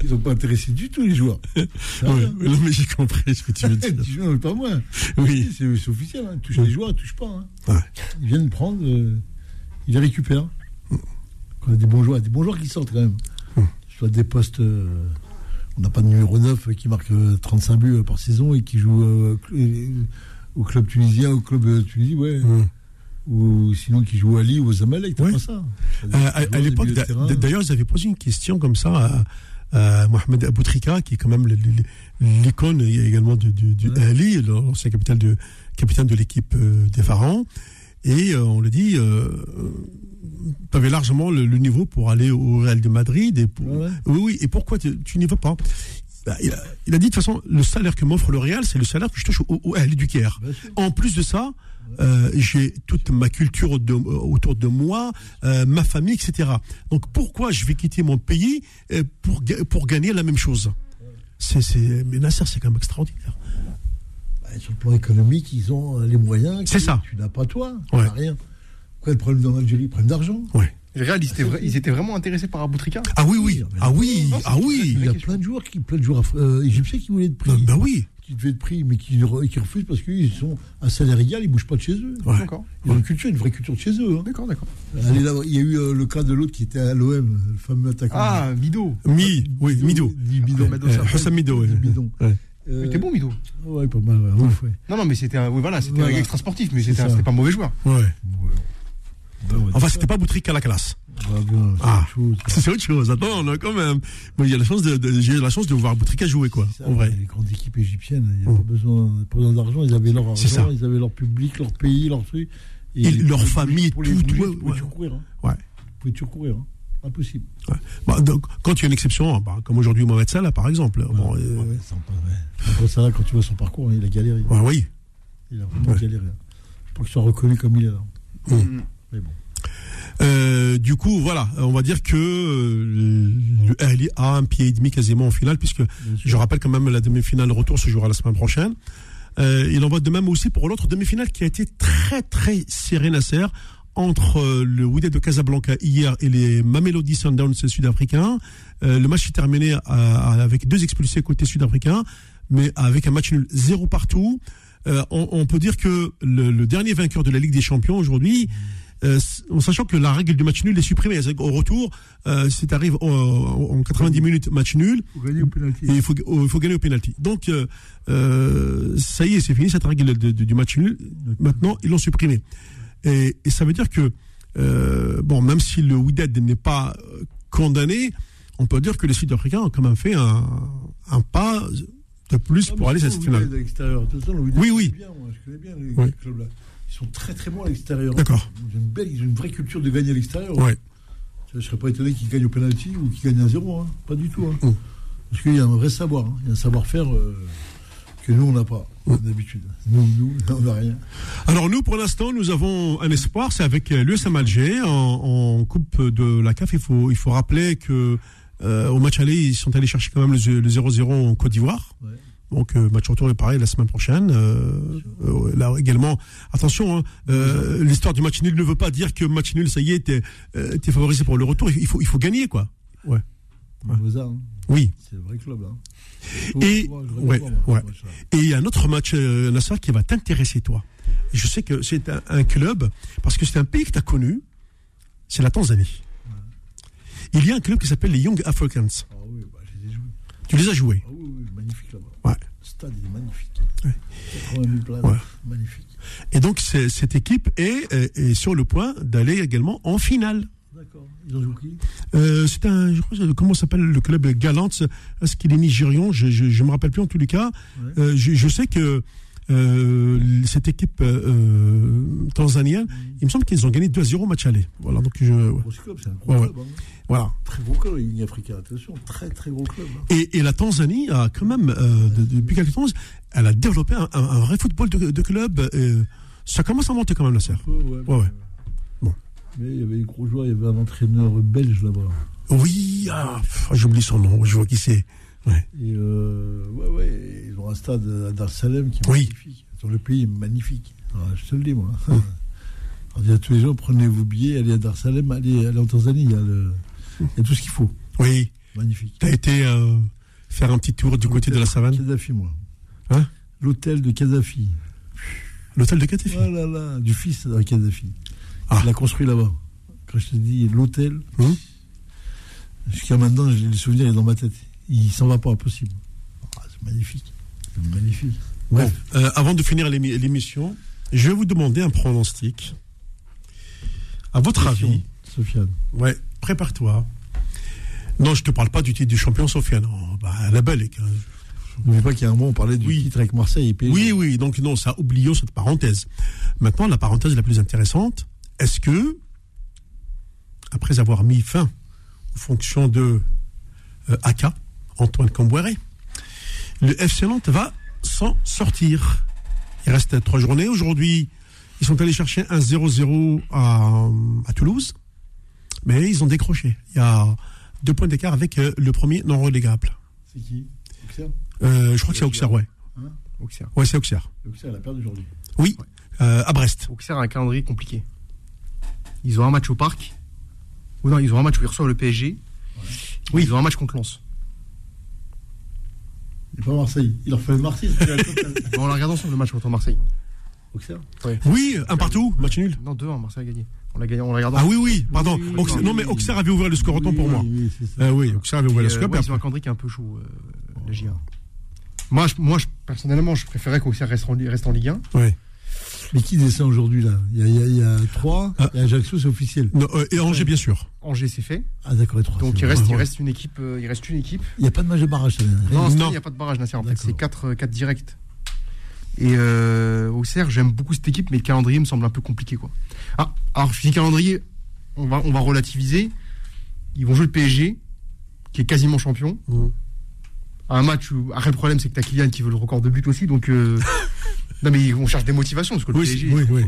Ils sont pas intéressés du tout, les joueurs. Ouais, non, mais j'ai compris ce que tu veux dire. Non, pas moi. Oui. C'est c'est officiel. Hein. Touche les joueurs, ils touchent pas. hein. Ouais. Ils viennent prendre, euh, ils les récupèrent. Quand a des bons joueurs, des bons joueurs qui sortent quand même. Soit des postes. euh, on n'a pas de numéro 9 qui marque euh, 35 buts euh, par saison et qui joue euh, au club tunisien, au club de Tunisie, ouais. Ou sinon qui joue à Lille ou aux Zamalek, t'as Ouais. pas ça. Euh, à, à l'époque, d'a- d'a- d'ailleurs, ils avaient posé une question comme ça à, à Mohamed Aboutrika, qui est quand même l'icône également du, du, du Ouais. Ali, l'ancien capitaine de, capitaine de l'équipe euh, des Pharaons. Et euh, on le dit, euh, tu avais largement le, le niveau pour aller au Real de Madrid. Et pour- Ouais, ouais. Oui, oui. Et pourquoi tu, tu n'y vas pas? Bah, il, a, il a dit de toute façon, le salaire que m'offre le Real, c'est le salaire que je touche au, au Ali du Caire. En plus de ça, euh, j'ai toute ma culture de- euh, autour de moi, euh, ma famille, etc. Donc pourquoi je vais quitter mon pays euh, pour, pour gagner la même chose? C'est, c'est, Mais Nasser, c'est quand même extraordinaire. Bah, sur le plan économique, ils ont euh, les moyens. C'est ça. Tu n'as pas toi. Tu Ouais. n'as rien. Quoi le problème dans l'Algérie Le problème d'argent. Ouais. Ils étaient, vra- ils étaient vraiment intéressés par Aboutrika Ah oui, oui, ah oui, ah oui. Il y a plein de joueurs, qui, plein de joueurs euh, égyptiens qui voulaient être pris. Ben, ben oui. Qui devaient être pris, mais qui, qui refusent parce qu'ils sont à salaire égal, ils bougent pas de chez eux. Ouais. D'accord. Ils ont une culture, une vraie culture de chez eux. hein. D'accord, d'accord. Allez là, il y a eu euh, le cas de l'autre qui était à l'OM, le fameux attaquant. Ah, Mido. Mi, oui, Mido. Euh, Mido, bidon. Ouais. Euh, Il était bon, Mido. Ouais, pas mal, ouais, ouf, ouais. Non, non, mais c'était un, oui, voilà, c'était Voilà. un extra sportif, mais c'était pas un mauvais joueur. Ouais. Enfin, c'était pas Boutrika à la classe. Ah, c'est autre chose. Attends, on quand même. Y a la chance de, de j'ai la chance de voir Boutrika jouer, quoi. Ça, en vrai. Les grandes équipes égyptiennes, il n'y a pas besoin, pas besoin d'argent. Ils avaient leur ça. ils avaient leur public, leur pays, leur truc. Et leur famille, les tout, bouger, ouais, courir. Hein. Ouais. Tu pouvais toujours courir. Hein. Impossible. Ouais. Bah, donc, quand il y a une exception, bah, comme aujourd'hui Mohamed Salah, par exemple. Bon, Ouais, euh. Après ça, quand tu vois son parcours, hein, il a galéré. ouais, oui. Il a vraiment Ouais. galéré. Pour qu'il soit reconnu comme il est là. Mm. Mais bon. Euh, du coup, voilà, on va dire que euh, le Ahly a un pied et demi quasiment en finale, puisque je rappelle quand même la demi-finale retour se jouera la semaine prochaine. Euh, il en va de même aussi pour l'autre demi-finale qui a été très très serré Nasser entre euh, le Wydad de Casablanca hier et les Mamelody Sundowns sud-africains. Euh, le match s'est terminé à- à- avec deux expulsés côté sud-africain, mais avec un match nul zéro partout. Euh, on, on peut dire que le, le dernier vainqueur de la Ligue des Champions aujourd'hui, euh, en sachant que la règle du match nul est supprimée, qu'au retour, euh, si tu arrives en, en 90 minutes match nul, gagner au il faut, gagner au penalty. Donc, euh, euh, ça y est, c'est fini cette règle de- de- du match nul. Maintenant, ils l'ont supprimé. Et, et ça veut dire que, bon, même si le Wydad n'est pas condamné, on peut dire que les Sud-Africains ont quand même fait un, un pas de plus Ah, pour mais aller à cette au finale. Oui, oui. connais bien, moi, je connais bien les Oui. clubs là. Ils sont très très bons à l'extérieur. D'accord. Ils ont une belle, ils ont une vraie culture de gagner à l'extérieur. Ouais. Je ne serais pas étonné qu'ils gagnent au penalty ou qu'ils gagnent à zéro. hein. Pas du tout. hein. Mm. Parce qu'il y a un vrai savoir. hein. Il y a un savoir-faire euh, que nous, on n'a pas Mm. d'habitude. Nous, nous, on n'a rien. Alors nous, pour l'instant, nous avons un espoir, c'est avec euh, l'USM Alger en, en Coupe de la CAF. Il faut, il faut rappeler que euh, au match aller, ils sont allés chercher quand même le, le 0-0 en Côte d'Ivoire. Ouais. Donc euh, match retour est pareil la semaine prochaine. Euh, euh, là également, attention, hein, euh, l'histoire du match nul ne veut pas dire que match nul, ça y est, t'es euh, t'es favorisé pour le retour. Il faut, il faut gagner quoi. Ouais. Hein. Oui. C'est un vrai club. Hein. Et- ouais, moi, ouais. Et il y a un autre match, Nasser, qui va t'intéresser, toi. Je sais que c'est un, un club, parce que c'est un pays que tu as connu, c'est la Tanzanie. Il y a un club qui s'appelle les Young Africans. Ah oui, bah, je les ai joués. Tu les as joués. Ah oui, oui, magnifique là-bas. Stade est magnifique. Ouais. 80 000 places. Ouais. Magnifique. Et donc, cette équipe est, est- est sur le point d'aller également en finale. D'accord. Ils ont joué qui? Euh, c'est un, je crois, comment s'appelle le club Galant Est-ce qu'il est nigérian? Je ne me rappelle plus en tous les cas. Ouais. Euh, je, je sais que euh, cette équipe euh, tanzanienne, il me semble qu'ils ont gagné 2-0 match aller. Voilà, donc je, ouais. Club, c'est un gros Ouais, club. hein. voilà. Très gros club, Ligue africaine. Attention, très très gros club. hein. Et, et la Tanzanie a quand même, euh, de- depuis quelques temps, elle a développé un, un- vrai football de, de club. euh, ça commence à monter quand même, la serre. Ouais, ouais. Bon. Mais il y avait des gros joueurs, il y avait un entraîneur belge là-bas. Oui, ah, j'oublie son nom, je vois qui c'est. Ouais. Et euh, ouais, ouais, ils ont un stade à Dar es Salaam qui est Oui. magnifique. Dans le pays est magnifique. Alors, je te le dis, moi. On dit à tous les gens, prenez vos billets, allez à Dar es Salaam, allez, allez en Tanzanie, il y, a le, il y a tout ce qu'il faut. Oui, Magnifique. tu as été euh, faire un petit tour du côté de la savane? Kadhafi, moi. Hein? L'hôtel de Kadhafi. L'hôtel de Katifi. Oh là là, du fils de Kadhafi. Ah. Il l'a construit là-bas. Quand je te dis l'hôtel, Hum. jusqu'à maintenant, j'ai le souvenir est dans ma tête. Il s'en va pas, impossible. Ah, c'est magnifique. C'est magnifique. Bon, euh, avant de finir l'émi- l'émission, je vais vous demander un pronostic. À votre avis, Sofiane. ouais, prépare-toi. Non, je te parle pas du titre du champion, Sofiane. Non, bah, la belle. est- N'oubliez pas qu'il y a un moment, on parlait du Oui. titre avec Marseille et PSG. Oui, oui, donc non, ça, oublions cette parenthèse. Maintenant, la parenthèse la plus intéressante, est-ce que, après avoir mis fin aux fonctions de euh, AK, Antoine Cambouéré, le FC Nantes va s'en sortir Il reste trois journées. Aujourd'hui, ils sont allés chercher un 0-0 à, à Toulouse, mais ils ont décroché. Il y a deux points d'écart avec euh, le premier non relégable. C'est qui? Auxerre? Euh, je crois que c'est Auxerre, ouais. Auxerre. Ouais, c'est Auxerre. Auxerre, elle a perdu aujourd'hui. Oui, euh, à Brest. Auxerre a un calendrier compliqué. Ils ont un match au parc. Ou non, ils ont un match où ils reçoivent le PSG. Oui, ils ont un match contre Lens. Il n'est pas Marseille. Il leur fait Marseille. c'est. Bon, on la regarde ensemble le match contre Marseille. Auxerre Oui, un partout, match nul. Non, 2-1, Marseille a gagné. On l'a gagné, on la Ah oui, oui, pardon. Oui, oui, Auxerre- oui, non, mais. Auxerre avait ouvert le score autant pour moi. Oui, c'est ça. Euh, oui, Auxerre avait ouvert le Et, euh, score. ouais, puis ils ont un calendrier qui est un peu chaud, euh, le J1. Moi, je, moi je- personnellement, je préférais qu'Auxerre en, reste en Ligue 1. Ouais. Mais qui descend aujourd'hui là? Il y, a, il y a- il y a 3, Ah. et Ajaccio, c'est officiel. Non, euh, et Angers, bien sûr. Angers, c'est fait. Ah, d'accord, et 3. Donc il reste, il ouais. reste une équipe. euh, il reste une équipe. Il n'y a pas de match de barrage, ça. Non, il n'y a pas de barrage, Nasser. En fait, c'est 4, 4 directs. Et euh, Auxerre, j'aime beaucoup cette équipe, mais le calendrier me semble un peu compliqué. Quoi. Ah, alors, je dis calendrier, on va, on va relativiser. Ils vont jouer le PSG, qui est quasiment champion. Mhm. Un match où. Après, le problème, c'est que t'as Kylian qui veut le record de but aussi. Donc. euh, non, mais on cherche des motivations, parce que le Oui, PSG, oui, oui.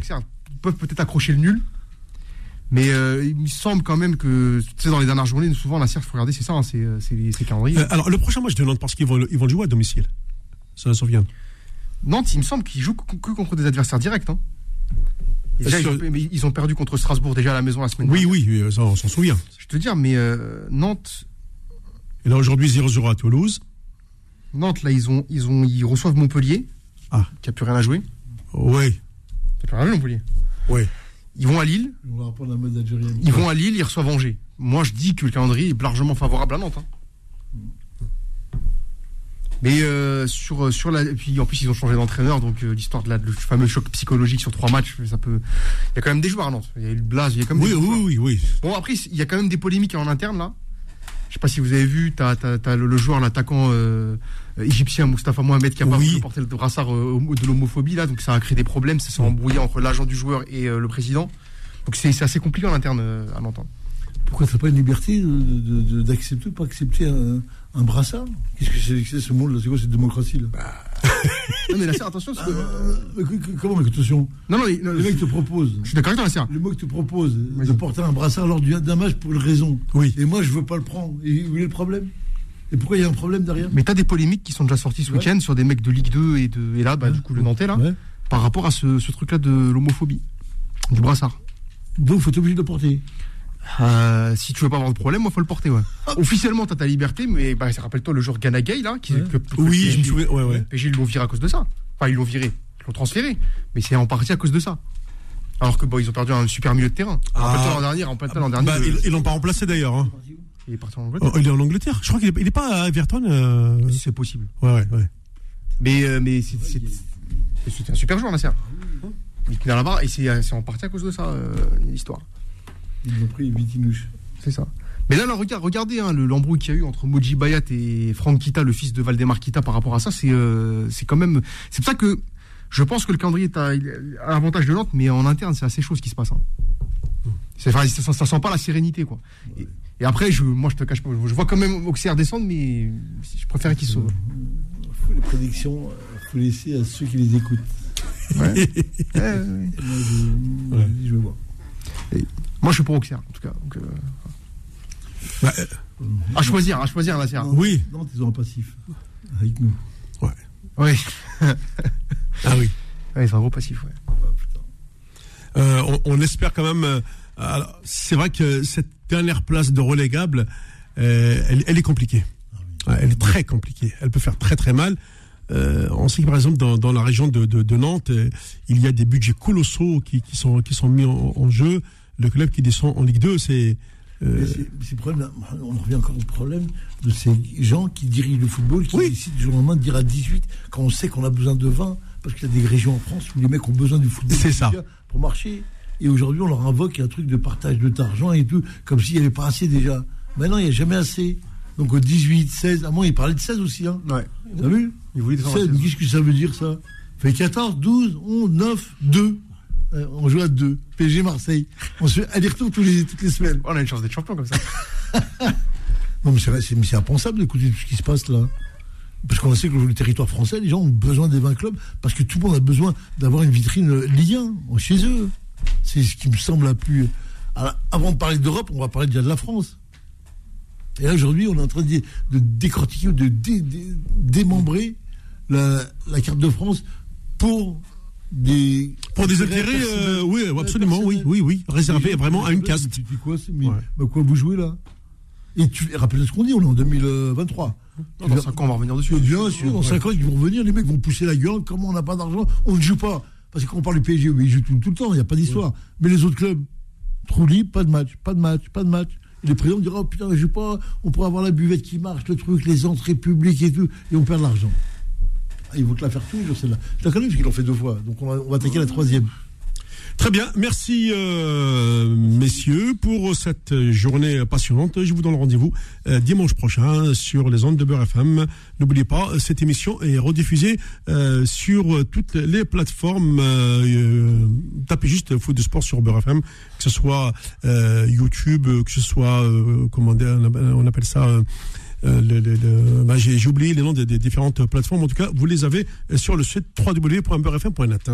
Peuvent peut-être accrocher le nul. Mais euh, il me semble quand même que, tu sais, dans les dernières journées, souvent, la il faut regarder, c'est ça, hein, c'est euh, les calendriers. Euh, alors, le prochain match de Nantes, parce qu'ils vont, le- ils vont le jouer à domicile. Ça se souvient. Nantes, il me semble qu'ils jouent que contre des adversaires directs. Hein. Déjà, Est-ce ils, ont, mais ils ont perdu contre Strasbourg déjà à la maison la semaine Oui, dernière. oui, oui, ça, on s'en souvient. Je te dire, mais euh, Nantes, Et là, aujourd'hui, 0-0 à Toulouse. Nantes, là, ils, ont, ils, ont, ils reçoivent Montpellier, Ah. qui a plus rien à jouer. Oui, Qui a plus rien à jouer, Montpellier. oui. Ils vont à Lille, On va reprendre la mode algérienne. ils vont à Lille, ils reçoivent Angers. Moi, je dis que le calendrier est largement favorable à Nantes. hein. Mais euh, sur, sur la. Et puis en plus, ils ont changé d'entraîneur, donc euh, l'histoire de la, le fameux choc psychologique sur trois matchs, ça peut. Il y a quand même des joueurs à Nantes. Il y a eu le Blaze, il y a quand même Oui, des oui, joueurs. oui, oui. Bon, après, il y a quand même des polémiques en interne, là. Je sais pas si vous avez vu, t'as as, le, le joueur, l'attaquant euh, égyptien Mustafa Mohamed qui a Oui. porter le brassard euh, de l'homophobie, là. Donc ça a créé des problèmes, ça s'est embrouillé entre l'agent du joueur et euh, le président. Donc c'est c'est assez compliqué en interne euh, à l'entendre. Pourquoi t'as pas une liberté d'accepter ou pas accepter un, un brassard? Qu'est-ce que c'est que c'est, ce monde-là? C'est quoi cette démocratie là Non, mais là, c'est attention, que. Euh, mais que- Comment mais attention Non, non, mais, non, Le mec te propose. je suis d'accord avec toi. Le mec te propose de porter un brassard lors du- d'un match pour une raison. Oui. Et moi, je veux pas le prendre. Et où est le problème? Et pourquoi il y a un problème derrière Mais t'as des polémiques qui sont déjà sorties ce Ouais. week-end sur des mecs de Ligue 2 et, de, et là, bah, Ouais. du coup, le Nantais, là, Ouais. par rapport à ce, ce truc-là de l'homophobie, du brassard. Donc, faut être obligé de le porter. Euh, si tu veux pas avoir de problème, moi, faut le porter, ouais. Officiellement, t'as ta liberté, mais bah, rappelle-toi le joueur Gana Gay, là, qui, que, Oui, je me souviens. Ouais, ouais. PSG, ils l'ont viré à cause de ça. Enfin, ils l'ont viré. Ils l'ont transféré. Mais c'est en partie à cause de ça. Alors que bon, ils ont perdu un super milieu de terrain. Ah. Rappelle-toi l'an dernier, en plein temps l'an dernier, Bah, le- ils ils l'ont pas remplacé d'ailleurs. hein. Il est parti en Angleterre. Oh, il est en Angleterre. Je crois qu'il est, il est pas à Everton. euh, Si c'est possible. Ouais, ouais, ouais. Mais, euh, mais c'est- un super joueur, Nasser. Il tenait là-bas et c'est c'est en partie à cause de ça, euh, l'histoire. Ils ont pris Vitinouche. C'est ça. Mais là, là regarde, regardez hein, le- l'embrouille qu'il y a eu entre Moji Bayat et Franck Kita, le fils de Valdemar Kita, par rapport à ça. C'est euh, c'est quand même. C'est pour ça que je pense que le calendrier est à, a l'avantage de Nantes, mais en interne, c'est assez chaud ce qui se passe. hein. C'est- enfin, ça, ça sent pas la sérénité, quoi. Et, et après, je, moi, je te cache pas, je vois quand même Auxerre descendre, mais je préfère qu'il sauve. Les prédictions, euh, faut laisser à ceux qui les écoutent. Ouais, ouais. Moi, je, Ouais. je vais voir. Moi, je suis pour Auxerre, en tout cas. Donc, euh, Bah, euh, à choisir, à choisir, Nasser. Non, Oui. Nantes, ils ont un passif. Avec nous. Oui, ah oui. ouais, c'est un gros passif, ouais. Euh, on, on espère quand même. euh, alors, c'est vrai que cette dernière place de relégable, euh, elle, elle est compliquée. Ouais, elle est très compliquée. Elle peut faire très très mal. Euh, on sait que par exemple dans, dans la région de, de, de Nantes, euh, il y a des budgets colossaux qui, qui sont qui sont mis en, en jeu. Le club qui descend en Ligue 2, c'est euh, on en revient encore au problème de ces gens qui dirigent le football, qui Oui. décident du jour au lendemain de dire à 18, quand on sait qu'on a besoin de 20, parce qu'il y a des régions en France où les mecs ont besoin du football C'est ça. pour marcher. Et aujourd'hui, on leur invoque un truc de partage de l'argent et tout, comme s'il n'y avait pas assez déjà. Maintenant, il n'y a jamais assez. Donc au 18, 16, à moi, il parlait de 16 aussi. Hein. Ouais. T'as vu? Il voulait 16, mais qu'est-ce que ça veut dire ça? Fait 14, 12, 11, 9, 2. Euh, on joue à 2. PSG Marseille. On se fait aller-retour les, toutes les semaines. On a une chance d'être champion comme ça. Non, c'est mais c'est impensable d'écouter tout ce qui se passe là. Parce qu'on sait que le territoire français, les gens ont besoin des 20 clubs, parce que tout le monde a besoin d'avoir une vitrine euh, Ligue 1 chez eux. C'est ce qui me semble la plus. Alors, avant de parler d'Europe, on va parler déjà de la France. Et là, aujourd'hui, on est en train de, de décortiquer, de dé- dé- démembrer la, la carte de France pour des. pour des intérêts euh, oui, absolument, oui, oui, oui, réservé gens, vraiment à une caste. Tu dis quoi, c'est- mais, Ouais. bah, quoi vous jouez là? Et tu rappelle ce qu'on dit, on est en 2023. Non, dans 5 ans, on va revenir dessus. Bien sûr, dans 5 ans, ils vont revenir, les mecs vont pousser la gueule. Comment on n'a pas d'argent On ne joue pas. Parce que quand on parle du PSG, mais ils jouent tout, tout le temps, il n'y a pas d'histoire. Mais les autres clubs, trou libre, pas de match, pas de match, pas de match. Et les présidents diront, oh putain, je joue pas, on pourrait avoir la buvette qui marche, le truc, les entrées publiques et tout, et on perd de l'argent. Ah, ils vont te la faire tous les jours, celle-là. Je la connais parce qu'ils l'ont fait deux fois, donc on va, on va attaquer la troisième. Très bien, merci euh, messieurs pour cette journée passionnante. Je vous donne rendez-vous euh, dimanche prochain sur les ondes de Beurre FM. N'oubliez pas, cette émission est rediffusée euh, sur toutes les plateformes. tapez juste foot de sport sur Beurre FM, que ce soit YouTube, que ce soit comment on appelle ça. Bah, j'ai oublié les noms des, des, différentes plateformes. En tout cas, vous les avez sur le site www.beurrefm.net.